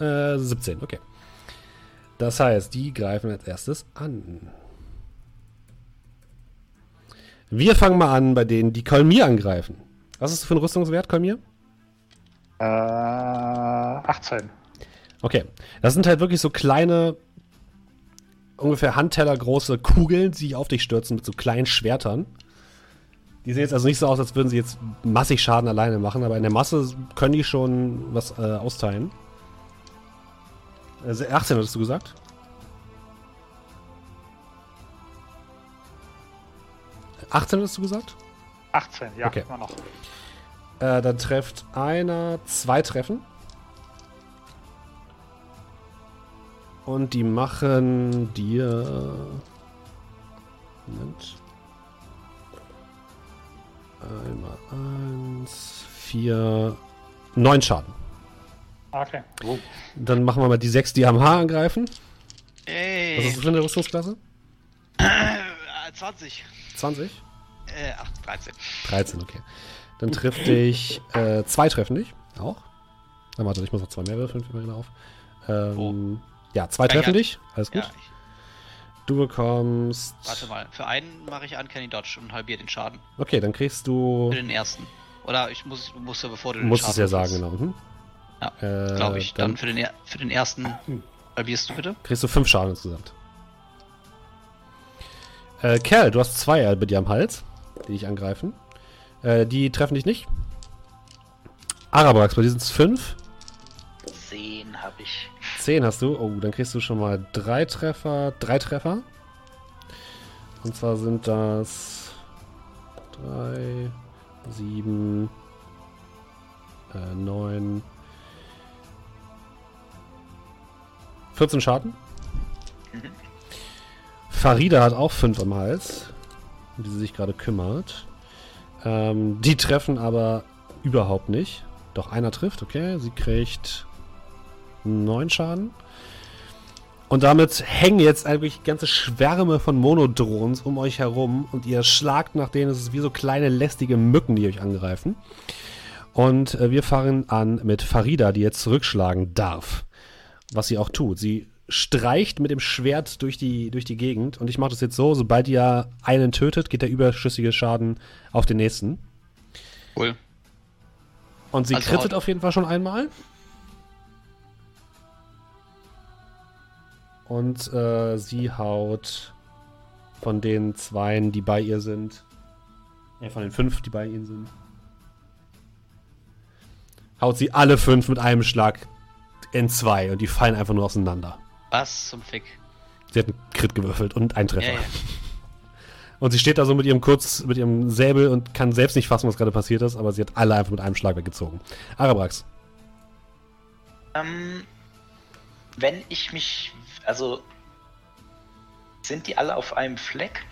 Äh, 17, okay. Das heißt, die greifen als erstes an. Wir fangen mal an bei denen, die Kolmir angreifen. Was ist das für ein Rüstungswert, Kolmir? Äh, 18. Okay. Das sind halt wirklich so kleine, ungefähr handtellergroße Kugeln, die sich auf dich stürzen mit so kleinen Schwertern. Die sehen jetzt also nicht so aus, als würden sie jetzt massig Schaden alleine machen, aber in der Masse können die schon was äh, austeilen. Also 18 hattest du gesagt? „18“ hattest du gesagt? 18, ja, Okay. immer noch. Äh, dann trefft einer zwei Treffen. Und die machen dir. Moment. Einmal eins, vier, neun Schaden. Okay. Dann machen wir mal die sechs, die am Haar angreifen. Was Ey! ist das für eine Rüstungsklasse? Äh, 20. 20? Äh, ach, 13. 13, okay. Dann trifft dich äh, zwei treffen dich. Auch. Dann warte, ich muss noch zwei mehr würfeln, fällt mir gerade auf. Ähm, Ja, zwei treffen dich. Alles gut. Ja, ich, Du bekommst. warte mal, für einen mache ich Uncanny Dodge und halbiere den Schaden. Okay, dann kriegst du. Für den ersten. Oder ich muss, du musst ja bevor du Du den musst es ja Schaden sagen, genau. Mhm. Ja, Äh, Glaube ich. Dann, dann- für, den, er- für den ersten halbierst du bitte. Kriegst du fünf Schaden insgesamt. Äh, Kerl, du hast zwei bei dir am Hals, die dich angreifen. Äh, die treffen dich nicht. Arabrax, bei dir sind es fünf. Zehn habe ich. Zehn hast du. Oh, dann kriegst du schon mal drei Treffer. Drei Treffer. Und zwar sind das drei, sieben, äh, neun, 14 Schaden. Mhm. Farida hat auch fünf am Hals, um die sie sich gerade kümmert. Ähm, die treffen aber überhaupt nicht. Doch einer trifft, okay. Sie kriegt neun Schaden. Und damit hängen jetzt eigentlich ganze Schwärme von Monodrohns um euch herum und ihr schlagt nach denen, es ist wie so kleine lästige Mücken, die euch angreifen. Und äh, wir fangen an mit Farida, die jetzt zurückschlagen darf. Was sie auch tut. Sie streicht mit dem Schwert durch die, durch die Gegend und ich mache das jetzt so, sobald ihr einen tötet, geht der überschüssige Schaden auf den nächsten. Cool. Und sie Also krittet auf jeden Fall schon einmal. Und äh, sie haut von den Zweien, die bei ihr sind, ja, von den fünf, die bei ihnen sind, haut sie alle fünf mit einem Schlag in zwei und die fallen einfach nur auseinander. Was zum Fick? Sie hat einen Crit gewürfelt und einen Treffer. Ja, ja. Und sie steht da so mit ihrem kurz, mit ihrem Säbel und kann selbst nicht fassen, was gerade passiert ist, aber sie hat alle einfach mit einem Schlag weggezogen. Arabrax. Ähm, wenn ich mich. Also. Sind die alle auf einem Fleck?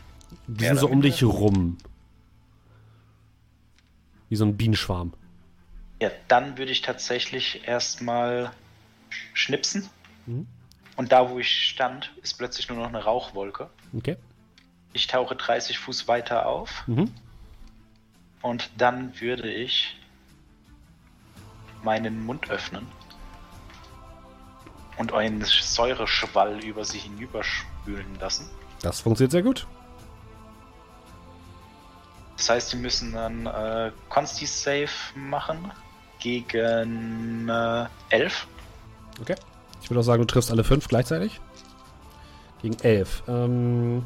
Die sind so um dich rum. Wie so ein Bienenschwarm. Ja, dann würde ich tatsächlich erstmal schnipsen. Mhm. Und da, wo ich stand, ist plötzlich nur noch eine Rauchwolke. Okay. Ich tauche 30 Fuß weiter auf Mhm. und dann würde ich meinen Mund öffnen und einen Säureschwall über sie hinüberspülen lassen. Das funktioniert sehr gut. Das heißt, sie müssen dann äh, Consti Save machen gegen äh, 11. Okay. Ich würde auch sagen, du triffst alle fünf gleichzeitig. Gegen elf. Ähm,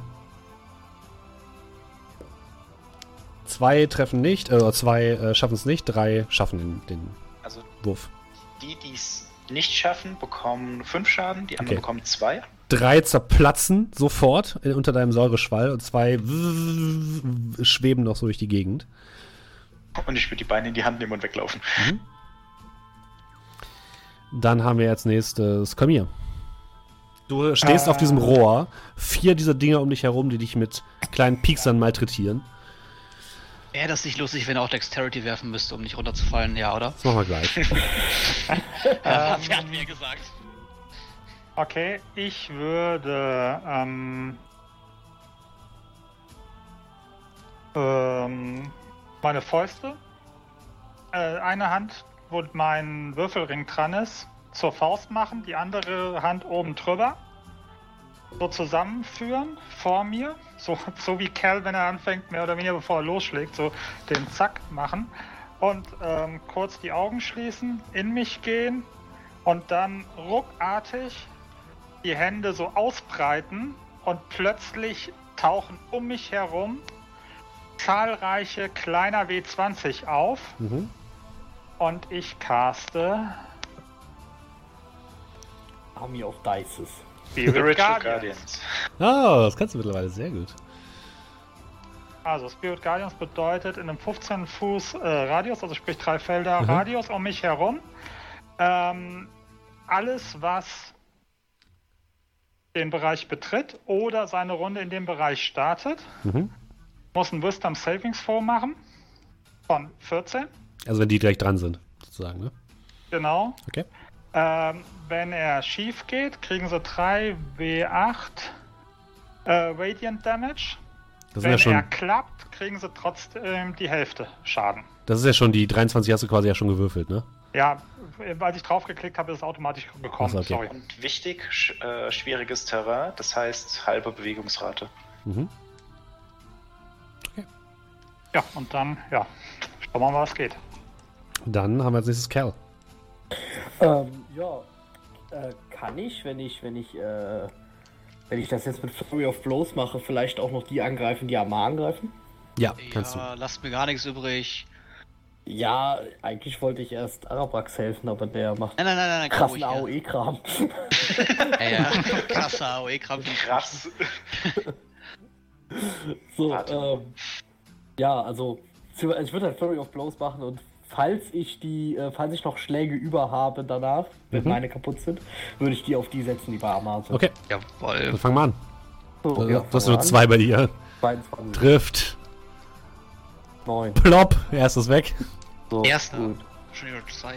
zwei treffen nicht, äh, zwei äh, schaffen es nicht, drei schaffen den, den Also Wurf. die, die es nicht schaffen, bekommen 5 Schaden, die anderen Okay. bekommen 2. Drei zerplatzen sofort in, unter deinem Säureschwall und zwei schweben noch so durch die Gegend. Und ich würde die Beine in die Hand nehmen und weglaufen. Dann haben wir als nächstes Kamir. Du stehst auf Äh. diesem Rohr, vier dieser Dinger um dich herum, die dich mit kleinen Pieksern malträtieren. Wäre das nicht lustig, wenn er auch Dexterity werfen müsste, um nicht runterzufallen? Ja, oder? Das machen wir gleich. Ähm, Wer hat mir gesagt? Okay, ich würde ähm, ähm, meine Fäuste, äh, eine Hand, wo mein Würfelring dran ist, zur Faust machen, die andere Hand oben drüber, so zusammenführen vor mir, so, so wie Cal, wenn er anfängt, mehr oder weniger bevor er losschlägt, so den Zack machen und ähm, kurz die Augen schließen, in mich gehen und dann ruckartig die Hände so ausbreiten und plötzlich tauchen um mich herum zahlreiche kleiner W20 auf Mhm. und ich caste Army of Dices. Spirit Guardians. Ah, das kannst du mittlerweile sehr gut. Also Spirit Guardians bedeutet in einem 15 Fuß äh, Radius, also sprich drei Felder Mhm. Radius um mich herum, ähm, alles was den Bereich betritt oder seine Runde in dem Bereich startet, Mhm. muss ein Wisdom Savings Throw machen von 14, Also wenn die direkt dran sind, sozusagen, ne? genau. Okay. Ähm, wenn er schief geht, kriegen sie 3 W8 äh, Radiant Damage. Das Wenn ja schon, er klappt, kriegen sie trotzdem die Hälfte Schaden. das ist ja schon die 23 hast du quasi ja schon gewürfelt, ne? Ja, als ich draufgeklickt habe, ist es automatisch gekommen. Okay. Sorry. Und wichtig, sch äh, schwieriges Terrain, das heißt halbe Bewegungsrate. Mhm. Ja, und dann, ja, schauen wir mal, was geht. Dann haben wir als nächstes Kerl. Ähm, ja. Äh, kann ich, wenn ich, wenn ich, äh, wenn ich das jetzt mit Flurry of Blows mache, vielleicht auch noch die angreifen, die Arma angreifen? Ja, kannst du. Ja, lasst mir gar nichts übrig. Ja, eigentlich wollte ich erst Arabrax helfen, aber der macht Nein, nein, nein, nein, krassen AOE-Kram. Ja, ja. krasser AOE-Kram. Krass. so, Warte. ähm, ja, also ich würde halt Flurry of Blows machen und falls ich die, äh, falls ich noch Schläge über habe danach, wenn Mhm. meine kaputt sind, würde ich die auf die setzen, die bei Arma sind. Okay, Jawohl. dann fangen wir an. So, Du ja, hast nur voran. zwei bei dir. 22, Trifft. 9. Plopp. Erstes weg. So, Erster. gut. Schon wieder zwei.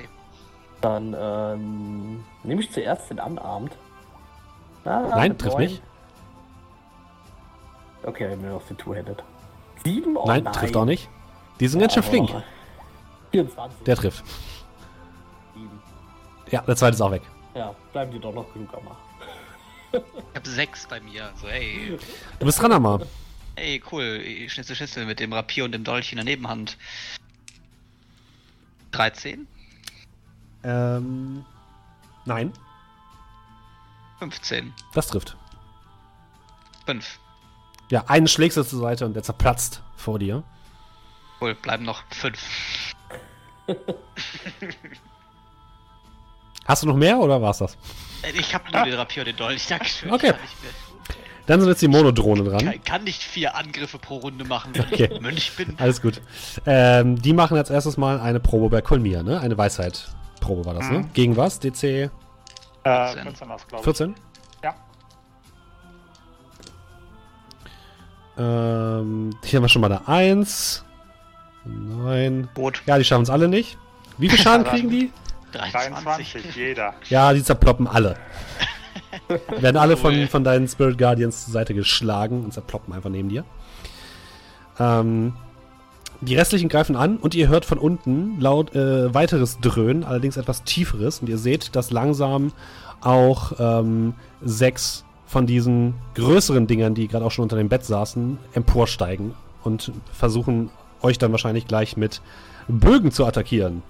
Dann ähm, nehme ich zuerst den Unarmed. Ah, Nein, trifft neun. nicht. Okay, dann noch den Two-Handed. Sieben? Oh, nein, trifft auch nicht. Die sind ganz schön Aber flink. Noch 24. Der trifft. Sieben. Ja, der zweite ist auch weg. Ja, bleiben die doch noch genug am Arm. Ich hab sechs bei mir. So, ey. Du bist dran, Amar. Ey, cool. Schnitzel, Schnitzel mit dem Rapier und dem Dolch in der Nebenhand. 13? Ähm. Nein, 15. das trifft. 5. Ja, einen schlägst du zur Seite und der zerplatzt vor dir. Cool, bleiben noch 5. Hast du noch mehr oder war's das? Ich hab nur den Rapier und den Dolch. Dankeschön. Okay. Dann sind jetzt die Monodrohnen dran. kann, kann nicht vier Angriffe pro Runde machen, wenn Okay. ich Mönch bin. Alles gut. Ähm, die machen als erstes mal eine Probe bei Kolmir, ne? Eine Weisheit-Probe war das, ne? Mhm. Gegen was? DC Äh, 14. 14 das, glaube ich. 14? Ja. Ähm, hier haben wir schon mal eine 1. Nein. Boot. Ja, die schaffen es alle nicht. Wie viel Schaden kriegen die? 23. 23, jeder. Ja, die zerploppen alle. Werden alle von, von deinen Spirit Guardians zur Seite geschlagen und zerploppen einfach neben dir. Ähm, die restlichen greifen an und ihr hört von unten laut äh, weiteres Dröhnen, allerdings etwas tieferes. Und ihr seht, dass langsam auch ähm, sechs von diesen größeren Dingern, die gerade auch schon unter dem Bett saßen, emporsteigen und versuchen euch dann wahrscheinlich gleich mit Bögen zu attackieren.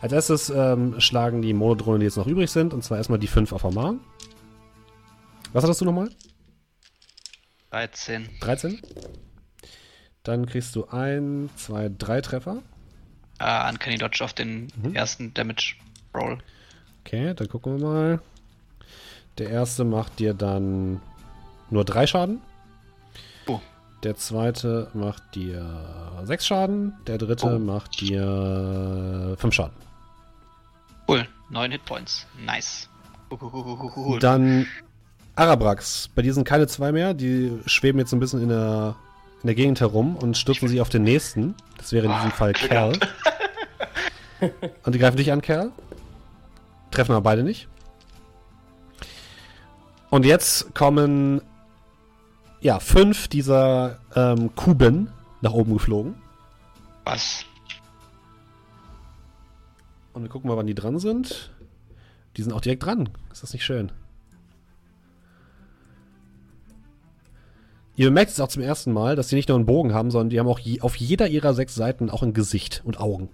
Als erstes ähm, schlagen die Monodrohnen, die jetzt noch übrig sind, und zwar erstmal die 5 auf Amar. Was hattest du nochmal? 13. 13. Dann kriegst du ein, zwei, drei Treffer. Ah, Uncanny Dodge auf den Mhm. ersten Damage Roll. Okay, dann gucken wir mal. Der erste macht dir dann nur drei Schaden. Oh. Der zweite macht dir sechs Schaden. Der dritte Oh. macht dir fünf Schaden. Cool. 9 Hitpoints. Nice. Cool. Dann Arabrax. Bei dir sind keine zwei mehr. Die schweben jetzt ein bisschen in der, in der Gegend herum und stürzen sich auf den nächsten. Das wäre in diesem Fall Kerl. Und die greifen dich an, Kerl. Treffen aber beide nicht. Und jetzt kommen ja fünf dieser ähm, Kuben nach oben geflogen. Was? Und wir gucken mal, wann die dran sind. Die sind auch direkt dran. Ist das nicht schön? Ihr merkt es auch zum ersten Mal, dass die nicht nur einen Bogen haben, sondern die haben auch je, auf jeder ihrer sechs Seiten auch ein Gesicht und Augen.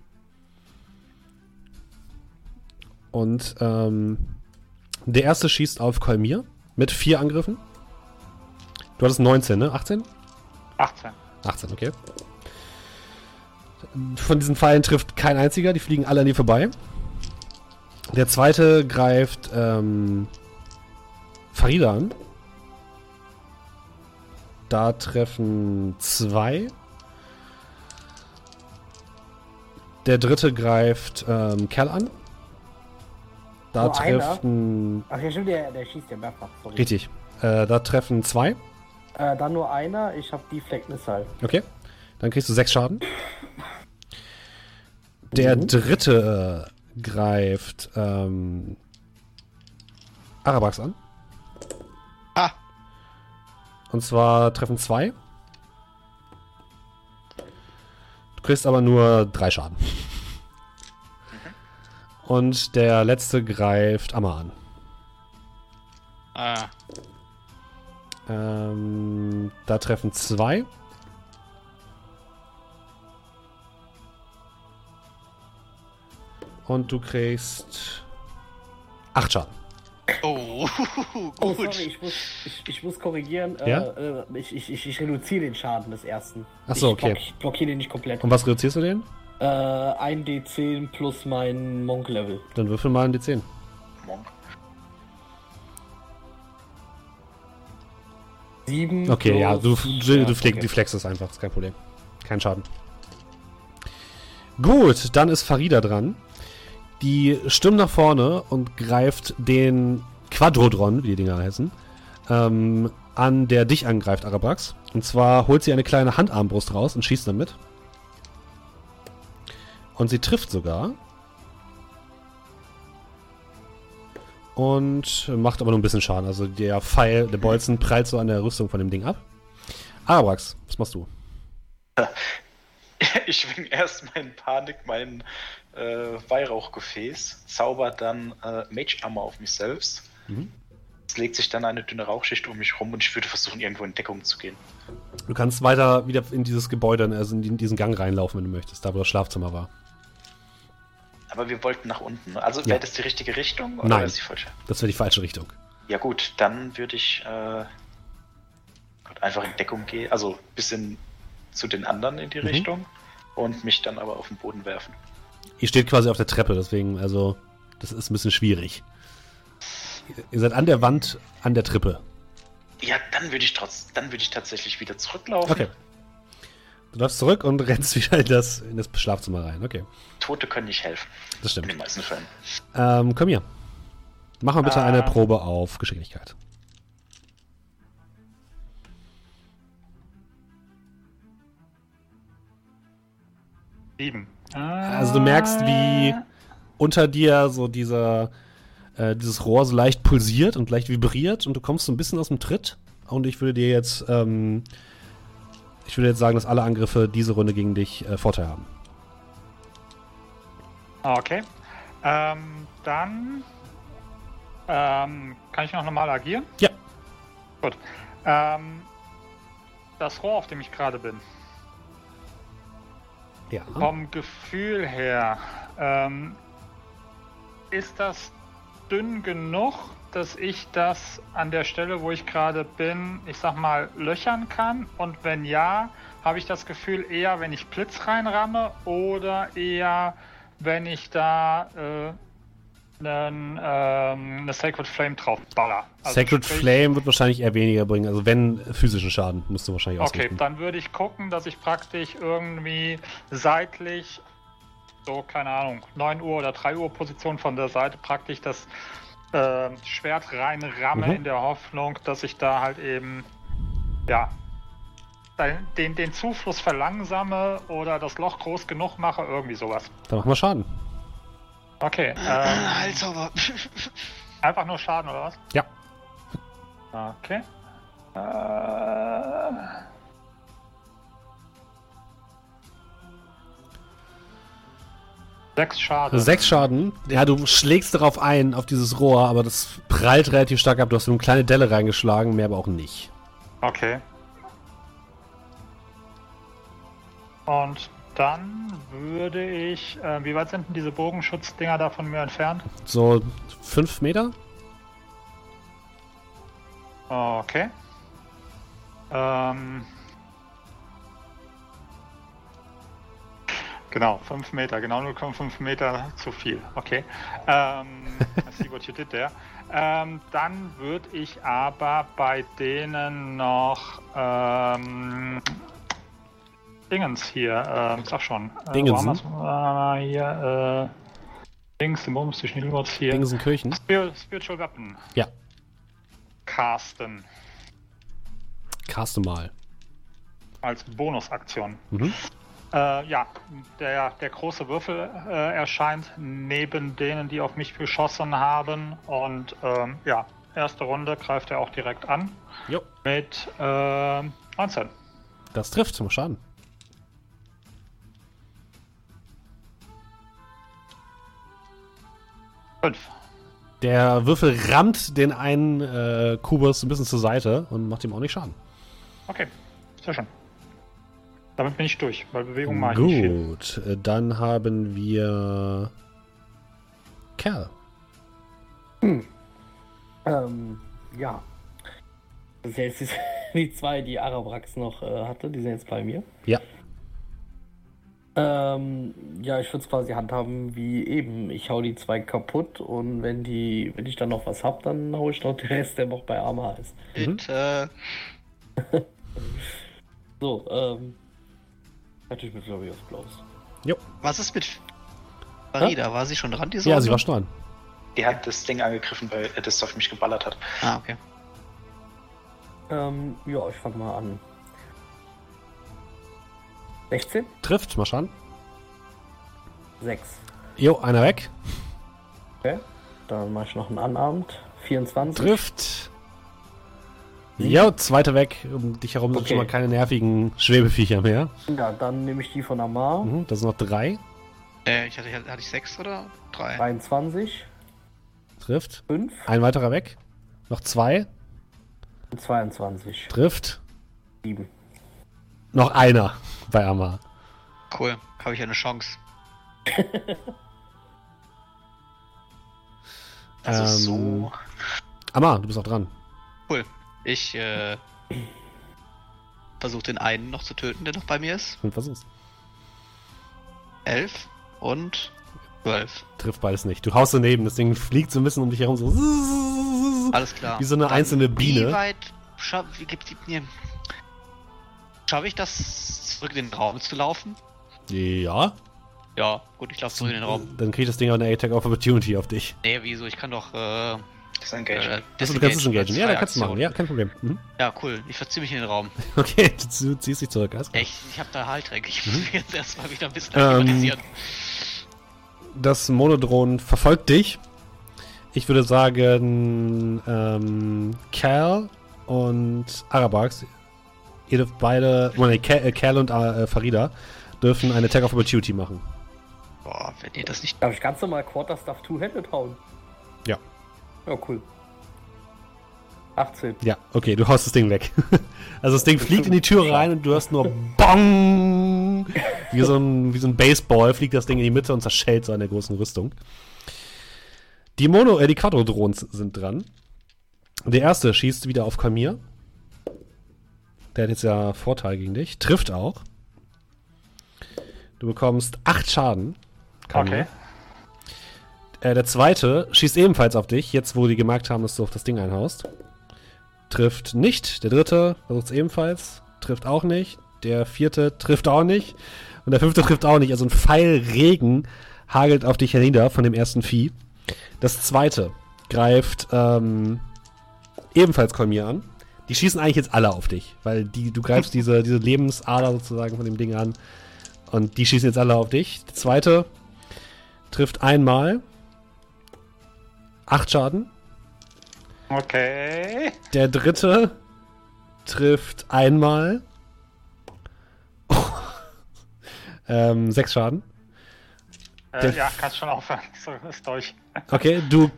Und ähm, der erste schießt auf Kolmir mit vier Angriffen. Du hattest 19, ne? 18? 18. 18, okay. Von diesen Pfeilen trifft kein einziger, die fliegen alle an dir vorbei. Der zweite greift ähm, Farida an. Da treffen zwei. Der dritte greift ähm, Kerl an. Da Nur einer? treffen. Ach ja, stimmt, der, der schießt ja mehrfach. Sorry. Richtig. Äh, da treffen zwei. Äh, dann nur einer, ich hab Deflect Missile. Okay. Dann kriegst du sechs Schaden. Der Mhm. dritte äh, greift ähm, Arabax an. Ah, Und zwar treffen zwei. Du kriegst aber nur drei Schaden. Und der letzte greift Amma an. Ah, Ähm, da treffen zwei. Und du kriegst acht Schaden. oh, Oh, gut. sorry, ich muss, ich, ich muss korrigieren. Ja? Äh, äh, ich, ich, ich, reduziere den Schaden des ersten. Ach so, ich okay. Block, ich blockiere den nicht komplett. Und was reduzierst du den? Äh, ein D10 plus mein Monk-Level. Dann würfel mal ein D10. Monk. Sieben. Okay, ja, du, du, du, flex, okay. du flexst es einfach, ist kein Problem. Kein Schaden. Gut, dann ist Farida dran. Die stürmt nach vorne und greift den Quadrodron, wie die Dinger heißen, ähm, an, der dich angreift, Arabrax. Und zwar holt sie eine kleine Handarmbrust raus und schießt damit. Und sie trifft sogar. Und macht aber nur ein bisschen Schaden. Also der Pfeil, der Bolzen prallt so an der Rüstung von dem Ding ab. Arabrax, was machst du? Ich schwing erst mein Panik, mein äh, Weihrauchgefäß, zauber dann äh, Mage Armor auf mich selbst. Mhm. Es legt sich dann eine dünne Rauchschicht um mich rum und ich würde versuchen, irgendwo in Deckung zu gehen. Du kannst weiter wieder in dieses Gebäude, also in diesen Gang reinlaufen, wenn du möchtest, da wo das Schlafzimmer war. Aber wir wollten nach unten. Also Ja. wäre das die richtige Richtung oder Nein. ist die falsche? Das wäre die falsche Richtung. Ja gut, dann würde ich äh, einfach in Deckung gehen, also ein bisschen zu den anderen in die Mhm. Richtung und mich dann aber auf den Boden werfen. Ihr steht quasi auf der Treppe, deswegen, also, das ist ein bisschen schwierig. Ihr- Ihr seid an der Wand, an der Treppe. Ja, dann würde ich trotz, dann würde ich tatsächlich wieder zurücklaufen. Okay. Du läufst zurück und rennst wieder in das, in das Schlafzimmer rein. Okay, Tote können nicht helfen, das in den stimmt. meisten Fällen. Ähm, komm hier. Mach mal bitte eine Ah. Probe auf Geschicklichkeit. Sieben. Also du merkst, wie unter dir so dieser, äh, dieses Rohr so leicht pulsiert und leicht vibriert und du kommst so ein bisschen aus dem Tritt. Und ich würde dir jetzt, ähm, ich würde jetzt sagen, dass alle Angriffe diese Runde gegen dich äh, Vorteil haben. Okay. Ähm, dann ähm, kann ich noch normal agieren? Ja. Gut. Ähm, das Rohr, auf dem ich gerade bin, Ja. vom Gefühl her, ähm, ist das dünn genug, dass ich das an der Stelle, wo ich gerade bin, ich sag mal, löchern kann? Und wenn ja, habe ich das Gefühl eher, wenn ich Blitz reinramme oder eher, wenn ich da äh, einen, ähm, eine Sacred Flame drauf baller? Also Sacred sprich- Flame wird wahrscheinlich eher weniger bringen. Also wenn physischen Schaden musst du wahrscheinlich Okay, ausrichten. dann würde ich gucken, dass ich praktisch irgendwie seitlich, so keine Ahnung, 9 Uhr oder 3 Uhr Position von der Seite praktisch das äh, Schwert reinramme Mhm. in der Hoffnung, dass ich da halt eben, ja, den, den Zufluss verlangsame oder das Loch groß genug mache, irgendwie sowas. Dann mach mal Schaden. Okay, ähm, Heilzauber. einfach nur Schaden oder was? Ja. Okay. Äh, Sechs Schaden. Sechs Schaden. Ja, du schlägst darauf ein, auf dieses Rohr, aber das prallt relativ stark ab. Du hast so eine kleine Delle reingeschlagen, mehr aber auch nicht. Okay. Und dann würde ich. Äh, wie weit sind denn diese Bogenschutzdinger da von mir entfernt? So fünf Meter? Okay. Ähm. Genau, 5 Meter, genau 0,5 Meter zu viel. Okay. Ähm, I see what you did there. Ähm, dann würde ich aber bei denen noch ähm, Dingens hier, ähm, sag schon. Äh, wir's? Äh, hier, äh, Dings, den Bums, zwischen den Worts hier. Dingensenkirchen? Spir Spiritual Weapon Ja. casten Caste mal. als Bonusaktion. Mhm. Äh, ja, der, der große Würfel äh, erscheint neben denen, die auf mich geschossen haben. Und ähm, ja, erste Runde greift er auch direkt an. Jo. Mit äh, 19. Das trifft zum Schaden. Fünf. Der Würfel rammt den einen äh, Kubus ein bisschen zur Seite und macht ihm auch nicht Schaden. Okay, sehr schön. Damit bin ich durch, weil Bewegung mache ich nicht. Gut, äh, dann haben wir Kerl. Ähm, ja. Das ist jetzt die, zwei, die Arabrax noch äh, hatte, die sind jetzt bei mir. Ja. Ähm, ja, ich würde es quasi handhaben wie eben. Ich hau die zwei kaputt und wenn die, wenn ich dann noch was hab, dann hau ich noch den Rest, der noch bei Arma ist. Bitte. So, ähm. Natürlich mit Flurry of Blows. Jo. Was ist mit Farida? War sie schon dran, die Ja, sie war schon dran. Die hat das Ding angegriffen, weil er das auf mich geballert hat. Ah, okay. Ähm, ja, ich fang mal an. 16? Trifft, mal schauen. 6. Jo, einer weg. Okay. Dann mache ich noch einen Anabend. 24. Trifft. Jo, zweiter weg. Um dich herum sind Okay. schon mal keine nervigen Schwebeviecher mehr. Ja, dann nehme ich die von Amar. Mhm, das sind noch drei. Äh, ich hatte, hatte ich sechs oder drei? 23. Trifft. 5. Ein weiterer weg. Noch zwei. Und 22. Trifft. 7. Noch einer bei Amma. Cool. Habe ich ja eine Chance. Also Ähm, so. Amma, du bist auch dran. Cool. Ich äh, versuche den einen noch zu töten, der noch bei mir ist. Und versuch's. Elf und zwölf. Trifft beides nicht. Du haust daneben, das Ding fliegt so ein bisschen um dich herum. So Alles klar. Wie so eine einzelne Biene. Wie weit scha wie die. Schaffe ich das, zurück in den Raum zu laufen? Ja. Ja, gut, ich laufe zurück in den Raum. Dann kriegt das Ding auch eine Attack of Opportunity auf dich. Nee, wieso? Ich kann doch. Äh, Disengage. äh, Also, du kannst es engagen. Ja, da kannst du machen. Ja, kein Problem. Mhm. Ja, cool. Ich verziehe mich in den Raum. Okay, du, du ziehst dich zurück. Alles klar. Echt, ich habe da Heiltränke. Ich Mhm. muss mich jetzt erstmal wieder ein bisschen Ähm. Das Monodron verfolgt dich. Ich würde sagen, ähm, Cal und Arabax, ihr dürft beide, oh, nee, Cal, äh, Cal und äh, Farida dürfen eine Attack of Opportunity machen. Boah, wenn ihr das nicht. Darf ich ganz normal Quarterstaff Two-Handed hauen? Ja. Ja, cool. 18. Ja, okay, du haust das Ding weg. Also das Ding fliegt in die Tür rein und du hörst nur BONG! Wie so ein, wie so ein Baseball fliegt das Ding in die Mitte und zerschellt so an der großen Rüstung. Die Mono, äh, die Quadrodrohnen sind dran. Der erste schießt wieder auf Kamir. Der hat jetzt ja Vorteil gegen dich. Trifft auch. Du bekommst 8 Schaden. Kamir. Okay. Äh, der zweite schießt ebenfalls auf dich, jetzt wo die gemerkt haben, dass du auf das Ding einhaust. Trifft nicht. Der dritte versucht es ebenfalls. Trifft auch nicht. Der vierte trifft auch nicht. Und der fünfte trifft auch nicht. Also ein Pfeilregen hagelt auf dich hernieder von dem ersten Vieh. Das zweite greift ähm, ebenfalls Kolmir an. Die schießen eigentlich jetzt alle auf dich, weil die, du greifst diese, diese Lebensader sozusagen von dem Ding an. Und die schießen jetzt alle auf dich. Der zweite trifft einmal. Acht Schaden. Okay. Der dritte trifft einmal. ähm, sechs Schaden. Äh, ja, kannst schon aufhören. So, ist durch. Okay, du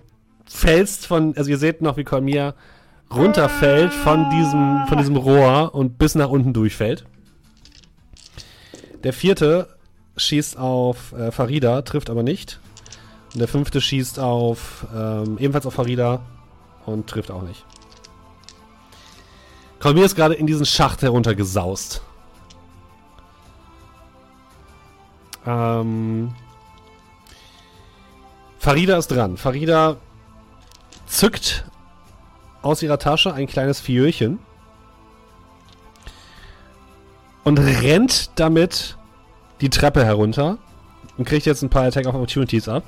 fällst von, also ihr seht noch, wie Kolmir runterfällt von diesem, von diesem Rohr und bis nach unten durchfällt. Der vierte schießt auf äh, Farida, trifft aber nicht. Der fünfte schießt auf, ähm, ebenfalls auf Farida und trifft auch nicht. Kolmir ist gerade in diesen Schacht heruntergesaust. Ähm, Farida ist dran. Farida zückt aus ihrer Tasche ein kleines Fiölchen und rennt damit die Treppe herunter und kriegt jetzt ein paar Attack of Opportunities ab.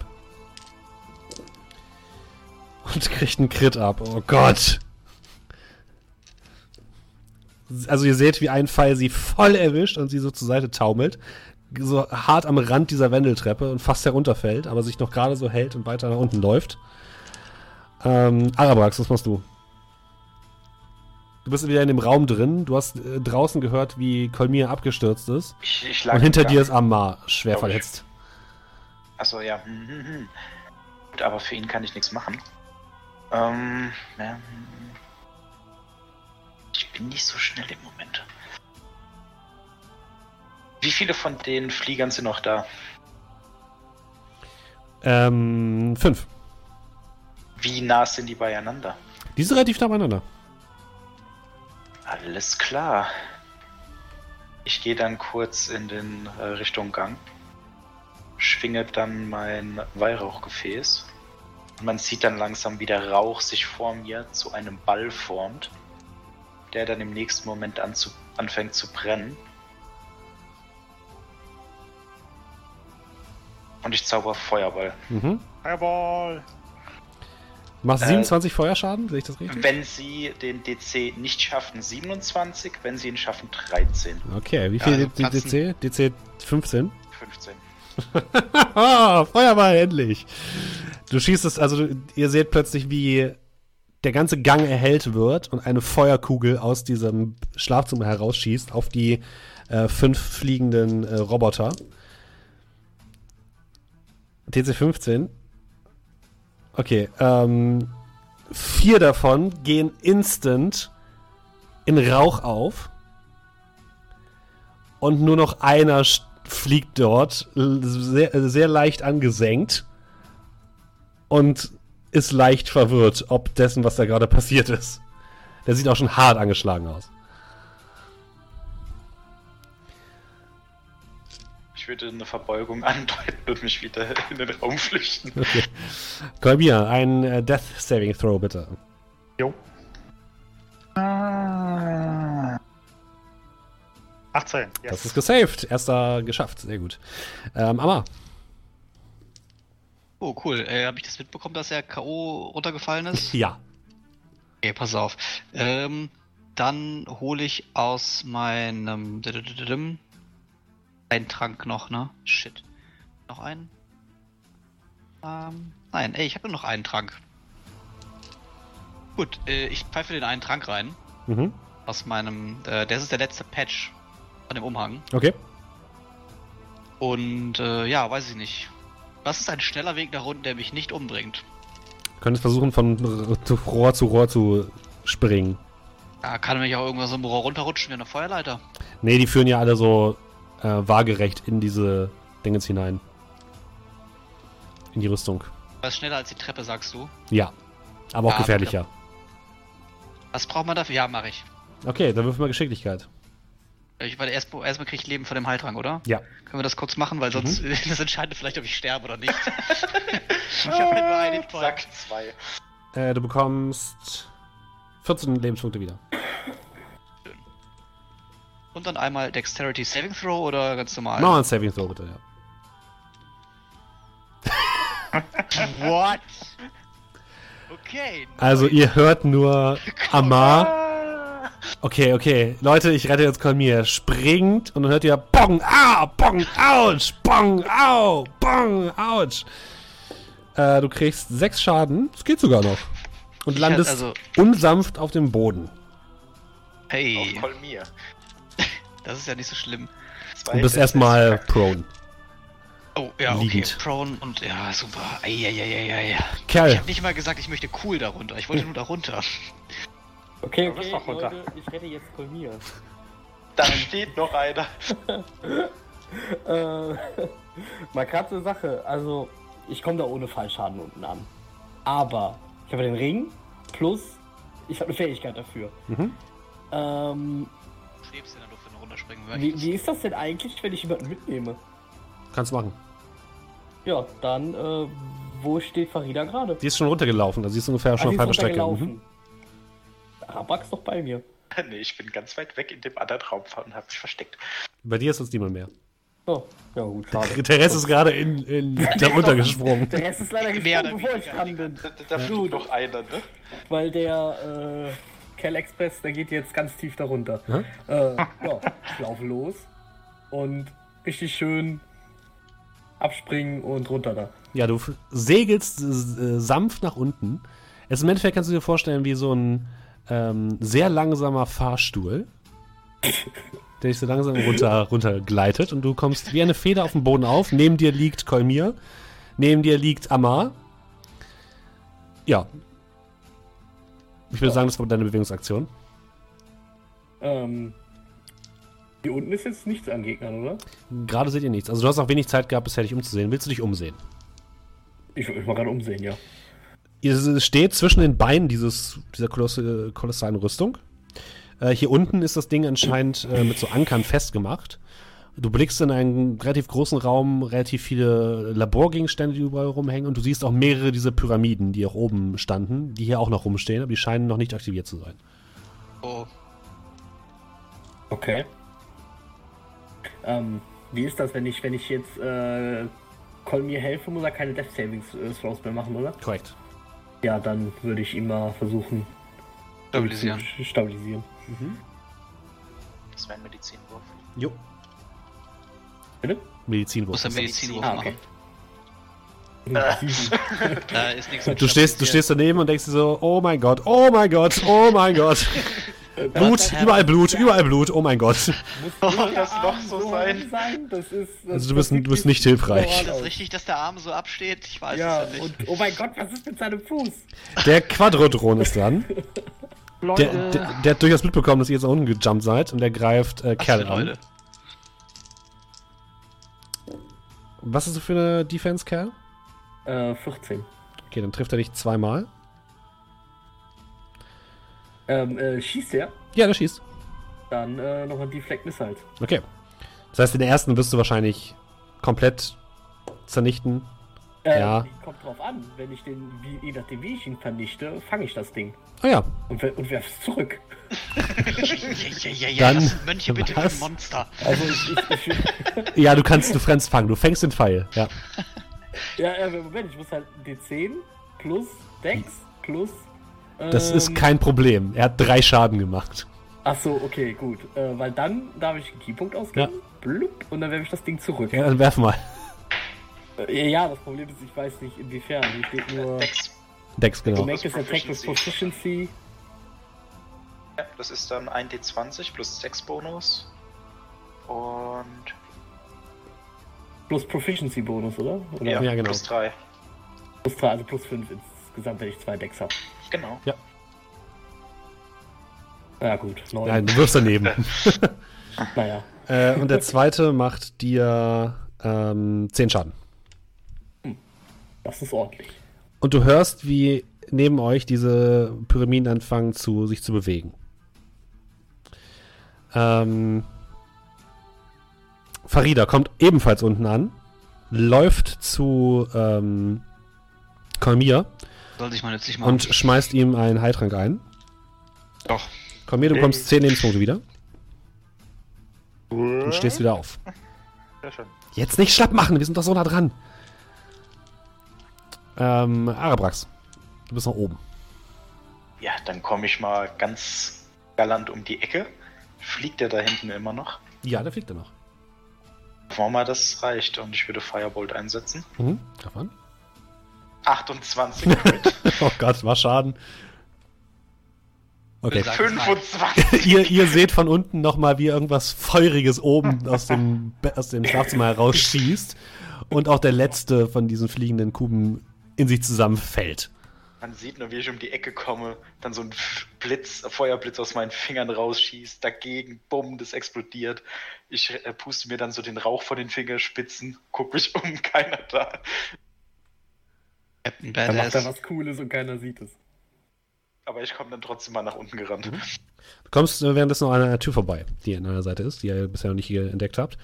Und kriegt einen Crit ab. Oh Gott. Also ihr seht, wie ein Pfeil sie voll erwischt und sie so zur Seite taumelt. So hart am Rand dieser Wendeltreppe und fast herunterfällt, aber sich noch gerade so hält und weiter nach unten läuft. Ähm, Arabrax, was machst du? Du bist wieder in dem Raum drin. Du hast äh, draußen gehört, wie Kolmir abgestürzt ist. Ich, ich Und hinter dir ist. Ammar schwer verletzt. Achso, ja. Hm, hm, hm. Gut, aber für ihn kann ich nichts machen. Ähm, ja. hm. Ich bin nicht so schnell im Moment. Wie viele von den Fliegern sind noch da? Ähm, fünf. Wie nah sind die beieinander? Die sind relativ nah beieinander. Alles klar. Ich gehe dann kurz in den äh, Richtung Gang, schwinge dann mein Weihrauchgefäß. Und man sieht dann langsam, wie der Rauch sich vor mir zu einem Ball formt, der dann im nächsten Moment an zu, anfängt zu brennen. Und ich zauber Feuerball. Mhm. Fireball! Du machst Äh, 27 Feuerschaden, sehe ich das richtig? Wenn sie den DC nicht schaffen, 27. Wenn sie ihn schaffen, 13. Okay, wie Ja, viel also D- platzen. DC? DC 15? 15. Ah, Feuerball, endlich. Du schießt es, also ihr seht plötzlich, wie der ganze Gang erhellt wird und eine Feuerkugel aus diesem Schlafzimmer herausschießt auf die äh, fünf fliegenden äh, Roboter. DC 15. Okay, ähm, vier davon gehen instant in Rauch auf. Und nur noch einer fliegt dort, sehr, sehr leicht angesenkt. Und ist leicht verwirrt, ob dessen, was da gerade passiert ist. Der sieht auch schon hart angeschlagen aus. Ich würde eine Verbeugung andeuten und mich wieder in den Raum flüchten. Okay. Kolbia, ein äh, Death Saving Throw, bitte. Jo. Ah. 18, yes. Das ist gesaved. Erster geschafft. Sehr gut. Ähm, Amma. Oh, cool. Äh, Habe ich das mitbekommen, dass er K.O. runtergefallen ist? Ja. Okay, pass auf. Ähm, dann hole ich aus meinem einen Trank noch, ne? Shit. Noch einen? Ähm, nein, ey, ich habe nur noch einen Trank. Gut, äh, ich pfeife den einen Trank rein. Mhm. Aus meinem, äh, das ist der letzte Patch von dem Umhang. Okay. Und äh, ja, weiß ich nicht. Was ist ein schneller Weg nach unten, der mich nicht umbringt? Könntest versuchen, von Rohr zu Rohr zu springen. Ja, kann mich auch irgendwas im Rohr runterrutschen wie eine Feuerleiter. Nee, die führen ja alle so äh, waagerecht in diese Dingens hinein. In die Rüstung. Was schneller als die Treppe, sagst du? Ja. Aber auch Ja, gefährlicher. Was braucht man dafür? Ja, mache ich. Okay, dann wirf mal Geschicklichkeit. Ich warte erst, erstmal kriege ich Leben von dem Heiltrank, oder? Ja. Können wir das kurz machen, weil sonst Mhm. das entscheidet vielleicht, ob ich sterbe oder nicht. ich habe halt nur einen Hitpoint. Zack, zwei. Äh, du bekommst 14 Lebenspunkte wieder. Und dann einmal Dexterity Saving Throw oder ganz normal? Mach mal ein Saving Throw, bitte, ja. What? Okay. Also, ihr hört nur Amar. Okay, okay. Leute, ich rette jetzt Kolmir. Springt und dann hört ihr Bong, ah, Bong, ouch, Bong, au, Bong, ouch. Äh, du kriegst sechs Schaden. Das geht sogar noch. Und Ich landest also- unsanft auf dem Boden. Hey, Auf Kolmir. das ist ja nicht so schlimm. Zwei Und bist erstmal prone. Oh, ja, okay. Liegend. Prone und ja, super. Eieieiei. Ich Kerl, habe nicht mal gesagt, ich möchte cool darunter. Ich wollte nur darunter. Okay, okay, runter. Leute, ich rette jetzt Kolmir. Da steht noch einer. Äh, mal gerade eine Sache. Also, ich komme da ohne Fallschaden unten an. Aber ich habe den Ring plus ich habe eine Fähigkeit dafür. Mhm. Ähm, Du schwebst in der Luft, wenn du runterspringen wie, möchtest. wie ist das denn eigentlich, wenn ich jemanden mitnehme? kannst machen. Ja, dann, äh, wo steht Farida gerade? Die ist schon runtergelaufen, da siehst du ungefähr schon Ah, auf sie halber ist Strecke. Mhm. Rabax doch bei mir. nee, ich bin ganz weit weg in dem anderen Raum und habe mich versteckt. Bei dir ist jetzt niemand mehr. Oh, ja gut, schade. Der Rest ist gerade in, in da runtergesprungen. Der Rest ist leider gesprungen, bevor ich dran bin. Da, da fliegt noch einer, ne? Weil der äh, Cal Express, der geht jetzt ganz tief darunter. Hm? Äh, ja, ich laufe los und richtig schön abspringen und runter da. Ja, du segelst äh, sanft nach unten, Es im Endeffekt kannst du dir vorstellen wie so ein ähm, sehr langsamer Fahrstuhl, der dich so langsam runter, runter gleitet und du kommst wie eine Feder auf dem Boden auf. Neben dir liegt Kolmir, neben dir liegt Amar. Ja. Ich würde sagen, das war deine Bewegungsaktion. Ähm, hier unten ist jetzt nichts an Gegnern, oder? Gerade seht ihr nichts. Also du hast auch wenig Zeit gehabt, bisher dich umzusehen. Willst du dich umsehen? Ich würde mich mal gerade umsehen, ja. Ihr steht zwischen den Beinen dieses, dieser kolosse, kolossalen Rüstung. Äh, hier unten ist das Ding anscheinend äh, mit so Ankern festgemacht. Du blickst in einen relativ großen Raum, relativ viele Laborgegenstände, die überall rumhängen und du siehst auch mehrere dieser Pyramiden, die auch oben standen, die hier auch noch rumstehen, aber die scheinen noch nicht aktiviert zu sein. Oh. Okay. Ähm, wie ist das, wenn ich, wenn ich jetzt äh, Kolmir helfe, muss er keine Death Savings äh, Throws mehr machen, oder? Korrekt. Ja, dann würde ich ihn mal versuchen Stabilisieren. stabilisieren. Das wäre ein Medizinwurf. Jo. Bitte? Medizinwurf. Muss er Medizinwurf Ah, okay. machen. Da ist nichts mit Du stehst, du stehst daneben und denkst dir so, oh mein Gott, oh mein Gott, oh mein Gott. Blut, überall Blut, überall Blut, oh mein Gott. Soll das noch so sein? Das ist, das Also du bist, du bist nicht hilfreich. Ist das richtig, dass der Arm so absteht? Ich weiß Ja, es ja und nicht. oh mein Gott, was ist mit seinem Fuß? Der Quadrodron ist dran. Der, der, der hat durchaus mitbekommen, dass ihr jetzt nach unten gejumpt seid und der greift äh, Was Kerl an. Leute? Was ist das für eine Defense, Kerl? Äh, 14. Okay, dann trifft er dich zweimal. Ähm, äh, schießt er? Ja, der schießt. Dann äh, nochmal Deflect Missiles. Okay. Das heißt, den ersten wirst du wahrscheinlich komplett zernichten. Äh, Ja. Kommt drauf an, wenn ich den, wie, je nachdem wie ich ihn vernichte, fange ich das Ding. Ah ja, Und, und werf es zurück. Ja, ja, ja, ja, Dann- das sind Mönche bitte für was? ein Monster. Also ich, ich, ich ja, du kannst, du kannst fangen. Du fängst den Pfeil. Ja. Ja, äh, Moment, ich muss halt D10 plus Dex plus. Das ist ähm, kein Problem. Er hat drei Schaden gemacht. Ach so, okay, gut. Äh, weil dann darf ich einen Keypunkt ausgeben. Blub, und dann werfe ich das Ding zurück. Ja, dann werf mal. Äh, ja, das Problem ist, ich weiß nicht inwiefern. Hier steht nur. Dex. Dex, genau. Make this attack with Proficiency. Ja, das ist dann ein D20 plus 6 Bonus. Und. Plus Proficiency Bonus, oder? oder Ja, Ja, genau. plus 3. Plus 3, also plus 5 insgesamt, wenn ich zwei Decks habe. Genau. Ja, gut. Neun. Nein, du wirfst daneben. Naja. äh, und der zweite macht dir ähm, 10 Schaden. Das ist ordentlich. Und du hörst, wie neben euch diese Pyramiden anfangen zu, sich zu bewegen. Ähm, Farida kommt ebenfalls unten an, läuft zu ähm, Kolmir Soll sich mal nützlich machen. und schmeißt ihm einen Heiltrank ein. Doch. Kolmir, du bekommst 10 Lebenspunkte wieder und stehst wieder auf. Sehr schön. Jetzt nicht schlapp machen, wir sind doch so nah dran. Ähm, Arabrax, du bist nach oben. Ja, dann komme ich mal ganz galant um die Ecke. Fliegt der da hinten immer noch? Ja, da fliegt er noch. Hoffen wir mal, das reicht und ich würde Firebolt einsetzen. Mhm, davon. 28 Crit. Oh Gott, war Schaden. Okay. Sag- 25. ihr, ihr seht von unten nochmal, wie irgendwas Feuriges oben aus dem, aus dem Schlafzimmer herausschießt und auch der letzte von diesen fliegenden Kuben in sich zusammenfällt. Man sieht nur, wie ich um die Ecke komme, dann so ein Blitz, Feuerblitz aus meinen Fingern rausschießt, dagegen, bumm, das explodiert. Ich äh, puste mir dann so den Rauch von den Fingerspitzen, guck mich um, keiner da. Captain Dann macht er Badass. was Cooles und keiner sieht es. Aber ich komme dann trotzdem mal nach unten gerannt. Du kommst äh, währenddessen noch an einer Tür vorbei, die an einer Seite ist, die ihr bisher noch nicht hier entdeckt habt.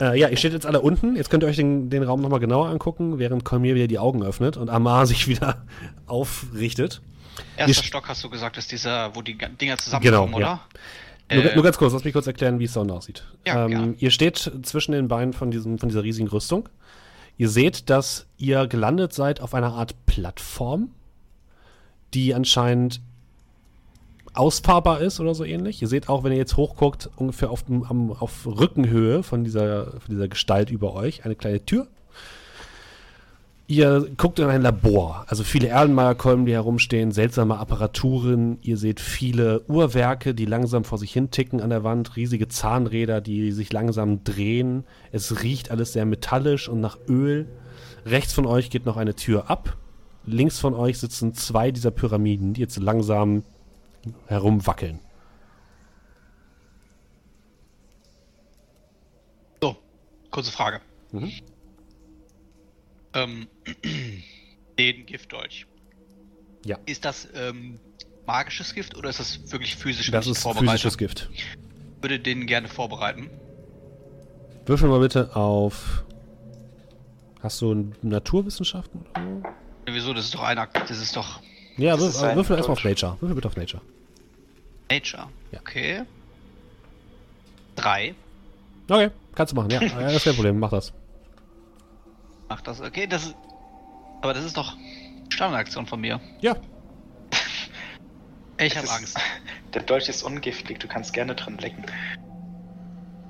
Äh, ja, ihr steht jetzt alle unten. Jetzt könnt ihr euch den, den Raum nochmal genauer angucken, während Kolmir wieder die Augen öffnet und Amar sich wieder aufrichtet. Erster Ihr- Stock hast du gesagt, ist dieser, wo die Dinger zusammenkommen, Genau, ja. oder? Nur, Äh, nur ganz kurz, lass mich kurz erklären, wie es da unten aussieht. Ja, ähm, ja. Ihr steht zwischen den Beinen von, diesem, von dieser riesigen Rüstung. Ihr seht, dass ihr gelandet seid auf einer Art Plattform, die anscheinend ausfahrbar ist oder so ähnlich. Ihr seht auch, wenn ihr jetzt hochguckt, ungefähr auf, auf Rückenhöhe von dieser, von dieser Gestalt über euch, eine kleine Tür. Ihr guckt in ein Labor, also viele Erlenmeyer-Kolben, die herumstehen, seltsame Apparaturen. Ihr seht viele Uhrwerke, die langsam vor sich hin ticken an der Wand, riesige Zahnräder, die sich langsam drehen. Es riecht alles sehr metallisch und nach Öl. Rechts von euch geht noch eine Tür ab. Links von euch sitzen zwei dieser Pyramiden, die jetzt langsam herumwackeln. So, kurze Frage. Mhm. Ähm, den Giftdolch. Ja. Ist das ähm, magisches Gift oder ist das wirklich physisch? Das wenn ich ist physisches Gift. Ich würde den gerne vorbereiten. Würfel mal bitte auf. Hast du Naturwissenschaften? oder so? Ja, Wieso? Das ist doch einer. Das ist doch Ja, Das würfel, ist ein würfel erstmal auf. Nature. Würfel bitte auf Nature. Nature. Ja. Okay. Drei. Okay, kannst du machen, ja. ja das ist kein Problem, mach das. Ach, das. Okay, das ist. Aber das ist doch Standardaktion von mir. Ja, Ich habe ist- Angst. Der Dolch ist ungiftig, du kannst gerne dran lecken.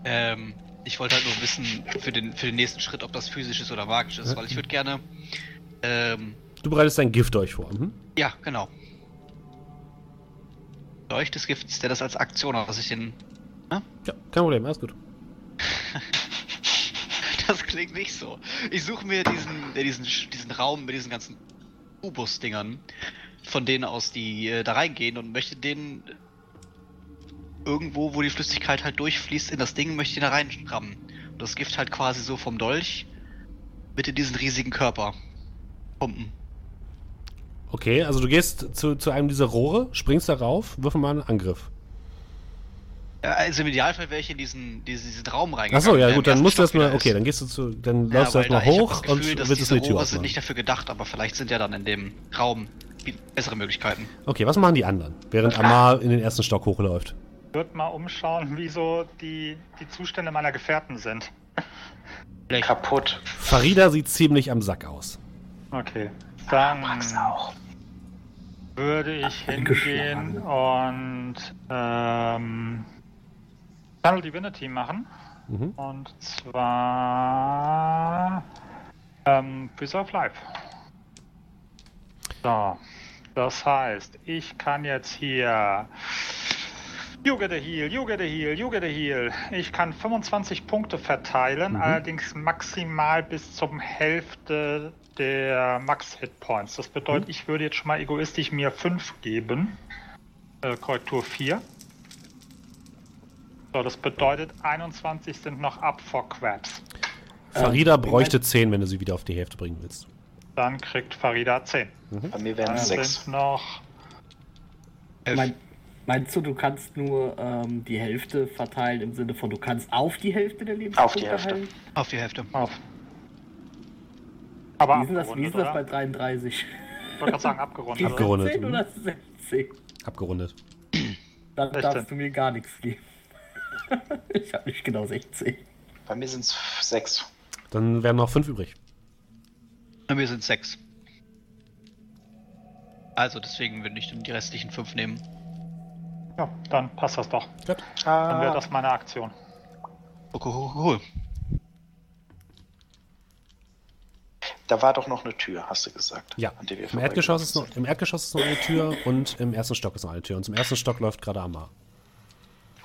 Ähm, ich wollte halt nur wissen für den, für den nächsten Schritt, ob das physisch ist oder magisch ist, weil ich würde gerne. Ähm, du bereitest dein Gift euch vor. Mhm. ja, genau. Dolch des Gifts, der das als Aktion hat, dass ich den. Ja, kein Problem, alles gut. Das klingt nicht so. Ich suche mir diesen, äh, diesen, diesen Raum mit diesen ganzen U-Bus-Dingern, von denen aus die äh, da reingehen und möchte den irgendwo, wo die Flüssigkeit halt durchfließt, in das Ding möchte ich ihn da reinrammen. Und das Gift halt quasi so vom Dolch mit in diesen riesigen Körper pumpen. Okay, also du gehst zu, zu einem dieser Rohre, springst darauf, würfel mal einen Angriff. Ja, also im Idealfall wäre ich in diesen, diesen, diesen Raum reingegangen. Achso, ja gut, dann musst du Stock erstmal, wieder okay, dann gehst du zu, dann Ja, läufst du erstmal hoch das und Gefühl, dass willst diese eine Tür Rohre sind nicht dafür gedacht, aber vielleicht sind ja dann in dem Raum bessere Möglichkeiten. Okay, was machen die anderen, während Amar in den ersten Stock hochläuft? Ich würde mal umschauen, wie so die, die Zustände meiner Gefährten sind. Kaputt. Farida sieht ziemlich am Sack aus. Okay. Dann Max auch. würde ich hingehen und ähm, Channel Divinity machen. Mhm. Und zwar ähm, Preserve Life. So, das heißt, ich kann jetzt hier You get a heal, you get a heal, you get a heal. Ich kann 25 Punkte verteilen, Mhm. allerdings maximal bis zum Hälfte der Max-Hit-Points. Das bedeutet, ich würde jetzt schon mal egoistisch mir 5 geben. Äh, Korrektur 4. So, das bedeutet 21 sind noch ab vor Quabs. Farida Ähm, bräuchte 10, wenn du sie wieder auf die Hälfte bringen willst. Dann kriegt Farida 10. Bei mir wären es sechs. sind noch Mein, meinst du, du kannst nur ähm, die Hälfte verteilen im Sinne von, du kannst auf die Hälfte der Lebenspunkte Auf die Hälfte. heilen? Auf die Hälfte. auf. Aber Wie ist denn das, wie ist das bei oder? 33? Ich wollte gerade sagen, abgerundet. Abgerundet. Abgerundet, 17 mhm. oder 16? Abgerundet. Dann 16. darfst du mir gar nichts geben. ich habe nicht genau 16. Bei mir sind es sechs. Dann wären noch 5 übrig. Bei mir sind sechs. Also deswegen würde ich dann die restlichen fünf nehmen. Ja, dann passt das doch. Gut. Dann wäre Ah, das meine Aktion. Oh, cool, da war doch noch eine Tür, hast du gesagt. Ja, an die wir im Erdgeschoss, noch, im Erdgeschoss ist noch eine Tür und im ersten Stock ist noch eine Tür. Und zum ersten Stock läuft gerade Amar.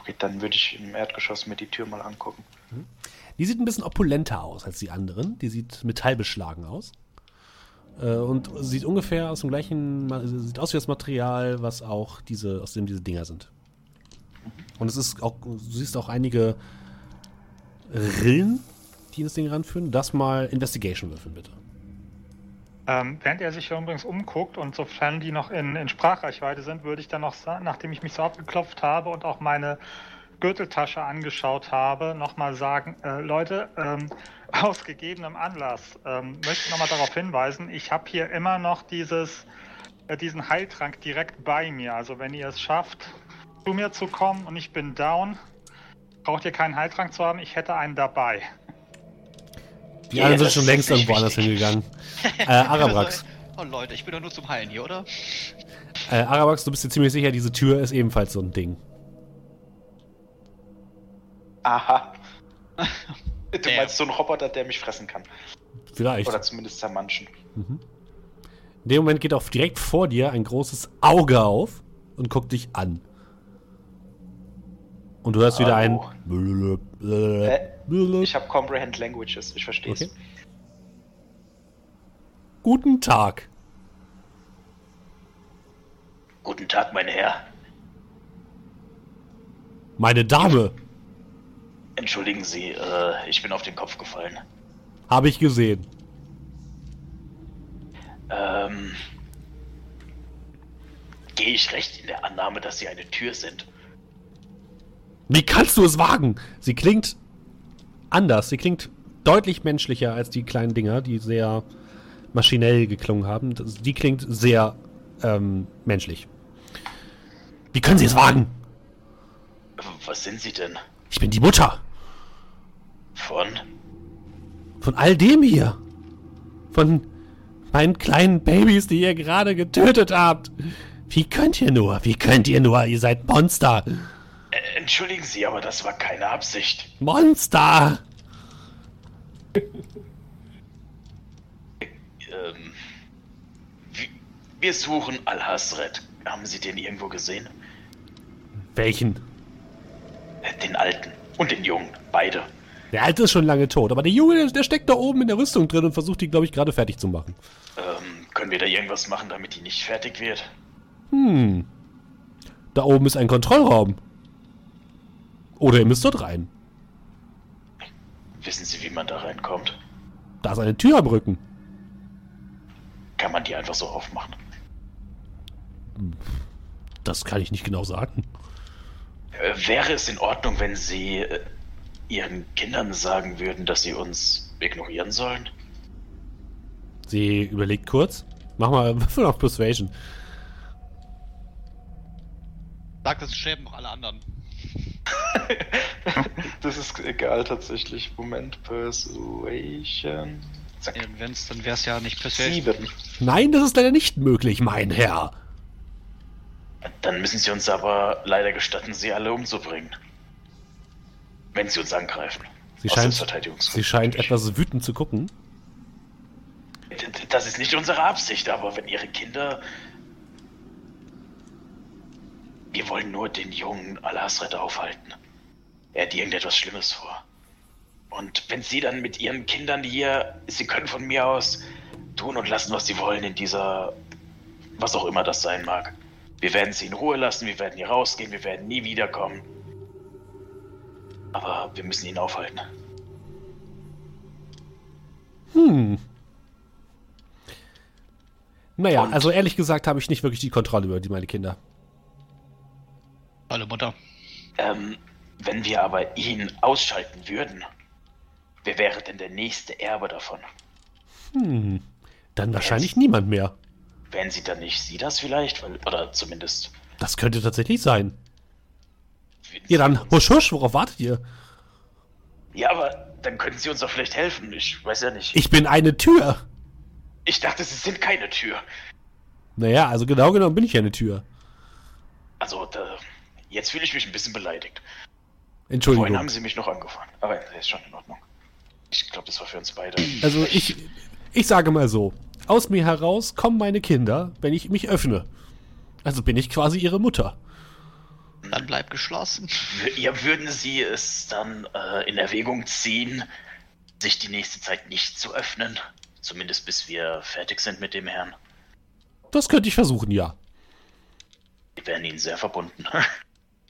Okay, dann würde ich im Erdgeschoss mir die Tür mal angucken. Die sieht ein bisschen opulenter aus als die anderen. Die sieht metallbeschlagen aus. Äh, und sieht ungefähr aus dem gleichen, sieht aus wie das Material, was auch diese, aus dem diese Dinger sind. Und es ist auch, du siehst auch einige Rillen, die in das Ding ranführen. Das mal Investigation würfeln, bitte. Ähm, während er sich übrigens umguckt und sofern die noch in, in Sprachreichweite sind, würde ich dann noch, nachdem ich mich so abgeklopft habe und auch meine Gürteltasche angeschaut habe, nochmal sagen, äh, Leute, ähm, aus gegebenem Anlass ähm, möchte ich nochmal darauf hinweisen, ich habe hier immer noch dieses, äh, diesen Heiltrank direkt bei mir. Also wenn ihr es schafft, zu mir zu kommen und ich bin down, braucht ihr keinen Heiltrank zu haben, ich hätte einen dabei. Die anderen sind schon längst irgendwo anders hingegangen. Äh, Arabrax. Oh Leute, ich bin doch nur zum Heilen hier, oder? Äh, Arabrax, du bist dir ziemlich sicher, diese Tür ist ebenfalls so ein Ding. Aha. Du Der- meinst so einen Roboter, der mich fressen kann. Vielleicht. Oder zumindest zermanschen. In dem Moment geht auch direkt vor dir ein großes Auge auf und guckt dich an. Und du hörst wieder ein. Äh, Ich habe Comprehend Languages, ich verstehe es. Okay. Guten Tag. Guten Tag, mein Herr. Meine Dame. Entschuldigen Sie, äh, ich bin auf den Kopf gefallen. Habe ich gesehen. Ähm. Gehe ich recht in der Annahme, dass Sie eine Tür sind? Wie kannst du es wagen? Sie klingt anders. Sie klingt deutlich menschlicher als die kleinen Dinger, die sehr maschinell geklungen haben. Die klingt sehr ähm, menschlich. Wie können Sie es wagen? Was sind Sie denn? Ich bin die Mutter Von? von all dem hier. Von meinen kleinen Babys, die ihr gerade getötet habt. Wie könnt ihr nur? Wie könnt ihr nur? Ihr seid Monster. Äh, entschuldigen Sie, aber das war keine Absicht. Monster. Ähm. wir- suchen Al-Hasret. Haben Sie den irgendwo gesehen? Welchen? Äh, Den Alten und den Jungen. Beide. Der Alte ist schon lange tot, aber der Junge, der, der steckt da oben in der Rüstung drin und versucht die, glaube ich, gerade fertig zu machen. Ähm, können wir da irgendwas machen, damit die nicht fertig wird? Hm. Da oben ist ein Kontrollraum. Oder ihr müsst dort rein. Wissen Sie, wie man da reinkommt? Da ist eine Tür am Rücken. Kann man die einfach so aufmachen? Das kann ich nicht genau sagen. Äh, wäre es in Ordnung, wenn Sie äh, Ihren Kindern sagen würden, dass sie uns ignorieren sollen? Sie überlegt kurz. Mach mal Würfel auf Persuasion. Sag das schämen noch alle anderen. das ist egal tatsächlich. Moment, Persuasion. Zack. Ja, wenn's, dann wär's ja nicht Persuasion. Sieben. Nein, das ist leider nicht möglich, mein Herr. Dann müssen Sie uns aber leider gestatten, sie alle umzubringen. Wenn sie uns angreifen. Sie scheint, sie scheint etwas wütend zu gucken. Das ist nicht unsere Absicht, aber wenn Ihre Kinder. Wir wollen nur den jungen Al-Hasret aufhalten. Er hat irgendetwas Schlimmes vor. Und wenn Sie dann mit Ihren Kindern hier. Sie können von mir aus tun und lassen, was Sie wollen in dieser. Was auch immer das sein mag. Wir werden Sie in Ruhe lassen, wir werden hier rausgehen, wir werden nie wiederkommen. Aber wir müssen ihn aufhalten. Hm. Naja, Und- also ehrlich gesagt habe ich nicht wirklich die Kontrolle über die meine Kinder. Hallo Mutter. Ähm, wenn wir aber ihn ausschalten würden, wer wäre denn der nächste Erbe davon? Hm. Dann wahrscheinlich niemand mehr. Wären sie dann nicht Sie das vielleicht? Weil, oder zumindest. Das könnte tatsächlich sein. Ja, dann husch husch, worauf wartet ihr? Ja, aber dann könnten Sie uns doch vielleicht helfen. Ich weiß ja nicht. Ich bin eine Tür. Ich dachte, Sie sind keine Tür. Naja, also genau genommen bin ich eine Tür. Also, da, jetzt fühle ich mich ein bisschen beleidigt. Vorhin Entschuldigung. haben Sie mich noch angefahren. Aber das ist schon in Ordnung. Ich glaube, das war für uns beide. Also ich, ich sage mal so, aus mir heraus kommen meine Kinder, wenn ich mich öffne. Also bin ich quasi ihre Mutter. Dann bleib geschlossen. Ja, würden Sie es dann äh, in Erwägung ziehen, sich die nächste Zeit nicht zu öffnen? Zumindest bis wir fertig sind mit dem Herrn. Das könnte ich versuchen, ja. Wir wären Ihnen sehr verbunden.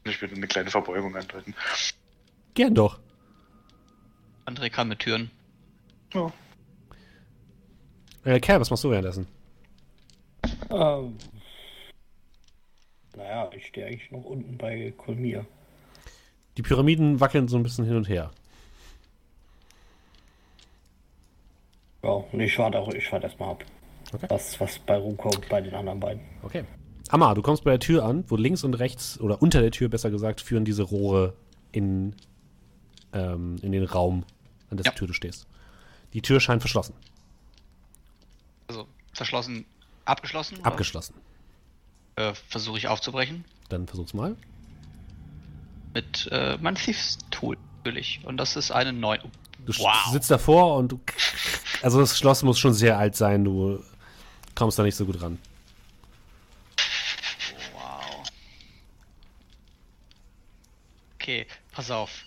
Ich würde eine kleine Verbeugung andeuten. Gern doch. André kann mit Türen. Ja. Äh, Kerl, was machst du währenddessen? Ähm, naja, ich stehe eigentlich noch unten bei Kolmir. Die Pyramiden wackeln so ein bisschen hin und her. Ja, und ich warte auch, ich warte erstmal ab. Okay. Was, was bei rumkommt bei den anderen beiden. Okay. Amar, du kommst bei der Tür an, wo links und rechts, oder unter der Tür besser gesagt, führen diese Rohre in, ähm, in den Raum, an dessen Ja. Tür du stehst. Die Tür scheint verschlossen. Also verschlossen, abgeschlossen. Abgeschlossen. Äh, Versuche ich aufzubrechen. Dann versuch's mal. Mit äh, meinem Thieves Tool natürlich. Und das ist eine 9. Du Wow. sitzt davor und du Also das Schloss muss schon sehr alt sein, du kommst da nicht so gut ran. Wow. Okay, pass auf.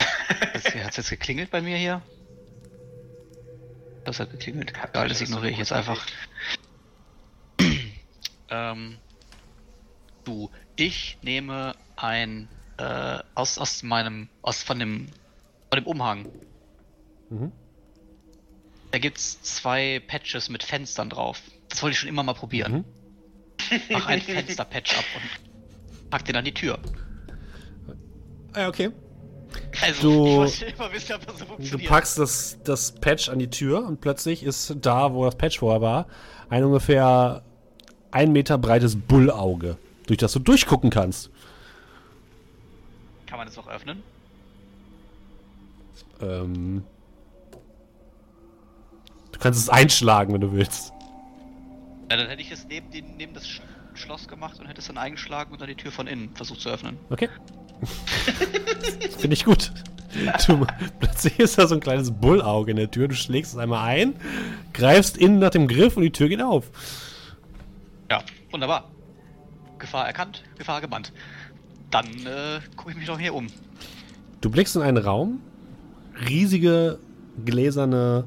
Hat es jetzt geklingelt bei mir hier? Das hat geklingelt. Geil, das ignoriere ich jetzt einfach. ähm, du, ich nehme ein äh, aus, aus meinem, aus von dem, von dem Umhang. Mhm. Da gibt's zwei Patches mit Fenstern drauf. Das wollte ich schon immer mal probieren. Mhm. Mach ein Fensterpatch ab und pack den an die Tür. Ah, okay. Also, Du- ich wollte immer wissen, ob das so Du packst das, das Patch an die Tür und plötzlich ist da, wo das Patch vorher war, ein ungefähr ein Meter breites Bullauge, durch das du durchgucken kannst. Kann man das auch öffnen? Ähm, du kannst es einschlagen, wenn du willst. Ja, dann hätte ich es neben, den, neben das Sch Schloss gemacht und hätte es dann eingeschlagen und dann die Tür von innen versucht zu öffnen. Okay. Finde ich gut. Du, plötzlich ist da so ein kleines Bullauge in der Tür. Du schlägst es einmal ein, greifst innen nach dem Griff und die Tür geht auf. Ja, wunderbar. Gefahr erkannt, Gefahr gebannt. Dann äh, gucke ich mich doch hier um. Du blickst in einen Raum. Riesige gläserne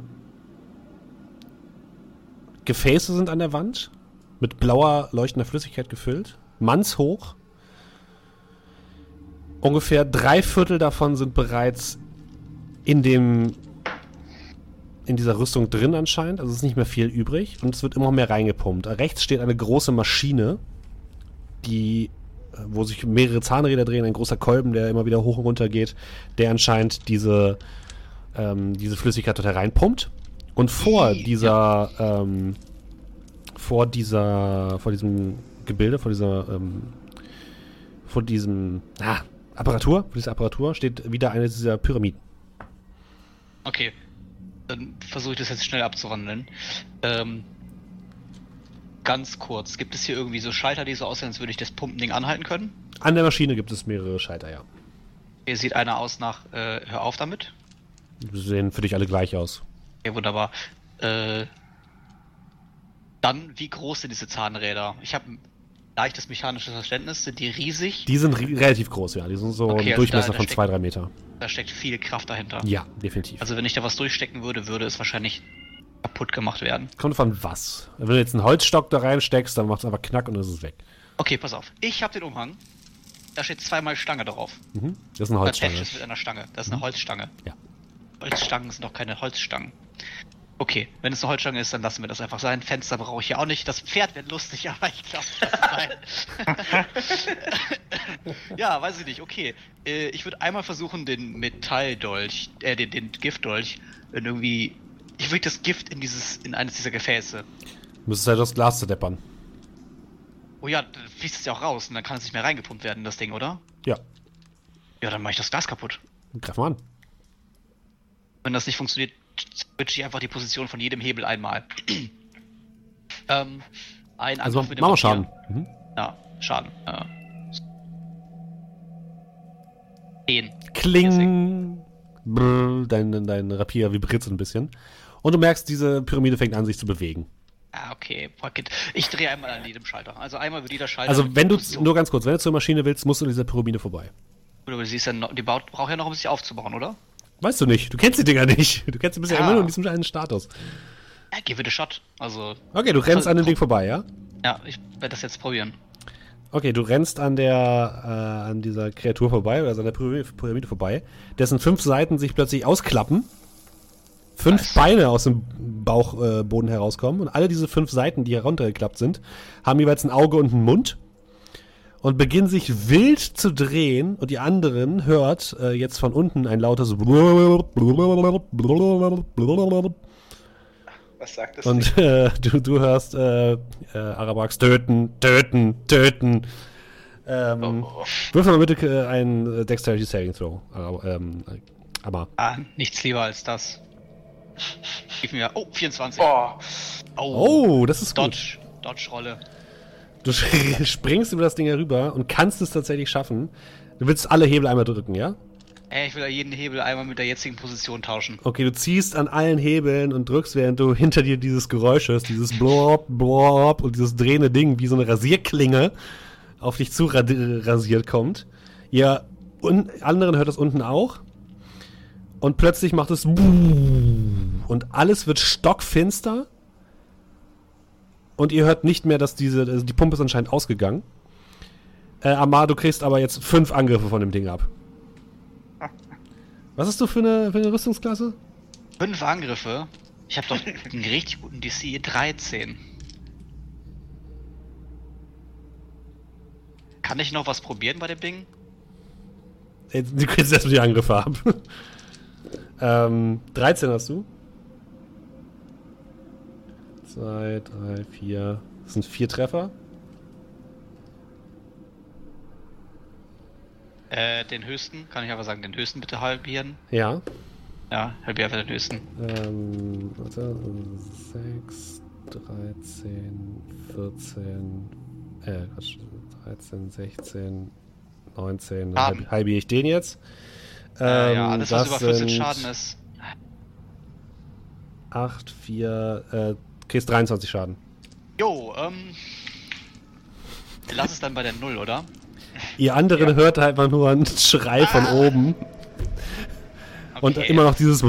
Gefäße sind an der Wand. Mit blauer, leuchtender Flüssigkeit gefüllt. Mannshoch. Ungefähr drei Viertel davon sind bereits in dem in dieser Rüstung drin anscheinend. Also es ist nicht mehr viel übrig und es wird immer mehr reingepumpt. Rechts steht eine große Maschine, die äh, wo sich mehrere Zahnräder drehen, ein großer Kolben, der immer wieder hoch und runter geht, der anscheinend diese, ähm, diese Flüssigkeit dort hereinpumpt. Und vor dieser, ähm, vor dieser, vor diesem Gebilde, vor dieser, ähm, vor diesem, ah, Apparatur, vor dieser Apparatur steht wieder eine dieser Pyramiden. Okay. Dann versuche ich das jetzt schnell abzuwandeln. Ähm, ganz kurz, gibt es hier irgendwie so Schalter, die so aussehen, als würde ich das Pumpending anhalten können? An der Maschine gibt es mehrere Schalter, ja. Hier sieht einer aus nach, äh, hör auf damit. Die sehen für dich alle gleich aus. Ja, wunderbar. Äh, dann, wie groß sind diese Zahnräder? Ich habe leichtes mechanisches Verständnis. Sind die riesig? Die sind relativ groß, ja. Die sind so Okay, ein also Durchmesser da- da von steckt- 2-3 Meter. Da steckt viel Kraft dahinter. Ja, definitiv. Also wenn ich da was durchstecken würde, würde es wahrscheinlich kaputt gemacht werden. Kommt von was. Wenn du jetzt einen Holzstock da reinsteckst, dann macht es einfach Knack und dann ist es weg. Okay, pass auf. Ich habe den Umhang. Da steht zweimal Stange drauf. Mhm. Das ist eine Holzstange. Patches mit einer Stange. Das ist eine Holzstange. Ja. Holzstangen sind doch keine Holzstangen. Okay, wenn es eine Holzstange ist, dann lassen wir das einfach sein. Fenster brauche ich ja auch nicht. Das Pferd wird lustig, aber ich glaube, das sein. ja, weiß ich nicht. Okay, äh, ich würde einmal versuchen, den Metalldolch, äh, den, den Giftdolch, irgendwie. Ich würde das Gift in dieses, in eines dieser Gefäße. Du müsstest halt das Glas zerdeppern. Oh ja, dann fließt es ja auch raus und dann kann es nicht mehr reingepumpt werden, das Ding, oder? Ja. Ja, dann mache ich das Glas kaputt. Greif mal an. Wenn das nicht funktioniert, switche ich einfach die Position von jedem Hebel einmal. ähm, ein Also Angriff mach mal Rapier. Schaden. Mhm. Ja, Schaden. Ja. 10. Kling. Brrr, dein, dein Rapier vibriert so ein bisschen. Und du merkst, diese Pyramide fängt an, sich zu bewegen. Ah, okay. Ich drehe einmal an jedem Schalter. Also einmal wird jeder Schalter. Also mit wenn du, nur ganz kurz, wenn du zur Maschine willst, musst du an dieser Pyramide vorbei. Oder sie ist ja noch, die braucht ja noch ein bisschen aufzubauen, oder? Weißt du nicht, du kennst die Dinger nicht. Du kennst sie bisher Ja. immer nur in diesem einen Status. Ja, give it a shot. Also, Okay, du rennst an dem Ding vorbei, ja? ja, ich werde das jetzt probieren. Okay, du rennst an der, äh, an dieser Kreatur vorbei, also an der Pyramide, vorbei, dessen fünf Seiten sich plötzlich ausklappen, fünf Nice. Beine aus dem Bauchboden äh, herauskommen und alle diese fünf Seiten, die heruntergeklappt sind, haben jeweils ein Auge und einen Mund und beginnen sich wild zu drehen und die anderen hört äh, jetzt von unten ein lautes Was sagt das? und äh, du, du hörst äh, äh, Arabax töten, töten, töten. Ähm, Oh, oh. Würfel mal bitte äh, ein äh, Dexterity Saving Throw. Aber, ähm, aber Ah, nichts lieber als das. Gib mir. Oh, 24. Boah. oh, das ist gut. Dodge. Dodge-Rolle. Du springst über das Ding herüber und kannst es tatsächlich schaffen. Du willst alle Hebel einmal drücken, ja? Ey, ich will jeden Hebel einmal mit der jetzigen Position tauschen. Okay, du ziehst an allen Hebeln und drückst, während du hinter dir dieses Geräusch hörst, dieses Blob, Blob und dieses drehende Ding wie so eine Rasierklinge auf dich zu rasiert kommt. Ihr anderen hört das unten auch. Und plötzlich macht es und alles wird stockfinster. Und ihr hört nicht mehr, dass diese, also die Pumpe ist anscheinend ausgegangen. Äh, Amar, du kriegst aber jetzt fünf Angriffe von dem Ding ab. Was hast du für eine, für eine Rüstungsklasse? Fünf Angriffe? Ich habe doch einen richtig guten DC 13. Kann ich noch was probieren bei dem Ding? Du kriegst erstmal die Angriffe ab. ähm, 13 hast du. 2, 3, 4. Das sind vier Treffer. Äh, den höchsten, kann ich aber sagen, den höchsten bitte halbieren. Ja. Ja, halbier einfach den höchsten. Ähm, warte, 6, 13, 14, äh, Quatsch, 13, 16, 19, dann halbiere ich den jetzt. Ähm, äh, ja, alles, was über 14 Schaden ist. 8, 4, äh, kriegst 23 Schaden. Jo, ähm. Lass es dann bei der 0, oder? Ihr anderen ja. hört halt mal nur einen Schrei von ah. oben. Okay. Und immer noch dieses.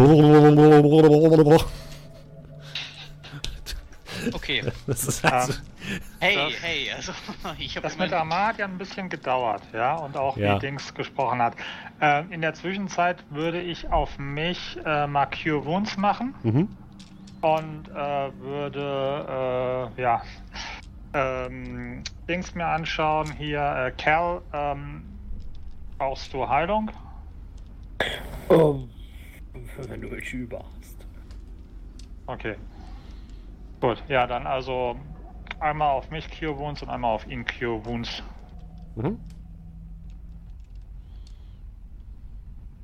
Okay. Das ist also hey, das, hey, also ich habe das mit Ahmad ja ein bisschen gedauert, ja, und auch ja. wie Dings gesprochen hat. Äh, in der Zwischenzeit würde ich auf mich äh, mal Cure Wounds machen mhm. Und äh, würde, äh, ja, ähm, Dings mir anschauen. Hier, äh, Cal, ähm, brauchst du Heilung? Oh, wenn du welche über hast. Okay. Gut, ja, dann also einmal auf mich Cure Wounds und einmal auf ihn Cure Wounds. Mhm.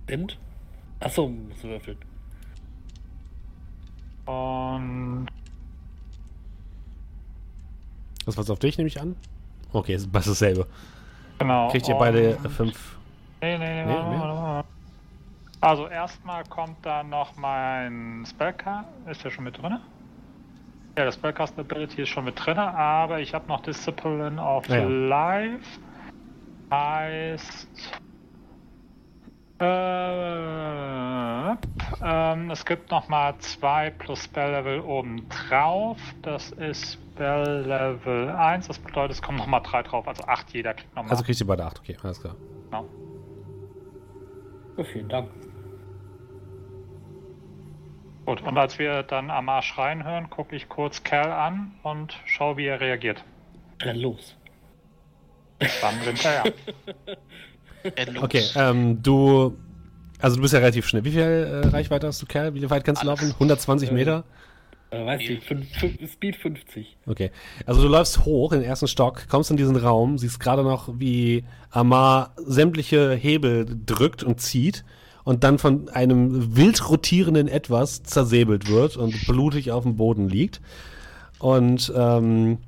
Stimmt. Achso, muss würfeln. Und das war's auf dich, nehme ich an? Okay, ist das dasselbe. Genau. Kriegt ihr beide fünf. Nee, nee, nee, nee warte, warte, warte. Also erstmal kommt da noch mein Spellcast. Ist der schon mit drin? Ja, das Spellcast Ability ist schon mit drin, aber ich habe noch Discipline of ja, Life. Heißt. Äh, ähm, es gibt nochmal zwei plus Spell Level oben drauf. Das ist Spell Level 1. Das bedeutet, es kommen nochmal 3 drauf, also 8 jeder kriegt nochmal. Also kriegt ihr beide 8, okay, alles klar. Genau. Ja, vielen Dank. Gut, und als wir dann Amar schreien hören, gucke ich kurz Cal an und schaue, wie er reagiert. Renn los. Dann sind wir ja. okay, ähm, du. Also du bist ja relativ schnell. Wie viel äh, Reichweite hast du, Cal? Wie weit kannst du laufen? 120 Meter? Äh, weiß ich, Speed 50. Okay. Also du läufst hoch in den ersten Stock, kommst in diesen Raum, siehst gerade noch, wie Amar sämtliche Hebel drückt und zieht und dann von einem wild rotierenden Etwas zersäbelt wird und blutig auf dem Boden liegt. Und ähm,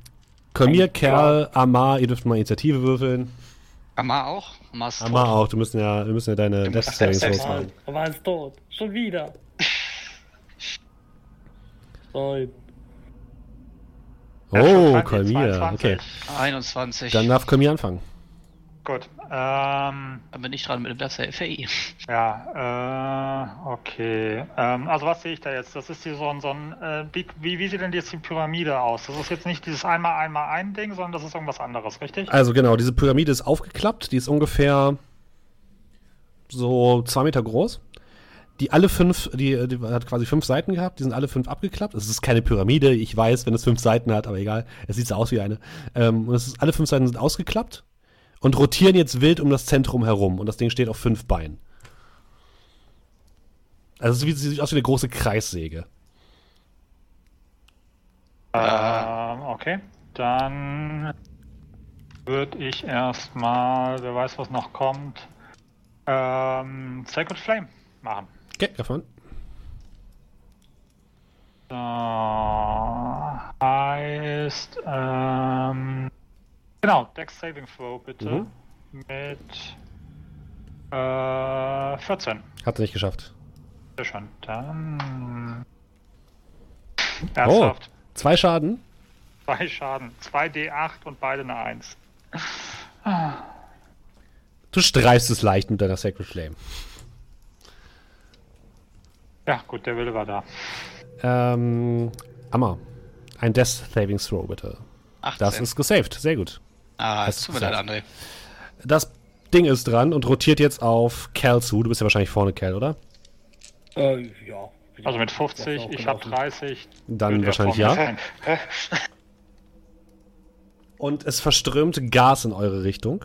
Kolmir, Kerl, Amar, ihr dürft mal Initiative würfeln. Amar auch? Amar, Amar auch, du müssen ja, wir müssen ja deine Death Savings rausmachen. Amar ist tot. Schon wieder. Nein. Oh, Kolmir, okay. 21. Dann darf Kolmir anfangen. Gut. Ähm, Dann bin ich dran mit dem Death FAI. Ja, äh, okay. Ähm, also was sehe ich da jetzt? Das ist hier so ein, so ein äh, wie, wie sieht denn jetzt die Pyramide aus? Das ist jetzt nicht dieses einmal einmal ein Ding, sondern das ist irgendwas anderes, richtig? Also genau, diese Pyramide ist aufgeklappt, die ist ungefähr so zwei Meter groß die alle fünf, die, die, hat quasi fünf Seiten gehabt, die sind alle fünf abgeklappt. Es ist keine Pyramide, ich weiß, wenn es fünf Seiten hat, aber egal, es sieht so aus wie eine. Ähm, und es ist, alle fünf Seiten sind ausgeklappt und rotieren jetzt wild um das Zentrum herum und das Ding steht auf fünf Beinen. Also es sieht aus wie eine große Kreissäge. Ähm, okay. Dann würde ich erstmal, wer weiß, was noch kommt, ähm, Sacred Flame machen. Okay, davon. So, heißt, ähm, genau, Dex Saving Throw bitte. Mhm. Mit Äh, 14. Hat er nicht geschafft. Sehr schön. Dann. Oh, Ernsthaft. zwei Schaden. Zwei Schaden. 2d8 und beide eine 1. Du streifst es leicht mit deiner Sacred Flame. Ja, gut, der Wille war da. Ähm, Amma, ein Death Saving Throw bitte. 18. Das ist gesaved, sehr gut. Ah, das es tut mir leid, André. Das Ding ist dran und rotiert jetzt auf Cal zu. Du bist ja wahrscheinlich vorne, Cal, oder? Äh, ja. Also mit Das 50, auch ich habe gelaufen. 30. Dann wahrscheinlich ja. Und es verströmt Gas in eure Richtung.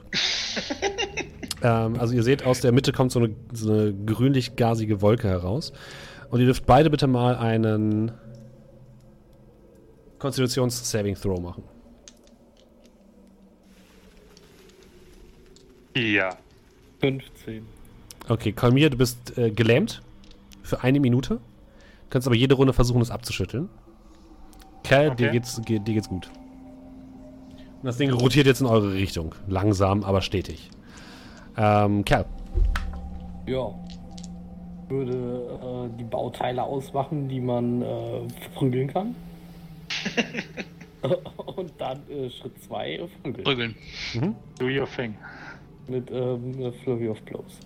ähm, also ihr seht, aus der Mitte kommt so eine, so eine grünlich-gasige Wolke heraus. Und ihr dürft beide bitte mal einen Konstitutions-Saving Throw machen. Ja. 15. Okay, Kalmir, du bist äh, gelähmt für eine Minute. Du kannst aber jede Runde versuchen, es abzuschütteln. Cal, dir, Okay. geht's, ge dir geht's gut. Und das Ding rotiert jetzt in eure Richtung. Langsam, aber stetig. Ähm, Cal. Ja. Würde äh, die Bauteile ausmachen, die man äh, verprügeln kann. Und dann äh, Schritt 2 prügeln. Prügeln. Do your thing. Mit ähm, Flurry of Blows.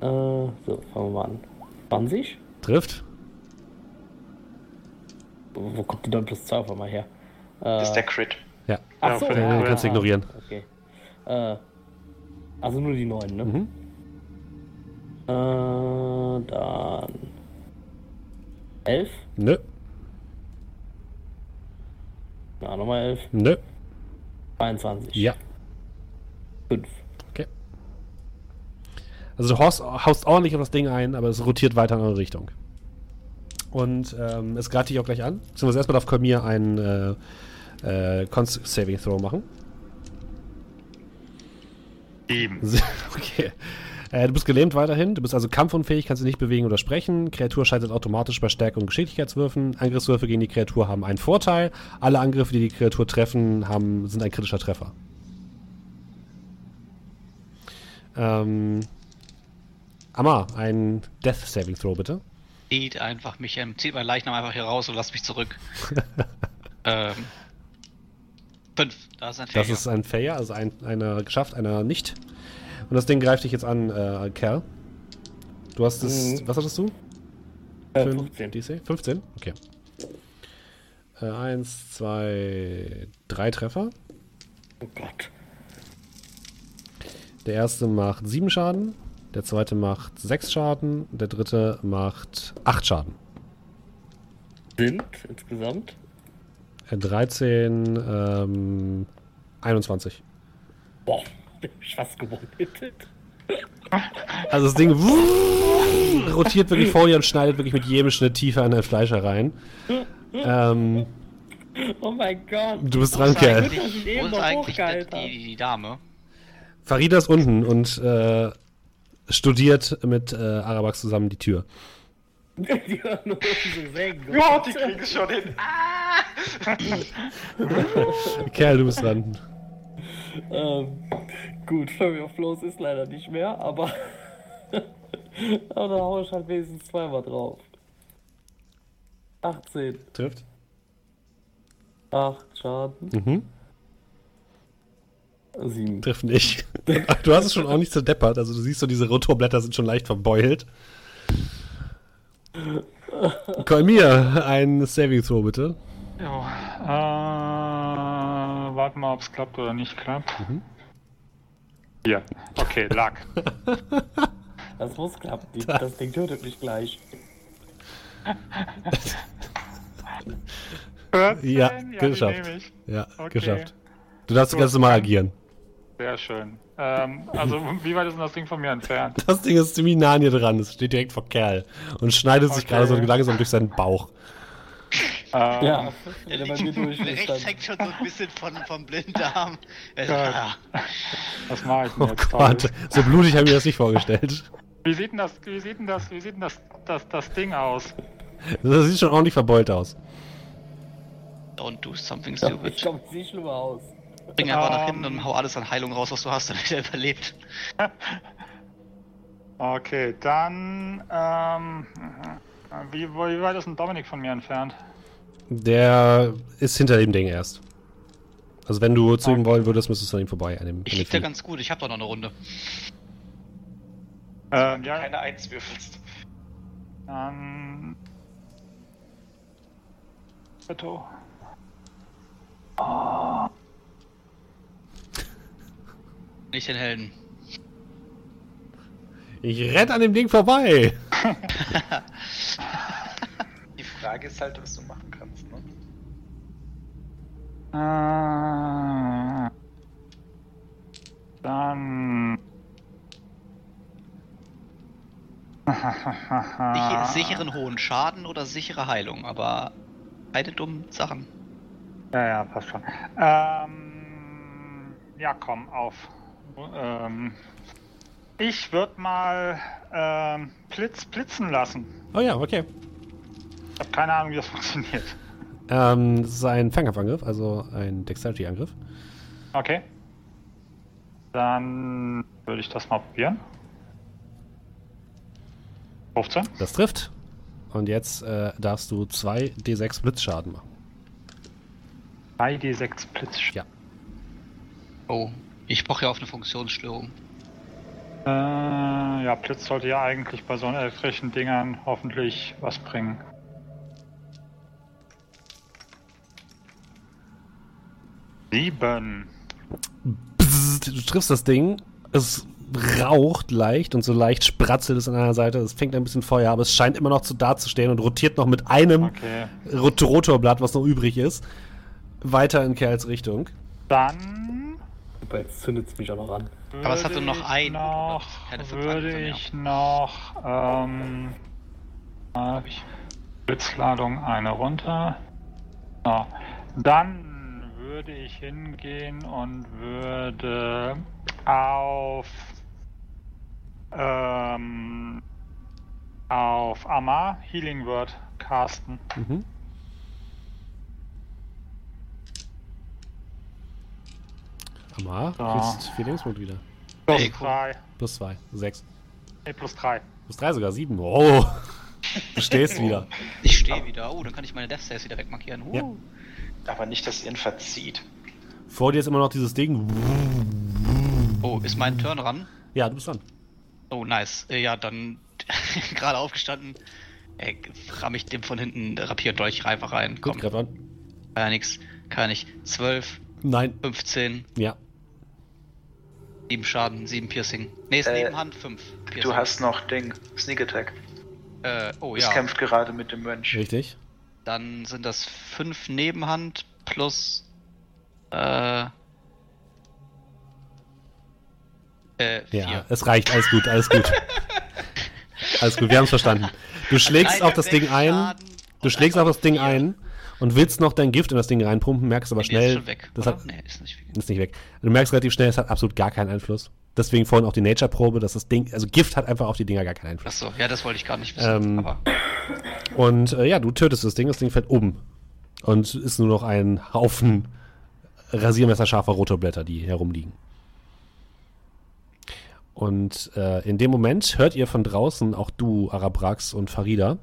Äh, so, fangen wir mal an. 20? Trifft. Wo kommt die dann plus 2 auf einmal her? Äh, Das ist der Crit. Ja. ach so, den- ja, den kannst du ja, ignorieren. Okay. Äh, also nur die 9, ne? Mhm. Äh, dann. 11? Nö, Na, nochmal 11. nö. 22. Ja. 5. Okay. Also du haust, haust ordentlich auf das Ding ein, aber es rotiert weiter in eure Richtung. Und ähm, es greift dich auch gleich an. Beziehungsweise erstmal darf Kolmir einen äh, äh, Const Saving Throw machen. Sieben. okay. Äh, du bist gelähmt weiterhin. Du bist also kampfunfähig, kannst dich nicht bewegen oder sprechen. Kreatur scheitert automatisch bei Stärke und Geschicklichkeitswürfen. Angriffswürfe gegen die Kreatur haben einen Vorteil. Alle Angriffe, die die Kreatur treffen, haben, sind ein kritischer Treffer. Ähm, Amma, ein Death Saving Throw bitte. Zieht einfach mich, ähm, zieht mein Leichnam einfach hier raus und lasst mich zurück. ähm. Fünf. Da ist ein Das Failure. ist ein Failure, also ein, einer geschafft, einer nicht. Und das Ding greift dich jetzt an, äh, Kerl. Du hast es. Mhm. Was hattest du? Äh, Für ein 15. DC? 15? Okay. Äh, eins, zwei, drei Treffer. Oh Gott. Der erste macht sieben Schaden, der zweite macht sechs Schaden, der dritte macht acht Schaden. Sind insgesamt? Äh, 13, ähm, 21. Boah, ich fast gewonnen. Also das Ding rotiert wirklich vor dir und schneidet wirklich mit jedem Schnitt tiefer in dein Fleisch herein. Ähm, Oh mein Gott. du bist Wo dran, ist Kerl. eigentlich, Gut, dass ich wo ist eigentlich die, die Dame? Farida ist unten und äh, studiert mit äh, Arabax zusammen die Tür. Die nur diese Sägen. Ja, die kriegen es schon hin. Kerl, du bist dran. Ähm, gut, Flurry of Flows ist leider nicht mehr, aber. aber da hau ich halt wenigstens zweimal drauf. 18. Trifft. 8 Schaden. Mhm. 7. Trifft nicht. Du hast es schon auch nicht zerdeppert. Also du siehst so, diese Rotorblätter sind schon leicht verbeult. Kolmir, ein Saving Throw bitte. Jo. Äh, warten mal, ob es klappt oder nicht klappt. Hier. Okay, lag. Das muss klappen. Die, das Ding tötet mich gleich. 14, Ja, geschafft. Ja, Okay. geschafft. Du darfst Gut. ganz normal agieren. Sehr schön. Ähm, also, wie weit ist denn das Ding von mir entfernt? Das Ding ist ziemlich nah an dir dran. Es steht direkt vor Kerl und schneidet sich Okay. gerade so langsam durch seinen Bauch. Äh, Ja, Der er bei mir durch rechts hängt schon so ein bisschen von, vom Blinddarm. Ja. Was mache ich denn Oh jetzt? Gott, so blutig habe ich mir das nicht vorgestellt. Wie sieht denn das, wie sieht denn das, wie sieht denn das, das, das Ding aus? Das sieht schon ordentlich verbeult aus. Don't do something Ja, Ich stupid. glaube, es sieht schlimmer aus. Bring einfach nach hinten Ähm. und hau alles an Heilung raus, was du hast, damit er überlebt. Okay, dann. Ähm, wie, wie weit ist denn Dominik von mir entfernt? Der ist hinter dem Ding erst. Also wenn du zu ihm Okay. wollen würdest, müsstest du an ihm vorbei. An dem, Ich lieg da ganz gut, ich hab doch noch eine Runde. Ähm, ja, Keine Eins würfelst. dann. Bitte. Nicht den Helden. Ich renn an dem Ding vorbei. Die Frage ist halt, was du machen kannst, ne? Äh, dann. Sicher, sicheren hohen Schaden oder sichere Heilung, aber beide dummen Sachen. Ja, ja, passt schon. Ähm, ja, komm, auf. Ähm, ich würde mal ähm, Blitz blitzen lassen. Oh ja, okay. Ich habe keine Ahnung, wie das funktioniert. Ähm, das ist ein Fernkampfangriff, also ein Dexterity-Angriff. Okay. Dann würde ich das mal probieren. 15. Das trifft. Und jetzt äh, darfst du 2 D6 Blitzschaden machen. 3d6 Blitz. Ja. Oh, ich brauche ja auf eine Funktionsstörung. Äh, ja, Blitz sollte ja eigentlich bei so elektrischen Dingern hoffentlich was bringen. Sieben. Bzzzt, du triffst das Ding, es raucht leicht und so leicht spratzelt es an einer Seite. Es fängt ein bisschen Feuer, aber es scheint immer noch zu dazustehen und rotiert noch mit einem Okay. Rot Rotorblatt, was noch übrig ist, weiter in Kerls Richtung. Dann Super, jetzt zündet es mich auch noch an. Aber es würde hatte noch ich ein noch, würde ich noch ähm, äh, Blitzladung eine runter. So. Dann würde ich hingehen und würde auf ähm, auf Amar Healing Word casten. Mhm. Amar, Ja. kriegst vier Lebenspunkte wieder. Plus Ey, cool. 3. Plus zwei, sechs. Nee, plus 3. Plus drei sogar, sieben. Oh, du stehst wieder. Ich stehe wieder. Oh, dann kann ich meine Death Saves wieder wegmarkieren. Uh. Ja. Aber nicht, dass ihr ihn verzieht. Vor dir ist immer noch dieses Ding. Oh, ist mein Turn ran? Ja, du bist dran. Oh, nice. Äh, Ja, dann gerade aufgestanden. Ey, ramm ich dem von hinten Rapier Dolch einfach rein. Gut, Komm, greif an. kann ja nix. Kann ich. 12, Nein, 15, ja. 7 Schaden, 7 Piercing. Nee, ist Äh, Nebenhand, 5 Piercing. Du hast noch Ding, Sneak Attack. Äh, oh Es ja. kämpft gerade mit dem Mönch. Richtig. Dann sind das 5 Nebenhand plus. Äh. Äh, 4. Ja, es reicht. Alles gut, alles gut. alles gut, wir haben es verstanden. Du schlägst auf das Ding ein. Du schlägst auf das Ding vier. ein und willst noch dein Gift in das Ding reinpumpen, merkst aber die ist schnell. schon weg. das hat, nee, ist nicht weg. ist nicht weg. Du merkst relativ schnell, es hat absolut gar keinen Einfluss. Deswegen vorhin auch die Nature-Probe, dass das Ding, also Gift hat einfach auf die Dinger gar keinen Einfluss. Achso, ja, das wollte ich gar nicht wissen. Ähm, aber Und äh, ja, du tötest das Ding, das Ding fällt um. Und ist nur noch ein Haufen rasiermesserscharfer Rotorblätter, die herumliegen. Und äh, in dem Moment hört ihr von draußen, auch du, Arabrax und Farida.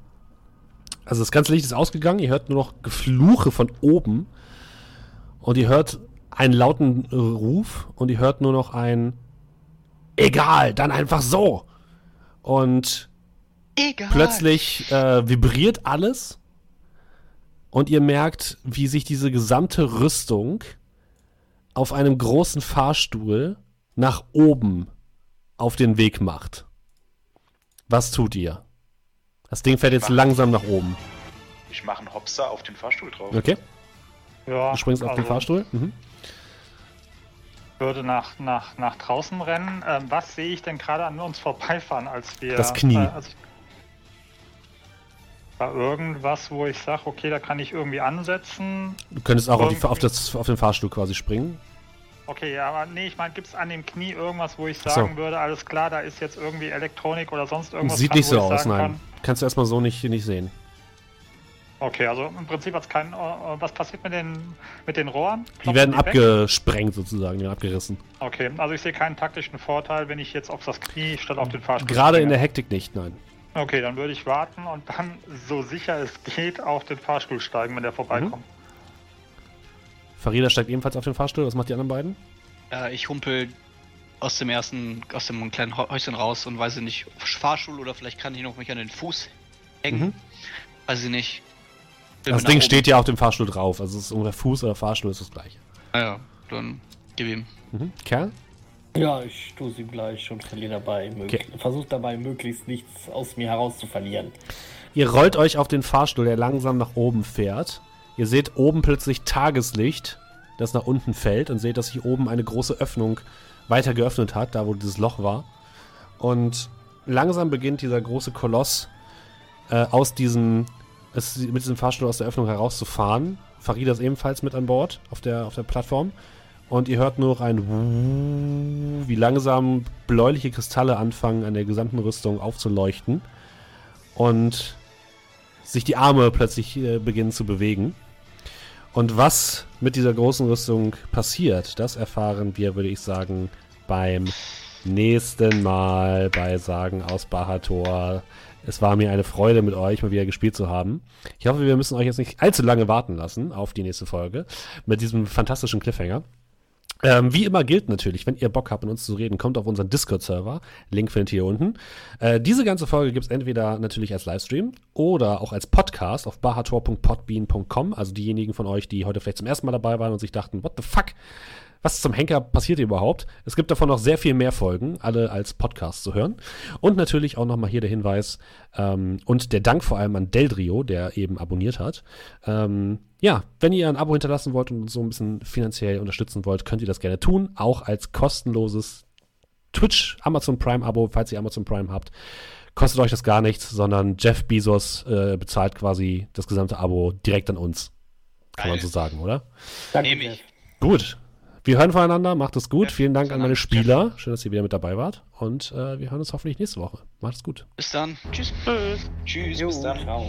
Also das ganze Licht ist ausgegangen, ihr hört nur noch Gefluche von oben. Und ihr hört einen lauten Ruf und ihr hört nur noch ein Egal, dann einfach so. Und egal. plötzlich äh, vibriert alles und ihr merkt, wie sich diese gesamte Rüstung auf einem großen Fahrstuhl nach oben auf den Weg macht. Was tut ihr? Das Ding fährt jetzt Mach- langsam nach oben. Ich mache einen Hopser auf den Fahrstuhl drauf. Okay, Ja, du springst auf den also Fahrstuhl. Mhm. würde nach, nach, nach draußen rennen. Ähm, was sehe ich denn gerade an uns vorbeifahren, als wir. Das Knie. Äh, also, war irgendwas, wo ich sage, okay, da kann ich irgendwie ansetzen. Du könntest auch auf, die, auf, das, auf den Fahrstuhl quasi springen. Okay, ja, aber nee, ich meine, gibt es an dem Knie irgendwas, wo ich so. sagen würde, alles klar, da ist jetzt irgendwie Elektronik oder sonst irgendwas Sieht dran, nicht so aus, nein. kann, Kannst du erstmal so nicht, nicht sehen. Okay, also im Prinzip hat es keinen. Äh, was passiert mit den, mit den Rohren? Die Klopfen werden weg? abgesprengt sozusagen, die werden abgerissen. Okay, also ich sehe keinen taktischen Vorteil, wenn ich jetzt auf das Knie statt auf den Fahrstuhl Gerade in springe. der Hektik nicht, nein. Okay, dann würde ich warten und dann so sicher es geht auf den Fahrstuhl steigen, wenn der vorbeikommt. Farida steigt ebenfalls auf den Fahrstuhl. Was macht die anderen beiden? Äh, ich humpel aus dem ersten, aus dem kleinen Hä- Häuschen raus und weiß ich nicht, Fahrstuhl oder vielleicht kann ich noch mich an den Fuß hängen. Mhm. Weiß ich nicht. Das Ding steht ja auf dem Fahrstuhl drauf. Also es ist ungefähr Fuß oder Fahrstuhl ist das gleiche. Naja, dann gib ihm. Mhm. Kerl? Ja, ich stoße ihm gleich und verliere dabei. Okay. Versuche dabei möglichst nichts aus mir heraus zu verlieren. Ihr rollt euch auf den Fahrstuhl, der langsam nach oben fährt. Ihr seht oben plötzlich Tageslicht, das nach unten fällt und seht, dass sich oben eine große Öffnung weiter geöffnet hat, da wo dieses Loch war. Und langsam beginnt dieser große Koloss äh, aus diesem, es, mit diesem Fahrstuhl aus der Öffnung herauszufahren. Farida ist ebenfalls mit an Bord auf der, auf der Plattform. Und ihr hört nur noch ein wie langsam bläuliche Kristalle anfangen an der gesamten Rüstung aufzuleuchten. Und sich die Arme plötzlich äh, beginnen zu bewegen. Und was mit dieser großen Rüstung passiert, das erfahren wir, würde ich sagen, beim nächsten Mal bei Sagen aus Bahator. Es war mir eine Freude, mit euch mal wieder gespielt zu haben. Ich hoffe, wir müssen euch jetzt nicht allzu lange warten lassen auf die nächste Folge mit diesem fantastischen Cliffhanger. Ähm, wie immer gilt natürlich, wenn ihr Bock habt, mit uns zu reden, kommt auf unseren Discord-Server. Link findet ihr hier unten. Äh, diese ganze Folge gibt es entweder natürlich als Livestream oder auch als Podcast auf bahator.podbean.com. Also diejenigen von euch, die heute vielleicht zum ersten Mal dabei waren und sich dachten, what the fuck? Was zum Henker passiert hier überhaupt? Es gibt davon noch sehr viel mehr Folgen, alle als Podcast zu hören. Und natürlich auch nochmal hier der Hinweis ähm, und der Dank vor allem an Deldrio, der eben abonniert hat. Ähm, ja, wenn ihr ein Abo hinterlassen wollt und uns so ein bisschen finanziell unterstützen wollt, könnt ihr das gerne tun. Auch als kostenloses Twitch Amazon Prime Abo, falls ihr Amazon Prime habt. Kostet euch das gar nichts, sondern Jeff Bezos äh, bezahlt quasi das gesamte Abo direkt an uns. Kann man Geil. so sagen, oder? Danke, Nehm Jeff. ich. Gut. Wir hören voneinander. Macht es gut. Ja, Vielen Dank an meine. Spieler. Schön, dass ihr wieder mit dabei wart. Und äh, wir hören uns hoffentlich nächste Woche. Macht es gut. Bis dann. Tschüss. Tschüss, Jo, bis dann. ciao.